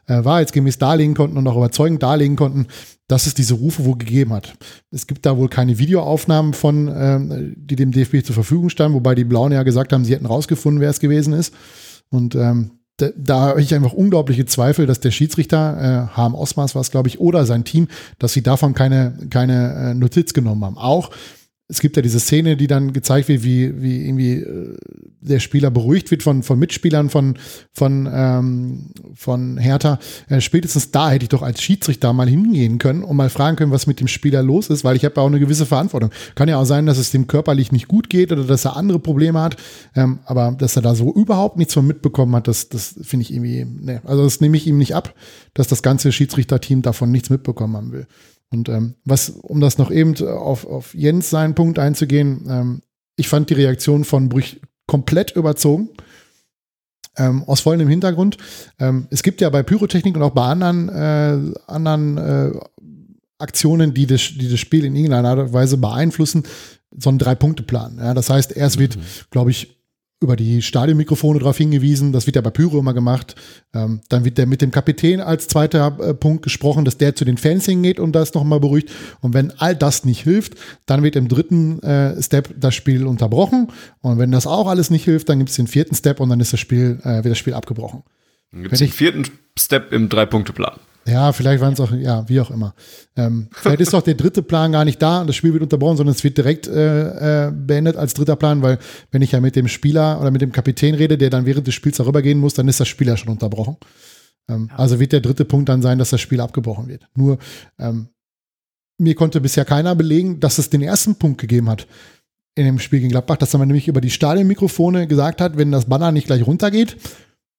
äh, wahrheitsgemäß darlegen konnten und auch überzeugend darlegen konnten, dass es diese Rufe wohl gegeben hat. Es gibt da wohl keine Videoaufnahmen von, ähm, die dem DFB zur Verfügung standen, wobei die Blauen ja gesagt haben, sie hätten rausgefunden, wer es gewesen ist. Und ähm, da, da habe ich einfach unglaubliche Zweifel, dass der Schiedsrichter, äh, Harm Osmars war es, glaube ich, oder sein Team, dass sie davon keine, keine äh, Notiz genommen haben. Auch es gibt ja diese Szene, die dann gezeigt wird, wie, wie irgendwie äh, der Spieler beruhigt wird von, von Mitspielern von, von, ähm, von Hertha. Äh, spätestens da hätte ich doch als Schiedsrichter mal hingehen können und mal fragen können, was mit dem Spieler los ist, weil ich habe ja auch eine gewisse Verantwortung. Kann ja auch sein, dass es dem körperlich nicht gut geht oder dass er andere Probleme hat, ähm, aber dass er da so überhaupt nichts von mitbekommen hat, das, das finde ich irgendwie, ne, also das nehme ich ihm nicht ab, dass das ganze Schiedsrichterteam davon nichts mitbekommen haben will. Und ähm, was, um das noch eben auf, auf Jens seinen Punkt einzugehen, ähm, ich fand die Reaktion von Brüch komplett überzogen. Ähm, aus folgendem Hintergrund. Ähm, es gibt ja bei Pyrotechnik und auch bei anderen, äh, anderen äh, Aktionen, die das, die das Spiel in irgendeiner Art und Weise beeinflussen, so einen Drei-Punkte-Plan. Ja, das heißt, erst wird, mhm. glaube ich, über die Stadionmikrofone darauf hingewiesen. Das wird ja bei Pyro immer gemacht. Ähm, dann wird der mit dem Kapitän als zweiter äh, Punkt gesprochen, dass der zu den Fans hingeht und das nochmal beruhigt. Und wenn all das nicht hilft, dann wird im dritten äh, Step das Spiel unterbrochen. Und wenn das auch alles nicht hilft, dann gibt es den vierten Step und dann ist das Spiel, äh, wird das Spiel abgebrochen. Dann gibt es den vierten Step im Drei-Punkte-Plan. Ja, vielleicht waren es auch, ja, wie auch immer. Ähm, vielleicht ist auch der dritte Plan gar nicht da und das Spiel wird unterbrochen, sondern es wird direkt äh, äh, beendet als dritter Plan, weil wenn ich ja mit dem Spieler oder mit dem Kapitän rede, der dann während des Spiels darüber gehen muss, dann ist das Spiel ja schon unterbrochen. Ähm, ja. Also wird der dritte Punkt dann sein, dass das Spiel abgebrochen wird. Nur ähm, mir konnte bisher keiner belegen, dass es den ersten Punkt gegeben hat in dem Spiel gegen Gladbach, dass man nämlich über die Stadionmikrofone gesagt hat, wenn das Banner nicht gleich runtergeht,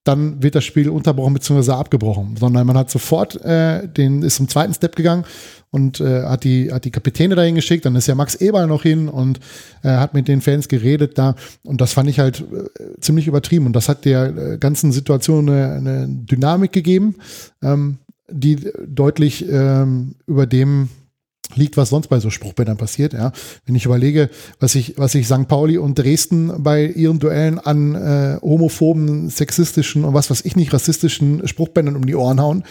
dann wird das Spiel unterbrochen bzw. abgebrochen, sondern man hat sofort äh, den ist zum zweiten Step gegangen und äh, hat die hat die Kapitäne dahin geschickt, dann ist ja Max Eberl noch hin und äh, hat mit den Fans geredet da und das fand ich halt äh, ziemlich übertrieben und das hat der äh, ganzen Situation eine, eine Dynamik gegeben, ähm, die deutlich ähm, über dem liegt, was sonst bei so Spruchbändern passiert. Ja. Wenn ich überlege, was ich, was ich St. Pauli und Dresden bei ihren Duellen an äh, homophoben, sexistischen und was weiß ich nicht, rassistischen Spruchbändern um die Ohren hauen,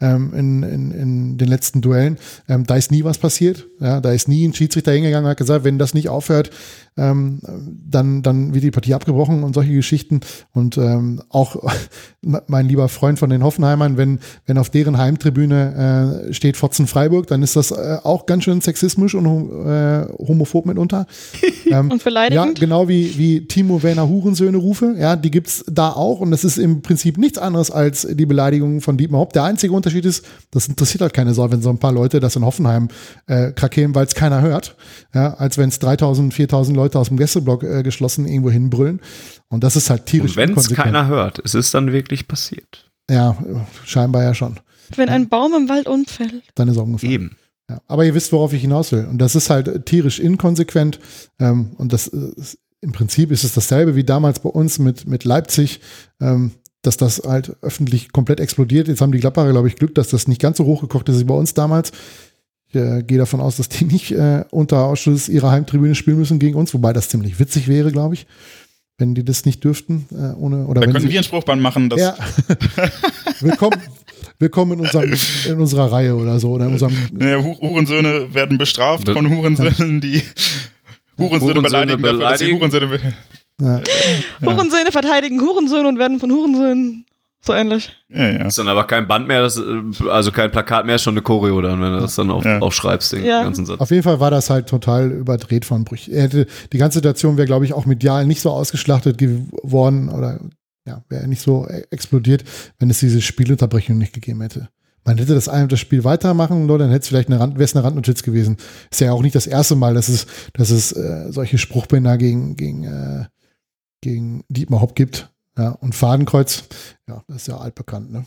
ähm, in, in, in den letzten Duellen. Ähm, da ist nie was passiert. Ja, da ist nie ein Schiedsrichter hingegangen und hat gesagt, wenn das nicht aufhört, ähm, dann, dann wird die Partie abgebrochen und solche Geschichten. Und ähm, auch mein lieber Freund von den Hoffenheimern, wenn, wenn auf deren Heimtribüne äh, steht Fotzen Freiburg, dann ist das äh, auch ganz schön sexistisch und äh, homophob mitunter. Ähm, und beleidigend. Ja, genau wie, wie Timo Werner Hurensöhne rufe. Ja, die gibt's da auch. Und das ist im Prinzip nichts anderes als die Beleidigung von Dietmar Hopp. Der einzige Unterschied ist, das interessiert halt keine Sau, wenn so ein paar Leute das in Hoffenheim äh, krakeelen, weil es keiner hört. Ja, als wenn es 3000, 4000 Leute aus dem Gästeblock äh, geschlossen irgendwo hinbrüllen. Und das ist halt tierisch. Wenn es keiner hört, es ist dann wirklich passiert. Ja, scheinbar ja schon. Wenn ein Baum im Wald umfällt. Dann ist er umgefallen. Eben. Ja, aber ihr wisst, worauf ich hinaus will. Und das ist halt tierisch inkonsequent. Ähm, und das ist, im Prinzip ist es dasselbe wie damals bei uns mit, mit Leipzig, ähm, dass das halt öffentlich komplett explodiert. Jetzt haben die Gladbacher, glaube ich, Glück, dass das nicht ganz so hochgekocht ist wie bei uns damals. Ich äh, gehe davon aus, dass die nicht äh, unter Ausschuss ihrer Heimtribüne spielen müssen gegen uns, wobei das ziemlich witzig wäre, glaube ich wenn die das nicht dürften. Äh, ohne, oder da wenn könnten sie, wir einen Spruchband machen. Dass ja. willkommen, willkommen in, unserem, in unserer Reihe oder so. Oder in unserem ja, Hurensöhne werden bestraft von Hurensöhnen, die Hurensöhne, beleidigen, beleidigen. Dafür, dass sie Hurensöhne ja. Hurensöhne verteidigen Hurensöhne und werden von Hurensöhnen so ähnlich. Ja, ja. Ist dann aber kein Band mehr, das, also kein Plakat mehr, ist schon eine Choreo dann, wenn du das dann auch, ja. auch schreibst, den ja. ganzen Satz. Auf jeden Fall war das halt total überdreht von Brüch. Er hätte, die ganze Situation wäre, glaube ich, auch medial nicht so ausgeschlachtet geworden oder ja, wäre nicht so e-, explodiert, wenn es diese Spielunterbrechung nicht gegeben hätte. Man hätte das, das Spiel weitermachen, nur dann hätte es vielleicht eine, Rand, wäre es eine Randnotiz gewesen. Ist ja auch nicht das erste Mal, dass es, dass es äh, solche Spruchbänder gegen, gegen, äh, gegen Dietmar Hopp gibt. Ja, und Fadenkreuz, ja, das ist ja altbekannt, ne?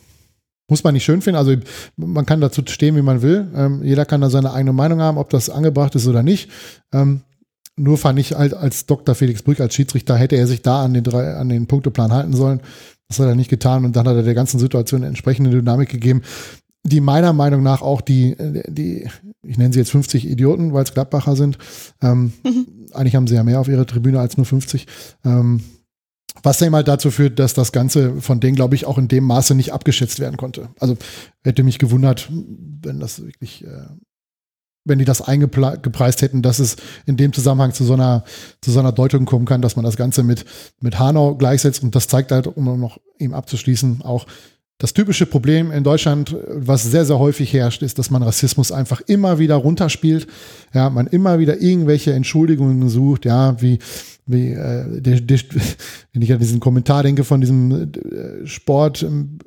Muss man nicht schön finden. Also man kann dazu stehen, wie man will. Ähm, jeder kann da seine eigene Meinung haben, ob das angebracht ist oder nicht. Ähm, nur fand ich halt als Dr. Felix Brück, als Schiedsrichter, hätte er sich da an den, drei, an den Punkteplan halten sollen. Das hat er nicht getan und dann hat er der ganzen Situation eine entsprechende Dynamik gegeben, die meiner Meinung nach auch die, die ich nenne sie jetzt 50 Idioten, weil es Gladbacher sind. Ähm, mhm. Eigentlich haben sie ja mehr auf ihrer Tribüne als nur 50. Ähm, was eben halt dazu führt, dass das Ganze von denen, glaube ich, auch in dem Maße nicht abgeschätzt werden konnte. Also hätte mich gewundert, wenn das wirklich, äh, wenn die das eingepreist hätten, dass es in dem Zusammenhang zu so einer, zu so einer Deutung kommen kann, dass man das Ganze mit, mit Hanau gleichsetzt. Und das zeigt halt, um noch ihm abzuschließen, auch das typische Problem in Deutschland, was sehr, sehr häufig herrscht, ist, dass man Rassismus einfach immer wieder runterspielt. Ja, man immer wieder irgendwelche Entschuldigungen sucht, ja, wie wie, äh, der, der, wenn ich an diesen Kommentar denke von diesem äh, Sport, ähm,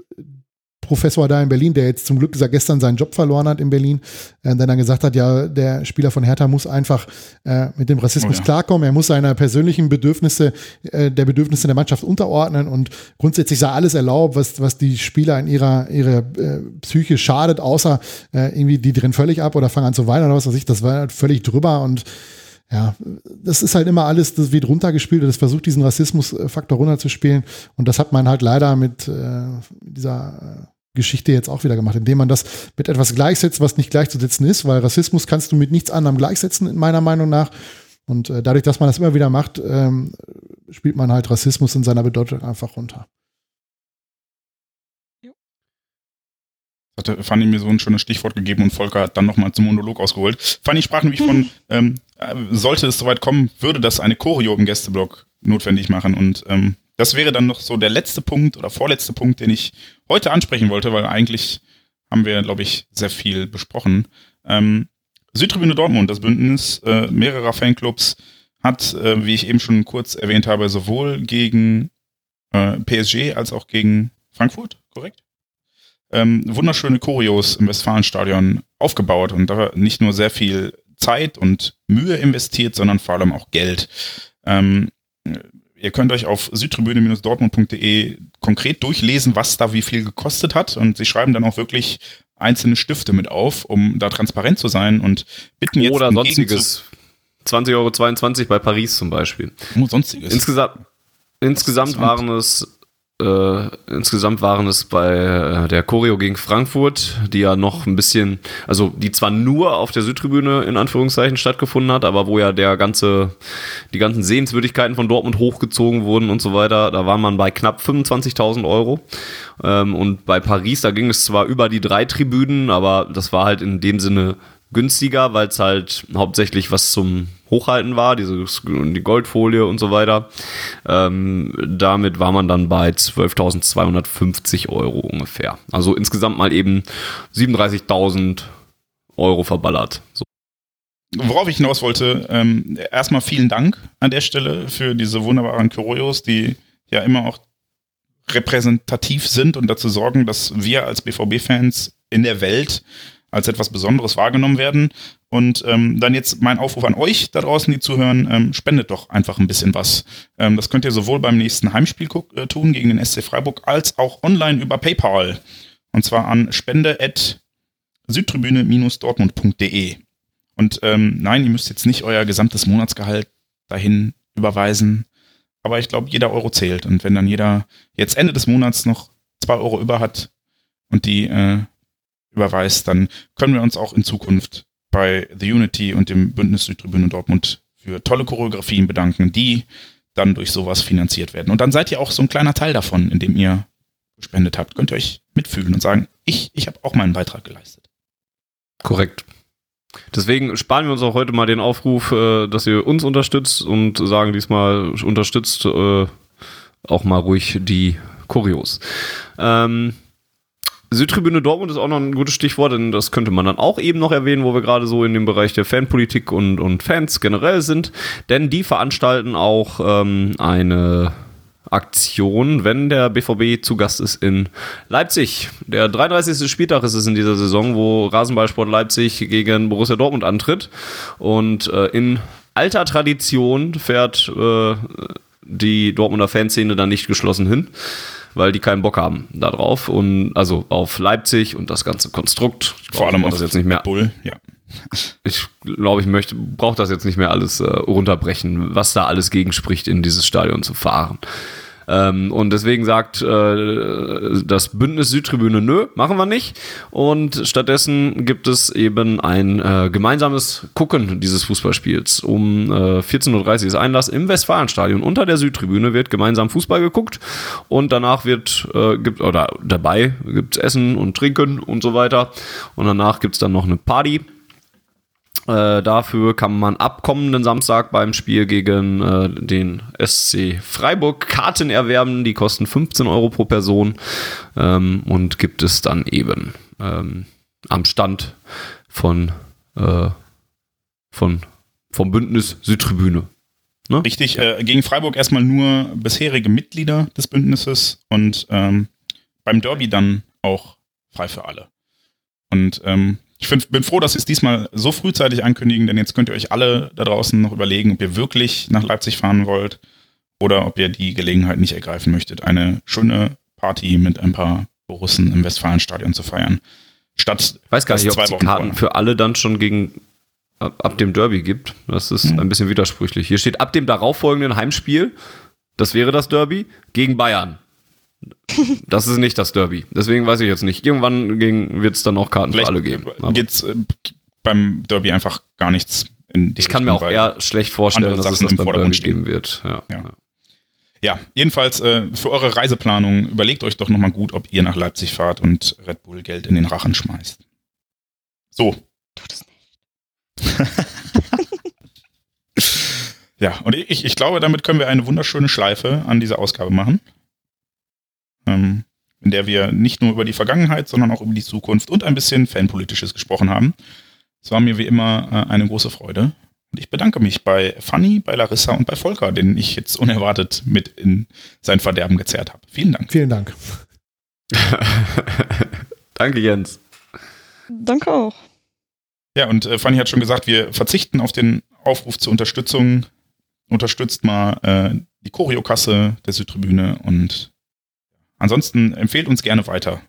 Professor da in Berlin, der jetzt zum Glück gestern seinen Job verloren hat in Berlin, äh, der dann gesagt hat, ja, der Spieler von Hertha muss einfach äh, mit dem Rassismus oh ja. klarkommen, er muss seiner persönlichen Bedürfnisse, äh, der Bedürfnisse der Mannschaft unterordnen und grundsätzlich sei alles erlaubt, was, was die Spieler in ihrer, ihrer äh, Psyche schadet, außer äh, irgendwie die drehen völlig ab oder fangen an zu weinen oder was weiß ich, das war halt völlig drüber und ja, das ist halt immer alles, das wird runtergespielt und das versucht, diesen Rassismusfaktor runterzuspielen. Und das hat man halt leider mit äh, dieser äh, Geschichte jetzt auch wieder gemacht, indem man das mit etwas gleichsetzt, was nicht gleichzusetzen ist, weil Rassismus kannst du mit nichts anderem gleichsetzen, in meiner Meinung nach. Und äh, dadurch, dass man das immer wieder macht, ähm, spielt man halt Rassismus in seiner Bedeutung einfach runter. hatte Fanny mir so ein schönes Stichwort gegeben und Volker hat dann nochmal zum Monolog ausgeholt. Fanny sprach nämlich von, ähm, äh, sollte es soweit kommen, würde das eine Choreo im Gästeblock notwendig machen. Und ähm, das wäre dann noch so der letzte Punkt oder vorletzte Punkt, den ich heute ansprechen wollte, weil eigentlich haben wir, glaube ich, sehr viel besprochen. Ähm, Südtribüne Dortmund, das Bündnis äh, mehrerer Fanclubs, hat, äh, wie ich eben schon kurz erwähnt habe, sowohl gegen äh, PSG als auch gegen Frankfurt, korrekt? Ähm, wunderschöne Choreos im Westfalenstadion aufgebaut und da nicht nur sehr viel Zeit und Mühe investiert, sondern vor allem auch Geld. Ähm, Ihr könnt euch auf südtribüne-dortmund.de konkret durchlesen, was da wie viel gekostet hat. Und sie schreiben dann auch wirklich einzelne Stifte mit auf, um da transparent zu sein und bitten jetzt. Oder sonstiges. 20,22 Euro bei Paris zum Beispiel. Oh, sonstiges. Insgesamt, insgesamt waren es äh, insgesamt waren es bei äh, der Choreo gegen Frankfurt, die ja noch ein bisschen, also die zwar nur auf der Südtribüne in Anführungszeichen stattgefunden hat, aber wo ja der ganze, die ganzen Sehenswürdigkeiten von Dortmund hochgezogen wurden und so weiter, da war man bei knapp 25.000 Euro. Ähm, und bei Paris, da ging es zwar über die drei Tribünen, aber das war halt in dem Sinne günstiger, weil es halt hauptsächlich was zum Hochhalten war, diese, die Goldfolie und so weiter. Ähm, damit war man dann bei 12.250 Euro ungefähr. Also insgesamt mal eben 37.000 Euro verballert. So. Worauf ich hinaus wollte, ähm, erstmal vielen Dank an der Stelle für diese wunderbaren Curios, die ja immer auch repräsentativ sind und dazu sorgen, dass wir als BVB-Fans in der Welt als etwas Besonderes wahrgenommen werden. Und ähm, dann jetzt mein Aufruf an euch da draußen, die zuhören, ähm, spendet doch einfach ein bisschen was. Ähm, das könnt ihr sowohl beim nächsten Heimspiel äh, tun gegen den SC Freiburg, als auch online über PayPal. Und zwar an spende.südtribüne-dortmund.de. Und ähm, nein, ihr müsst jetzt nicht euer gesamtes Monatsgehalt dahin überweisen. Aber ich glaube, jeder Euro zählt. Und wenn dann jeder jetzt Ende des Monats noch zwei Euro über hat und die äh, überweist, dann können wir uns auch in Zukunft bei The Unity und dem Bündnis Südtribüne Dortmund für tolle Choreografien bedanken, die dann durch sowas finanziert werden. Und dann seid ihr auch so ein kleiner Teil davon, indem ihr gespendet habt. Könnt ihr euch mitfühlen und sagen, ich, ich habe auch meinen Beitrag geleistet. Korrekt. Deswegen sparen wir uns auch heute mal den Aufruf, äh, dass ihr uns unterstützt und sagen diesmal unterstützt äh, auch mal ruhig die Choreos. Ähm, Südtribüne Dortmund ist auch noch ein gutes Stichwort, denn das könnte man dann auch eben noch erwähnen, wo wir gerade so in dem Bereich der Fanpolitik und, und Fans generell sind. Denn die veranstalten auch ähm, eine Aktion, wenn der BVB zu Gast ist in Leipzig. Der 33. Spieltag ist es in dieser Saison, wo Rasenballsport Leipzig gegen Borussia Dortmund antritt. Und äh, in alter Tradition fährt äh, die Dortmunder Fanszene dann nicht geschlossen hin weil die keinen Bock haben darauf und also auf Leipzig und das ganze Konstrukt. Vor allem auf das jetzt nicht mehr. Bull, ja. Ich glaube, ich möchte, brauche das jetzt nicht mehr alles äh, runterbrechen, was da alles gegenspricht, in dieses Stadion zu fahren. Ähm, und deswegen sagt äh, das Bündnis Südtribüne, nö, machen wir nicht. Und stattdessen gibt es eben ein äh, gemeinsames Gucken dieses Fußballspiels. Um äh, 14.30 Uhr ist Einlass im Westfalenstadion. Unter der Südtribüne wird gemeinsam Fußball geguckt und danach wird, äh, gibt, oder dabei gibt es Essen und Trinken und so weiter. Und danach gibt es dann noch eine Party. Äh, dafür kann man ab kommenden Samstag beim Spiel gegen äh, den SC Freiburg Karten erwerben. Die kosten 15 Euro pro Person ähm, und gibt es dann eben ähm, am Stand von, äh, von vom Bündnis Südtribüne. Ne? Richtig, äh, gegen Freiburg erstmal nur bisherige Mitglieder des Bündnisses und ähm, beim Derby dann auch frei für alle. Und ähm, ich find, bin froh, dass sie es diesmal so frühzeitig ankündigen, denn jetzt könnt ihr euch alle da draußen noch überlegen, ob ihr wirklich nach Leipzig fahren wollt oder ob ihr die Gelegenheit nicht ergreifen möchtet, eine schöne Party mit ein paar Borussen im Westfalenstadion zu feiern. Statt Ich weiß gar nicht, ob zwei es Karten vorher. für alle dann schon gegen ab, ab dem Derby gibt. Das ist Hm. ein bisschen widersprüchlich. Hier steht ab dem darauffolgenden Heimspiel, das wäre das Derby, gegen Bayern. Das ist nicht das Derby. Deswegen weiß ich jetzt nicht. Irgendwann wird es dann auch Karten für Vielleicht alle geben. Geht's äh, beim Derby einfach gar nichts in die ich kann mir auch Richtung, eher schlecht vorstellen, dass es das im beim Vordergrund Derby stehen. geben wird. Ja. Ja. Ja, jedenfalls äh, für eure Reiseplanung überlegt euch doch nochmal gut, ob ihr nach Leipzig fahrt und Red Bull Geld in den Rachen schmeißt. So, Tut es nicht. ja, und ich, ich glaube, damit können wir eine wunderschöne Schleife an dieser Ausgabe machen, ähm, in der wir nicht nur über die Vergangenheit, sondern auch über die Zukunft und ein bisschen Fanpolitisches gesprochen haben. Es war mir wie immer äh, eine große Freude. Und ich bedanke mich bei Fanny, bei Larissa und bei Volker, den ich jetzt unerwartet mit in sein Verderben gezerrt habe. Vielen Dank. Vielen Dank. Danke, Jens. Danke auch. Ja, und äh, Fanny hat schon gesagt, wir verzichten auf den Aufruf zur Unterstützung. Unterstützt mal äh, die Choreokasse der Südtribüne und ansonsten empfehlt uns gerne weiter.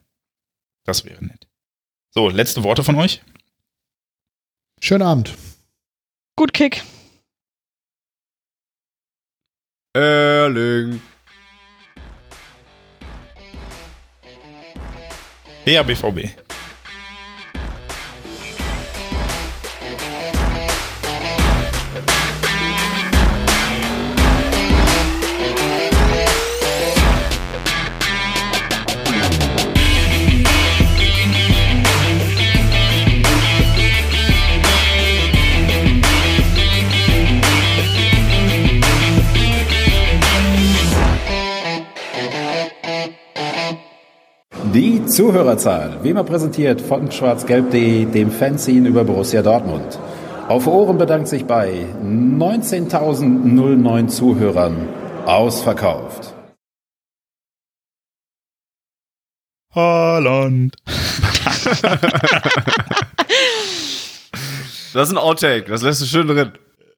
Das wäre nett. So, letzte Worte von euch? Schönen Abend. Gut Kick. Erling. Ja, BVB. Die Zuhörerzahl, wie immer präsentiert von schwarzgelb.de, dem Fanzine über Borussia Dortmund. Auf Ohren bedankt sich bei 19.009 Zuhörern ausverkauft. Haaland. Das ist ein Outtake. Das lässt du schön drin.